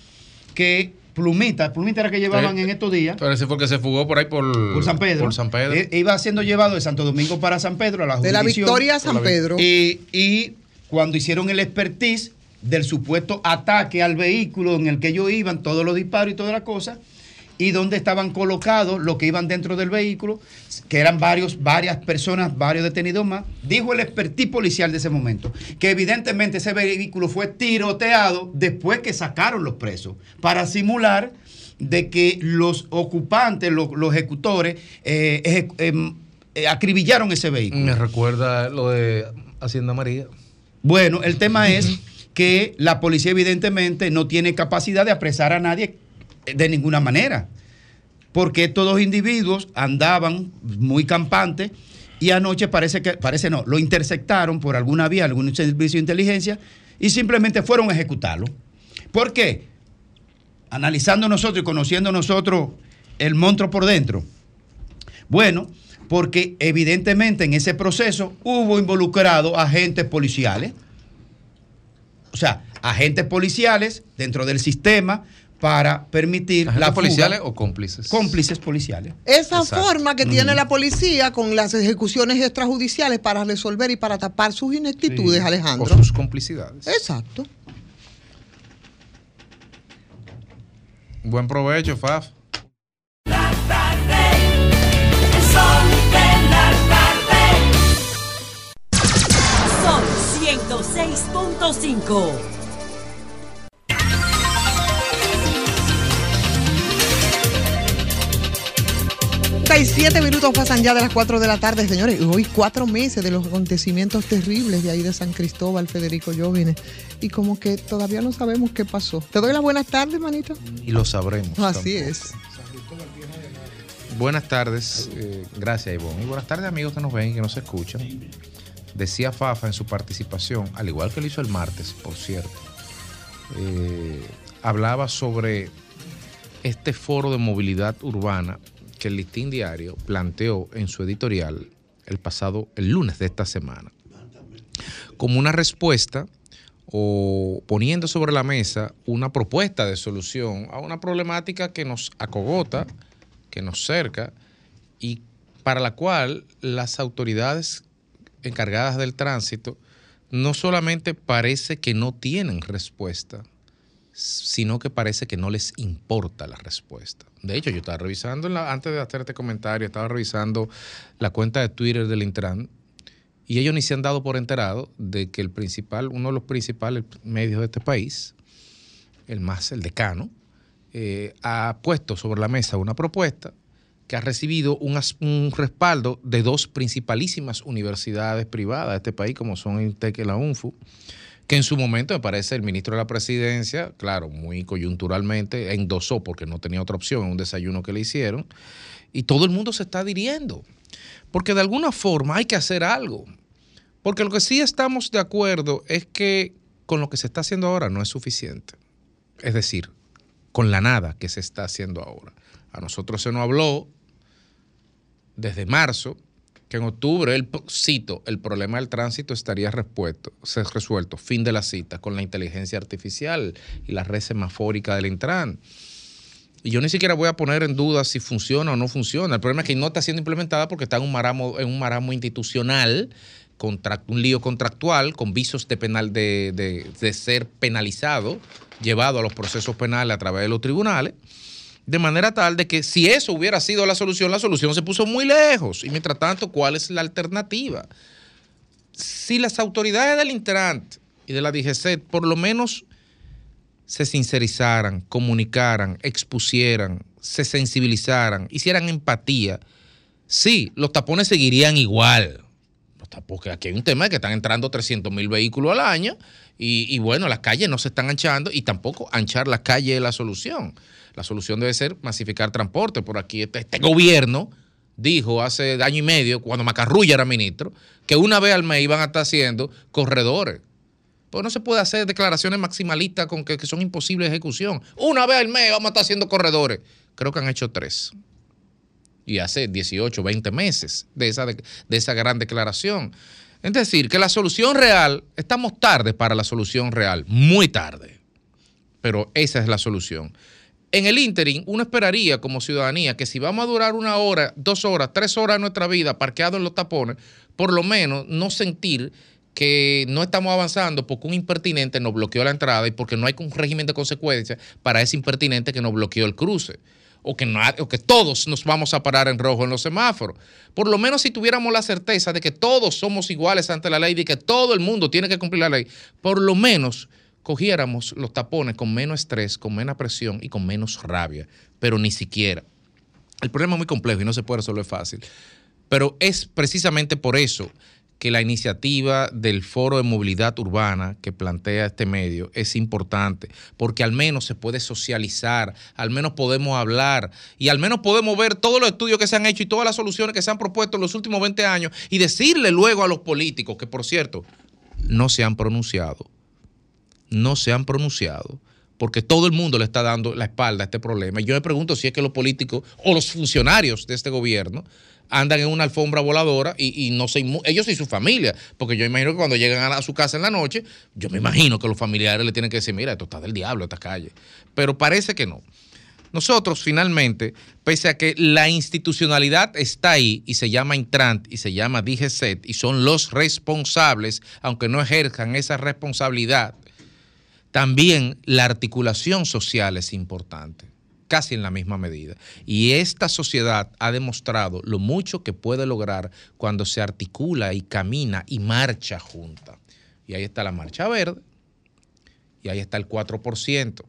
que Plumita, Plumita era que llevaban Sí. en estos días. Pero ese fue el que se fugó por ahí por, Por San Pedro. Por San Pedro. Eh, iba siendo llevado de Santo Domingo para San Pedro a la De la jurisdicción. Victoria a San Pedro. Y, y cuando hicieron el expertise del supuesto ataque al vehículo en el que ellos iban, todos los disparos y toda la cosa, y donde estaban colocados los que iban dentro del vehículo, que eran varios, varias personas, varios detenidos más, dijo el expertise policial de ese momento, que evidentemente ese vehículo fue tiroteado después que sacaron los presos, para simular de que los ocupantes, los, los ejecutores, eh, em, eh, acribillaron ese vehículo. Me recuerda lo de Hacienda María. Bueno, el tema es que la policía evidentemente no tiene capacidad de apresar a nadie de ninguna manera, porque estos dos individuos andaban muy campantes y anoche parece que, parece no, lo interceptaron por alguna vía, algún servicio de inteligencia y simplemente fueron a ejecutarlo. ¿Por qué? Analizando nosotros y conociendo nosotros el monstruo por dentro. Bueno, porque evidentemente en ese proceso hubo involucrados agentes policiales. O sea, agentes policiales dentro del sistema para permitir ¿Agentes la fuga. policiales o cómplices? Cómplices policiales. Esa Exacto. forma que tiene la policía con las ejecuciones extrajudiciales para resolver y para tapar sus ineptitudes, Alejandro. O sus complicidades. Exacto. Buen provecho, Faf. El sol de la tarde. Sol 106.5. 37 minutos pasan ya de las 4 de la tarde, señores. Y Hoy cuatro meses de los acontecimientos terribles de ahí de San Cristóbal, Federico Jóvenes. Y como que todavía no sabemos qué pasó. Te doy las buenas tardes, manito. Y lo sabremos. Así también. es. Buenas tardes, eh, gracias Ivonne. Y buenas tardes amigos que nos ven y que nos escuchan. Decía Fafa en su participación, al igual que lo hizo el martes, por cierto, eh, hablaba sobre este foro de movilidad urbana que el Listín Diario planteó en su editorial el pasado, el lunes de esta semana, como una respuesta o poniendo sobre la mesa una propuesta de solución a una problemática que nos acogota, que nos cerca y para la cual las autoridades encargadas del tránsito no solamente parece que no tienen respuesta, sino que parece que no les importa la respuesta. De hecho, yo estaba revisando, antes de hacer este comentario, estaba revisando la cuenta de Twitter del Intran y ellos ni se han dado por enterado de que el principal, uno de los principales medios de este país, el más, el decano, eh, ha puesto sobre la mesa una propuesta que ha recibido un respaldo de dos principalísimas universidades privadas de este país, como son INTEC y la UNFU, que en su momento me parece el ministro de la presidencia, claro, muy coyunturalmente, endosó porque no tenía otra opción en un desayuno que le hicieron, y todo el mundo se está adhiriendo, porque de alguna forma hay que hacer algo, porque lo que sí estamos de acuerdo es que con lo que se está haciendo ahora no es suficiente, es decir, con la nada que se está haciendo ahora. A nosotros se nos habló desde marzo que en octubre, el, cito, el problema del tránsito estaría resuelto, se- resuelto, fin de la cita, con la inteligencia artificial y la red semafórica del Intran. Y yo ni siquiera voy a poner en duda si funciona o no funciona. El problema es que no está siendo implementada porque está en un maramo, en un maramo institucional, un lío contractual con visos de, penal, de- de ser penalizado, llevado a los procesos penales a través de los tribunales. De manera tal de que si eso hubiera sido la solución, la solución se puso muy lejos. Y mientras tanto, ¿cuál es la alternativa? Si las autoridades del Intrant y de la DGC por lo menos se sincerizaran, comunicaran, expusieran, se sensibilizaran, hicieran empatía, sí, los tapones seguirían igual. Porque aquí hay un tema de que están entrando 300 mil vehículos al año y, y bueno, las calles no se están anchando y tampoco anchar la calle es la solución. La solución debe ser masificar transporte. Por aquí este, este gobierno dijo hace año y medio, cuando Macarrulla era ministro, que una vez al mes iban a estar haciendo corredores. Pues no se puede hacer declaraciones maximalistas con que, son imposibles de ejecución. Una vez al mes vamos a estar haciendo corredores. Creo que han hecho tres. Y hace 18, 20 meses de esa, de esa gran declaración. Es decir, que la solución real, estamos tarde para la solución real, muy tarde. Pero esa es la solución. En el ínterin, uno esperaría como ciudadanía que si vamos a durar una hora, dos horas, tres horas de nuestra vida parqueados en los tapones, por lo menos no sentir que no estamos avanzando porque un impertinente nos bloqueó la entrada y porque no hay un régimen de consecuencias para ese impertinente que nos bloqueó el cruce. O que, no- o que todos nos vamos a parar en rojo en los semáforos. Por lo menos si tuviéramos la certeza de que todos somos iguales ante la ley, de que todo el mundo tiene que cumplir la ley, por lo menos cogiéramos los tapones con menos estrés, con menos presión y con menos rabia. Pero ni siquiera. El problema es muy complejo y no se puede resolver fácil. Pero es precisamente por eso que la iniciativa del Foro de Movilidad Urbana que plantea este medio es importante, porque al menos se puede socializar, al menos podemos hablar y al menos podemos ver todos los estudios que se han hecho y todas las soluciones que se han propuesto en los últimos 20 años y decirle luego a los políticos, que por cierto, no se han pronunciado, no se han pronunciado, porque todo el mundo le está dando la espalda a este problema. Y yo me pregunto si es que los políticos o los funcionarios de este gobierno andan en una alfombra voladora y, no se ellos y su familia, porque yo imagino que cuando llegan a su casa en la noche, yo me imagino que los familiares le tienen que decir, mira, esto está del diablo, esta calle. Pero parece que no. Nosotros finalmente, pese a que la institucionalidad está ahí y se llama Intrant y se llama DGCET y son los responsables, aunque no ejerzan esa responsabilidad, también la articulación social es importante, casi en la misma medida. Y esta sociedad ha demostrado lo mucho que puede lograr cuando se articula y camina y marcha junta. Y ahí está la marcha verde y ahí está el 4%.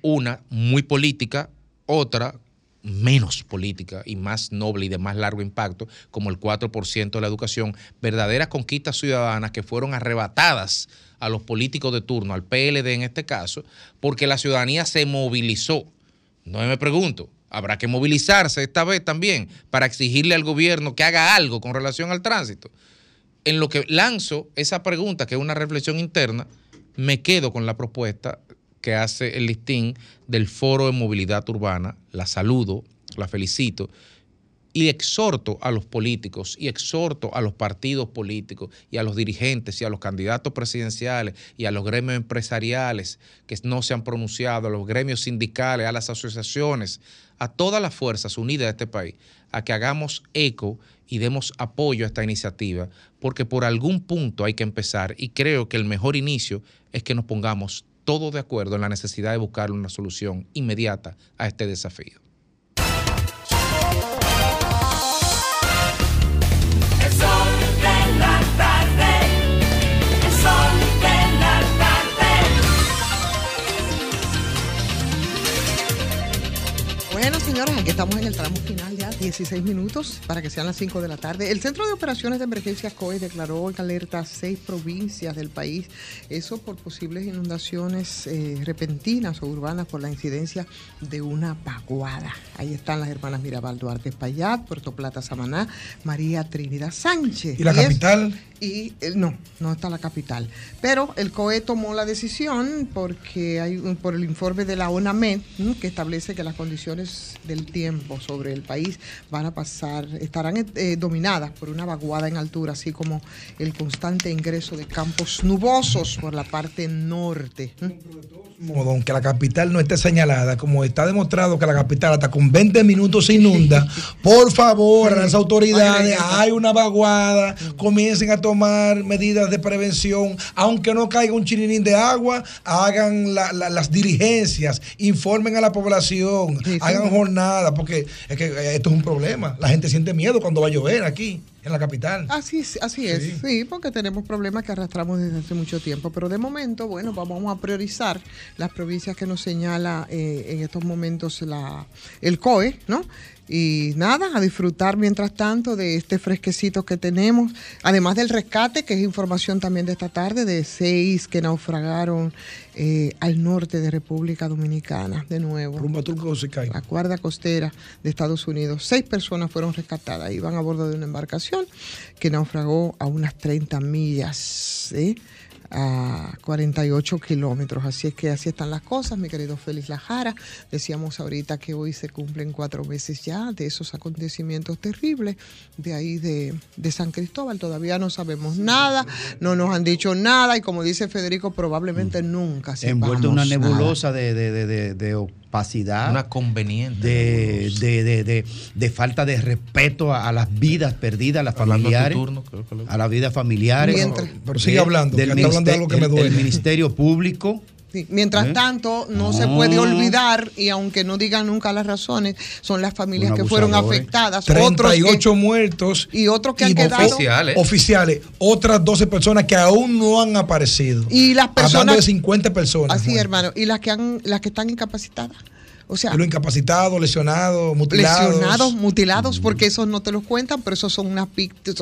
Una muy política, otra menos política y más noble y de más largo impacto, como el 4% de la educación, verdaderas conquistas ciudadanas que fueron arrebatadas a los políticos de turno, al PLD en este caso, porque la ciudadanía se movilizó. No me pregunto, habrá que movilizarse esta vez también para exigirle al gobierno que haga algo con relación al tránsito. En lo que lanzo esa pregunta, que es una reflexión interna, me quedo con la propuesta que hace el listín del Foro de Movilidad Urbana. La saludo, la felicito y exhorto a los políticos y exhorto a los partidos políticos y a los dirigentes y a los candidatos presidenciales y a los gremios empresariales que no se han pronunciado, a los gremios sindicales, a las asociaciones, a todas las fuerzas unidas de este país, a que hagamos eco y demos apoyo a esta iniciativa, porque por algún punto hay que empezar y creo que el mejor inicio es que nos pongamos todos de acuerdo en la necesidad de buscar una solución inmediata a este desafío. Bueno, señores, aquí estamos en el tramo final 16 minutos para que sean las 5 de la tarde. El Centro de Operaciones de Emergencia COE declaró en alerta a seis provincias del país, eso por posibles inundaciones eh, repentinas o urbanas por la incidencia de una vaguada. Ahí están las hermanas Mirabal Duarte Payat, Puerto Plata Samaná, María Trinidad Sánchez. ¿Y la capital? y eh, no, no está la capital. Pero el COE tomó la decisión porque hay un- por el informe de la ONAMED que establece que las condiciones del tiempo sobre el país van a pasar, estarán eh, dominadas por una vaguada en altura, así como el constante ingreso de campos nubosos por la parte norte. modo, aunque la capital no esté señalada, como está demostrado que la capital hasta con 20 minutos se inunda, <laughs> por favor, a las autoridades, hay una vaguada, comiencen a tomar medidas de prevención, aunque no caiga un chirinín de agua, hagan la- la- las diligencias, informen a la población, hagan jornadas, porque es que eh, esto es un problema. La gente siente miedo cuando va a llover aquí, en la capital. Así, es- así es, sí, porque tenemos problemas que arrastramos desde hace mucho tiempo. Pero de momento, bueno, vamos a priorizar las provincias que nos señala eh, en estos momentos la, el COE, ¿no? Y nada, a disfrutar mientras tanto de este fresquecito que tenemos, además del rescate, que es información también de esta tarde, de seis que naufragaron eh, al norte de República Dominicana, de nuevo. Rumbo a Turco Secay. La guardia costera de Estados Unidos. Seis personas fueron rescatadas, iban a bordo de una embarcación que naufragó a unas 30 millas. ¿sí? a 48 kilómetros. Así es que así están las cosas, mi querido Félix Lajara. Decíamos ahorita que hoy se cumplen cuatro meses ya de esos acontecimientos terribles de ahí de, de San Cristóbal. Todavía no sabemos nada, no nos han dicho nada y como dice Federico, probablemente nunca se envuelto en una nebulosa de, de, de, de- de opacidad. Una conveniente. De, de, de, de- de falta de respeto a, a las vidas perdidas, a las Hablando familiares. turno, creo que lo- a las vidas familiares. Mientras- Pero sigue hablando, que del, está hablando de algo que me duele. Ministerio Público. Sí, Mientras ¿Eh? tanto, no, se puede olvidar, y aunque no digan nunca las razones, son las familias que fueron afectadas. otros que- 38 muertos. y otros que han quedado. Oficiales. Oficiales. Otras 12 personas que aún no han aparecido. Y las Hablando personas. de 50 personas. Así, hermano. Y las que, han, las que están incapacitadas. O sea, Los incapacitados, lesionados, mutilados. lesionados, mutilados, porque esos no te los cuentan, pero esos son unas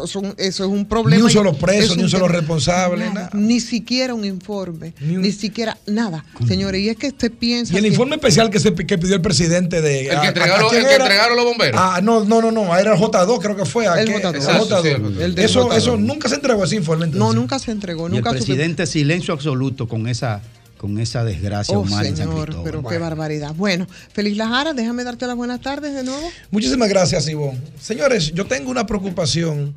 son, eso es un problema. Ni un solo es preso, ni un solo responsable. Nada, nada. Ni siquiera un informe, ni, siquiera nada, señores. Y es que usted piensa. Y el que- informe especial que, se, que pidió el presidente de. El que ¿a- a- entregaron- a el que entregaron los bomberos. Ah, no, no, no, no. Era el J2, creo que fue. ¿a El qué? J2. El Exacto, J2. sí, el El del eso, J2. eso nunca se entregó ese informe. No, entonces. nunca se entregó, Y el nunca supe- presidente silencio absoluto con esa, con esa desgracia Oh, humana en San señor, Cristóbal. pero qué barbaridad. Bueno, Feliz Lajara, déjame darte las buenas tardes de nuevo. Muchísimas gracias, Ivonne. Señores, yo tengo una preocupación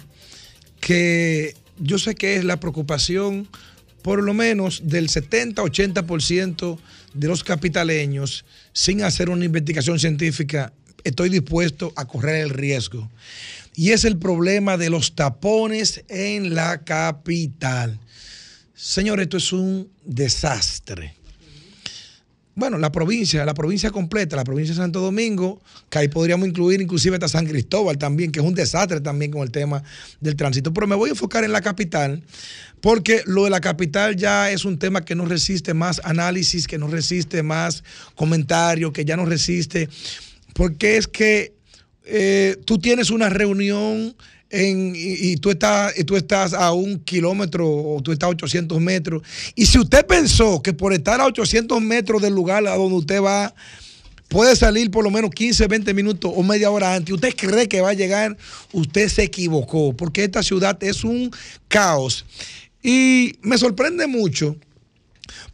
que yo sé que es la preocupación por lo menos del 70-80% de los capitaleños sin hacer una investigación científica. Estoy dispuesto a correr el riesgo. Y es el problema de los tapones en la capital. Señores, esto es un desastre bueno, la provincia, la provincia completa, la provincia de Santo Domingo, que ahí podríamos incluir inclusive hasta San Cristóbal también, que es un desastre también con el tema del tránsito. Pero me voy a enfocar en la capital, porque lo de la capital ya es un tema que no resiste más análisis, que no resiste más comentario, que ya no resiste, porque es que eh, tú tienes una reunión en- y, y tú estás, y tú estás a un kilómetro o tú estás a 800 metros. Y si usted pensó que por estar a 800 metros del lugar a donde usted va, puede salir por lo menos 15, 20 minutos o media hora antes, usted cree que va a llegar, usted se equivocó, porque esta ciudad es un caos. Y me sorprende mucho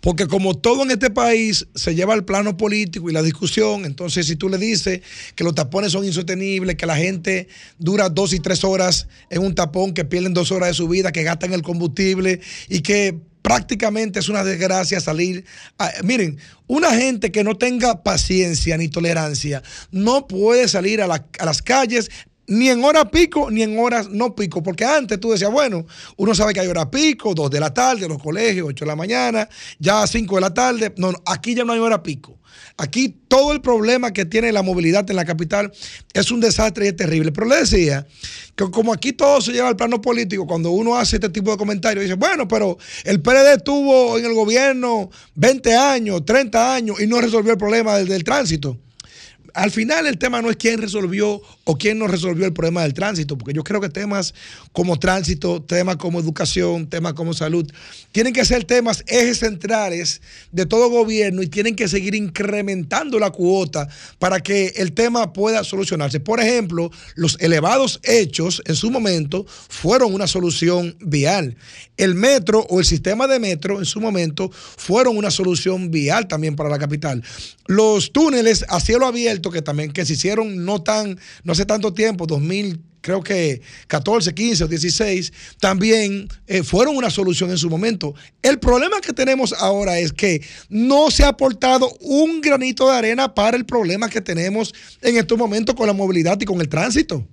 porque como todo en este país se lleva al plano político y la discusión, entonces si tú le dices que los tapones son insostenibles, que la gente dura dos y tres horas en un tapón, que pierden dos horas de su vida, que gastan el combustible y que prácticamente es una desgracia salir. a- miren, una gente que no tenga paciencia ni tolerancia no puede salir a, a las calles ni en hora pico ni en horas no pico, porque antes tú decías, bueno, uno sabe que hay hora pico, dos de la tarde, los colegios, ocho de la mañana, ya cinco de la tarde, no, no, aquí ya no hay hora pico. Aquí todo el problema que tiene la movilidad en la capital es un desastre y es terrible. Pero le decía que como aquí todo se lleva al plano político, cuando uno hace este tipo de comentarios, dice, bueno, pero el PLD estuvo en el gobierno 20 años, 30 años y no resolvió el problema del tránsito al final el tema no es quién resolvió o quién no resolvió el problema del tránsito, porque yo creo que temas como tránsito, temas como educación, temas como salud, tienen que ser temas ejes centrales de todo gobierno y tienen que seguir incrementando la cuota para que el tema pueda solucionarse. Por ejemplo, los elevados hechos en su momento fueron una solución vial. El metro o el sistema de metro en su momento fueron una solución vial también para la capital. Los túneles a cielo abierto que también que se hicieron no tan, no hace tanto tiempo, 2000, creo que 14, 15 o 16, también eh, fueron una solución en su momento. El problema que tenemos ahora es que no se ha aportado un granito de arena para el problema que tenemos en estos momentos con la movilidad y con el tránsito.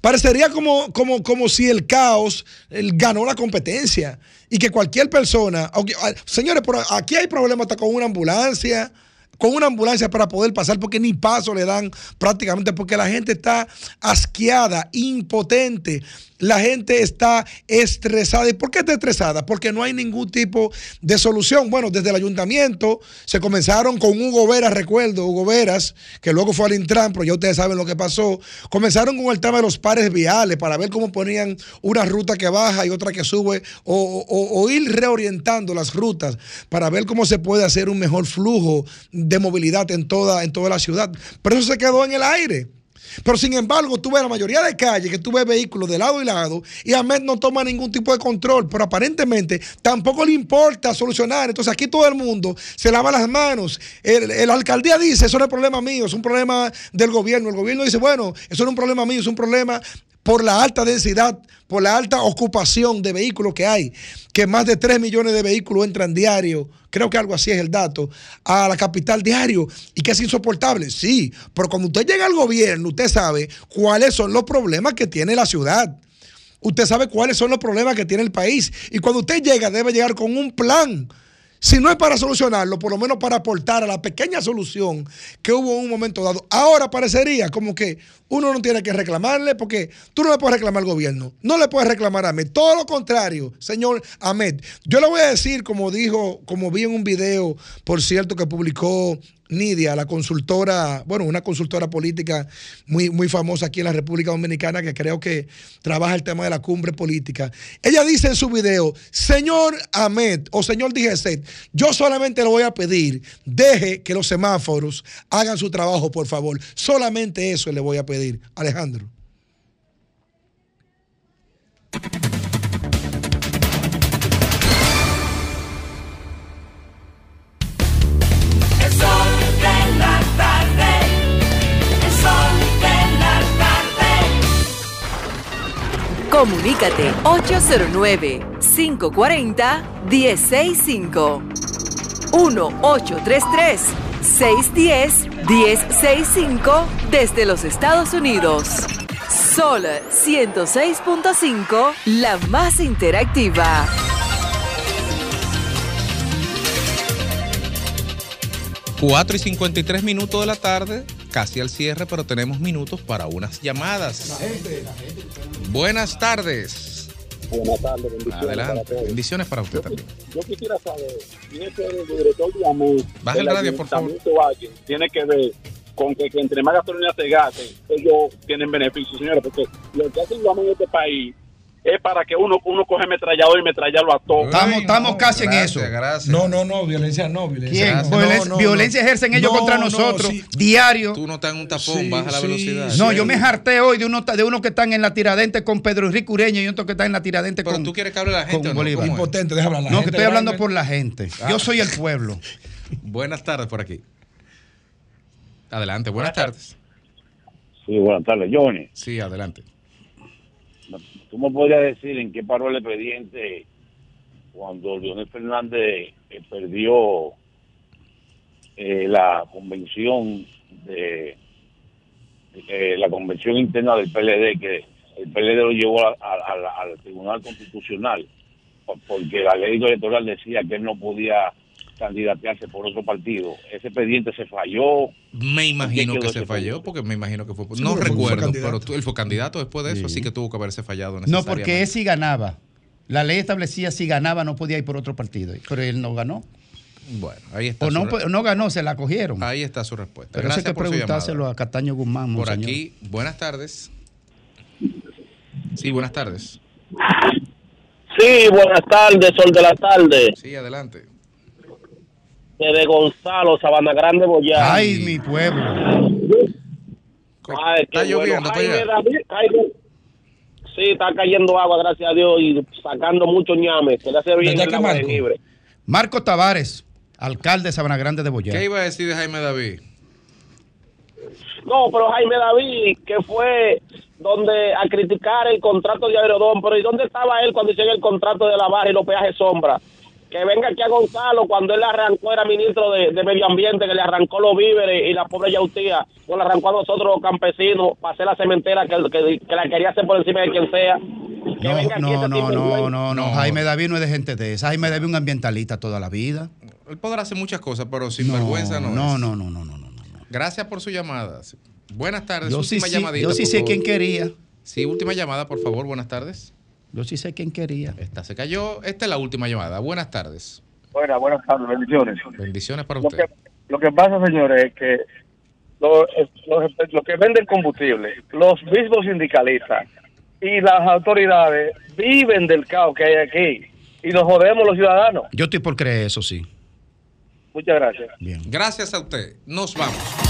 Parecería como, como, como si el caos él ganó la competencia y que cualquier persona, ah, señores, pero aquí hay problemas hasta con una ambulancia, con una ambulancia para poder pasar porque ni paso le dan prácticamente porque la gente está asqueada, impotente. La gente está estresada. ¿Y por qué está estresada? Porque no hay ningún tipo de solución. Bueno, desde el ayuntamiento se comenzaron con Hugo Veras, recuerdo, Hugo Veras, que luego fue al Intran, pero ya ustedes saben lo que pasó. Comenzaron con el tema de los pares viales para ver cómo ponían una ruta que baja y otra que sube, o, o- ir reorientando las rutas para ver cómo se puede hacer un mejor flujo de movilidad en toda, en toda la ciudad. Pero eso se quedó en el aire. Pero sin embargo, tú ves la mayoría de calles que tú ves vehículos de lado y lado y Ahmed no toma ningún tipo de control, pero aparentemente tampoco le importa solucionar. Entonces aquí todo el mundo se lava las manos. El, alcaldía dice, eso no es problema mío, es un problema del gobierno. El gobierno dice, bueno, eso no es un problema mío, es un problema por la alta densidad, por la alta ocupación de vehículos que hay, que más de 3 millones de vehículos entran diario, creo que algo así es el dato, a la capital diario y que es insoportable. Sí, pero cuando usted llega al gobierno, usted sabe cuáles son los problemas que tiene la ciudad. Usted sabe cuáles son los problemas que tiene el país. Y cuando usted llega, debe llegar con un plan. Si no es para solucionarlo, por lo menos para aportar a la pequeña solución que hubo en un momento dado. Ahora parecería como que uno no tiene que reclamarle porque tú no le puedes reclamar al gobierno, no le puedes reclamar a Ahmed. Todo lo contrario, señor Ahmed. Yo le voy a decir, como dijo, como vi en un video, por cierto, que publicó Nidia, la consultora, bueno, una consultora política muy, muy famosa aquí en la República Dominicana que creo que trabaja el tema de la cumbre política. Ella dice en su video, señor Ahmed o señor Digeset, yo solamente le voy a pedir, deje que los semáforos hagan su trabajo, por favor. Solamente eso le voy a pedir. Alejandro. Comunícate 809-540-1065. 1-833-610-1065 desde los Estados Unidos. Sol 106.5, la más interactiva. Cuatro y 53 minutos de la tarde, casi al cierre, pero tenemos minutos para unas llamadas. Buenas tardes. Buenas tardes, bendiciones para Adelante. todos. Bendiciones para usted también. Yo quisiera saber si ese director de Baja el radio, por favor. Valle tiene que ver con que, que entre más gasolina se gaste, ellos tienen beneficios, señores, porque lo que hacen los en este país es para que uno uno coge metrallador y metrallarlo a todos. Estamos, estamos casi en eso. No, no, no, violencia no, violencia ¿Quién? no. Violencia- No, no, violencia no. ejercen ellos contra no, nosotros sí. diario. Tú no estás en un tapón, Sí, baja la sí, velocidad. No, yo me harté hoy de uno de uno que están en la tiradente con Pedro Enrique Ureña y otro que está en la tiradente Pero con tú quieres que hable la gente? Bolívar. Impotente, déjame hablar. la No, que estoy hablando por la gente. Ah. Yo soy el pueblo. <laughs> Buenas tardes por aquí. Adelante, buenas tardes. Sí, buenas tardes, Johnny. Sí, adelante. ¿Tú me podrías decir en qué paró el expediente cuando Leonel Fernández eh, perdió eh, la convención de eh, la convención interna del PLD que el PLD lo llevó al Tribunal Constitucional por- porque la ley electoral decía que él no podía candidatearse por otro partido. Ese expediente se falló. Me imagino ¿Qué que se falló, porque me imagino que fue. Sí, no recuerdo, pero tú- él fue candidato después de eso, así que tuvo que haberse fallado No, porque él sí ganaba. La ley establecía si ganaba no podía ir por otro partido, pero él no ganó. Bueno, ahí está. O su no, no ganó, se la cogieron. Ahí está su respuesta. Pero eso hay Gracias que por preguntárselo a Cataño Guzmán. Por aquí, buenas tardes. Sí, buenas tardes. Sí, buenas tardes, sol de la tarde. Sí, adelante. Desde Gonzalo, Sabana Grande, Boyá. Ay, mi pueblo. Ay, Está lloviendo bueno. Sí, está cayendo agua, gracias a Dios, y sacando mucho ñame, que le hace bien ¿Verdad el agua Marco? libre. Marco Tavares, alcalde de Sabana Grande de Boyá. ¿Qué iba a decir de Jaime David? No, pero Jaime David, que fue donde a criticar el contrato de Aerodón, pero ¿y dónde estaba él cuando hicieron el contrato de la barra y los peajes sombra? Que venga aquí a Gonzalo cuando él arrancó, era ministro de, de Medio Ambiente, que le arrancó los víveres y la pobre Yautía, nos la arrancó a nosotros los campesinos para hacer la cementera que, que, que la quería hacer por encima de quien sea. Que No, venga aquí no, ese no, tipo de no, no, no. Jaime David no es de gente de esa. Jaime David es un ambientalista toda la vida. Él podrá hacer muchas cosas, pero sin vergüenza no. no, es. no, no, no, no, no. Gracias por su llamada. Buenas tardes. Yo sí última sé- llamadita. yo sí sé quién quería. Sí, última llamada, por favor. Buenas tardes. Yo sí sé quién quería. Esta se cayó. Esta es la última llamada. Buenas tardes. Buenas, buenas tardes, bendiciones. Bendiciones para Lo usted. que, lo que pasa, señores, es que los, los, los que venden combustible, los mismos sindicalistas y las autoridades viven del caos que hay aquí y nos jodemos los ciudadanos. Yo estoy por creer eso, sí. Muchas gracias. Bien. Gracias a usted. Nos vamos.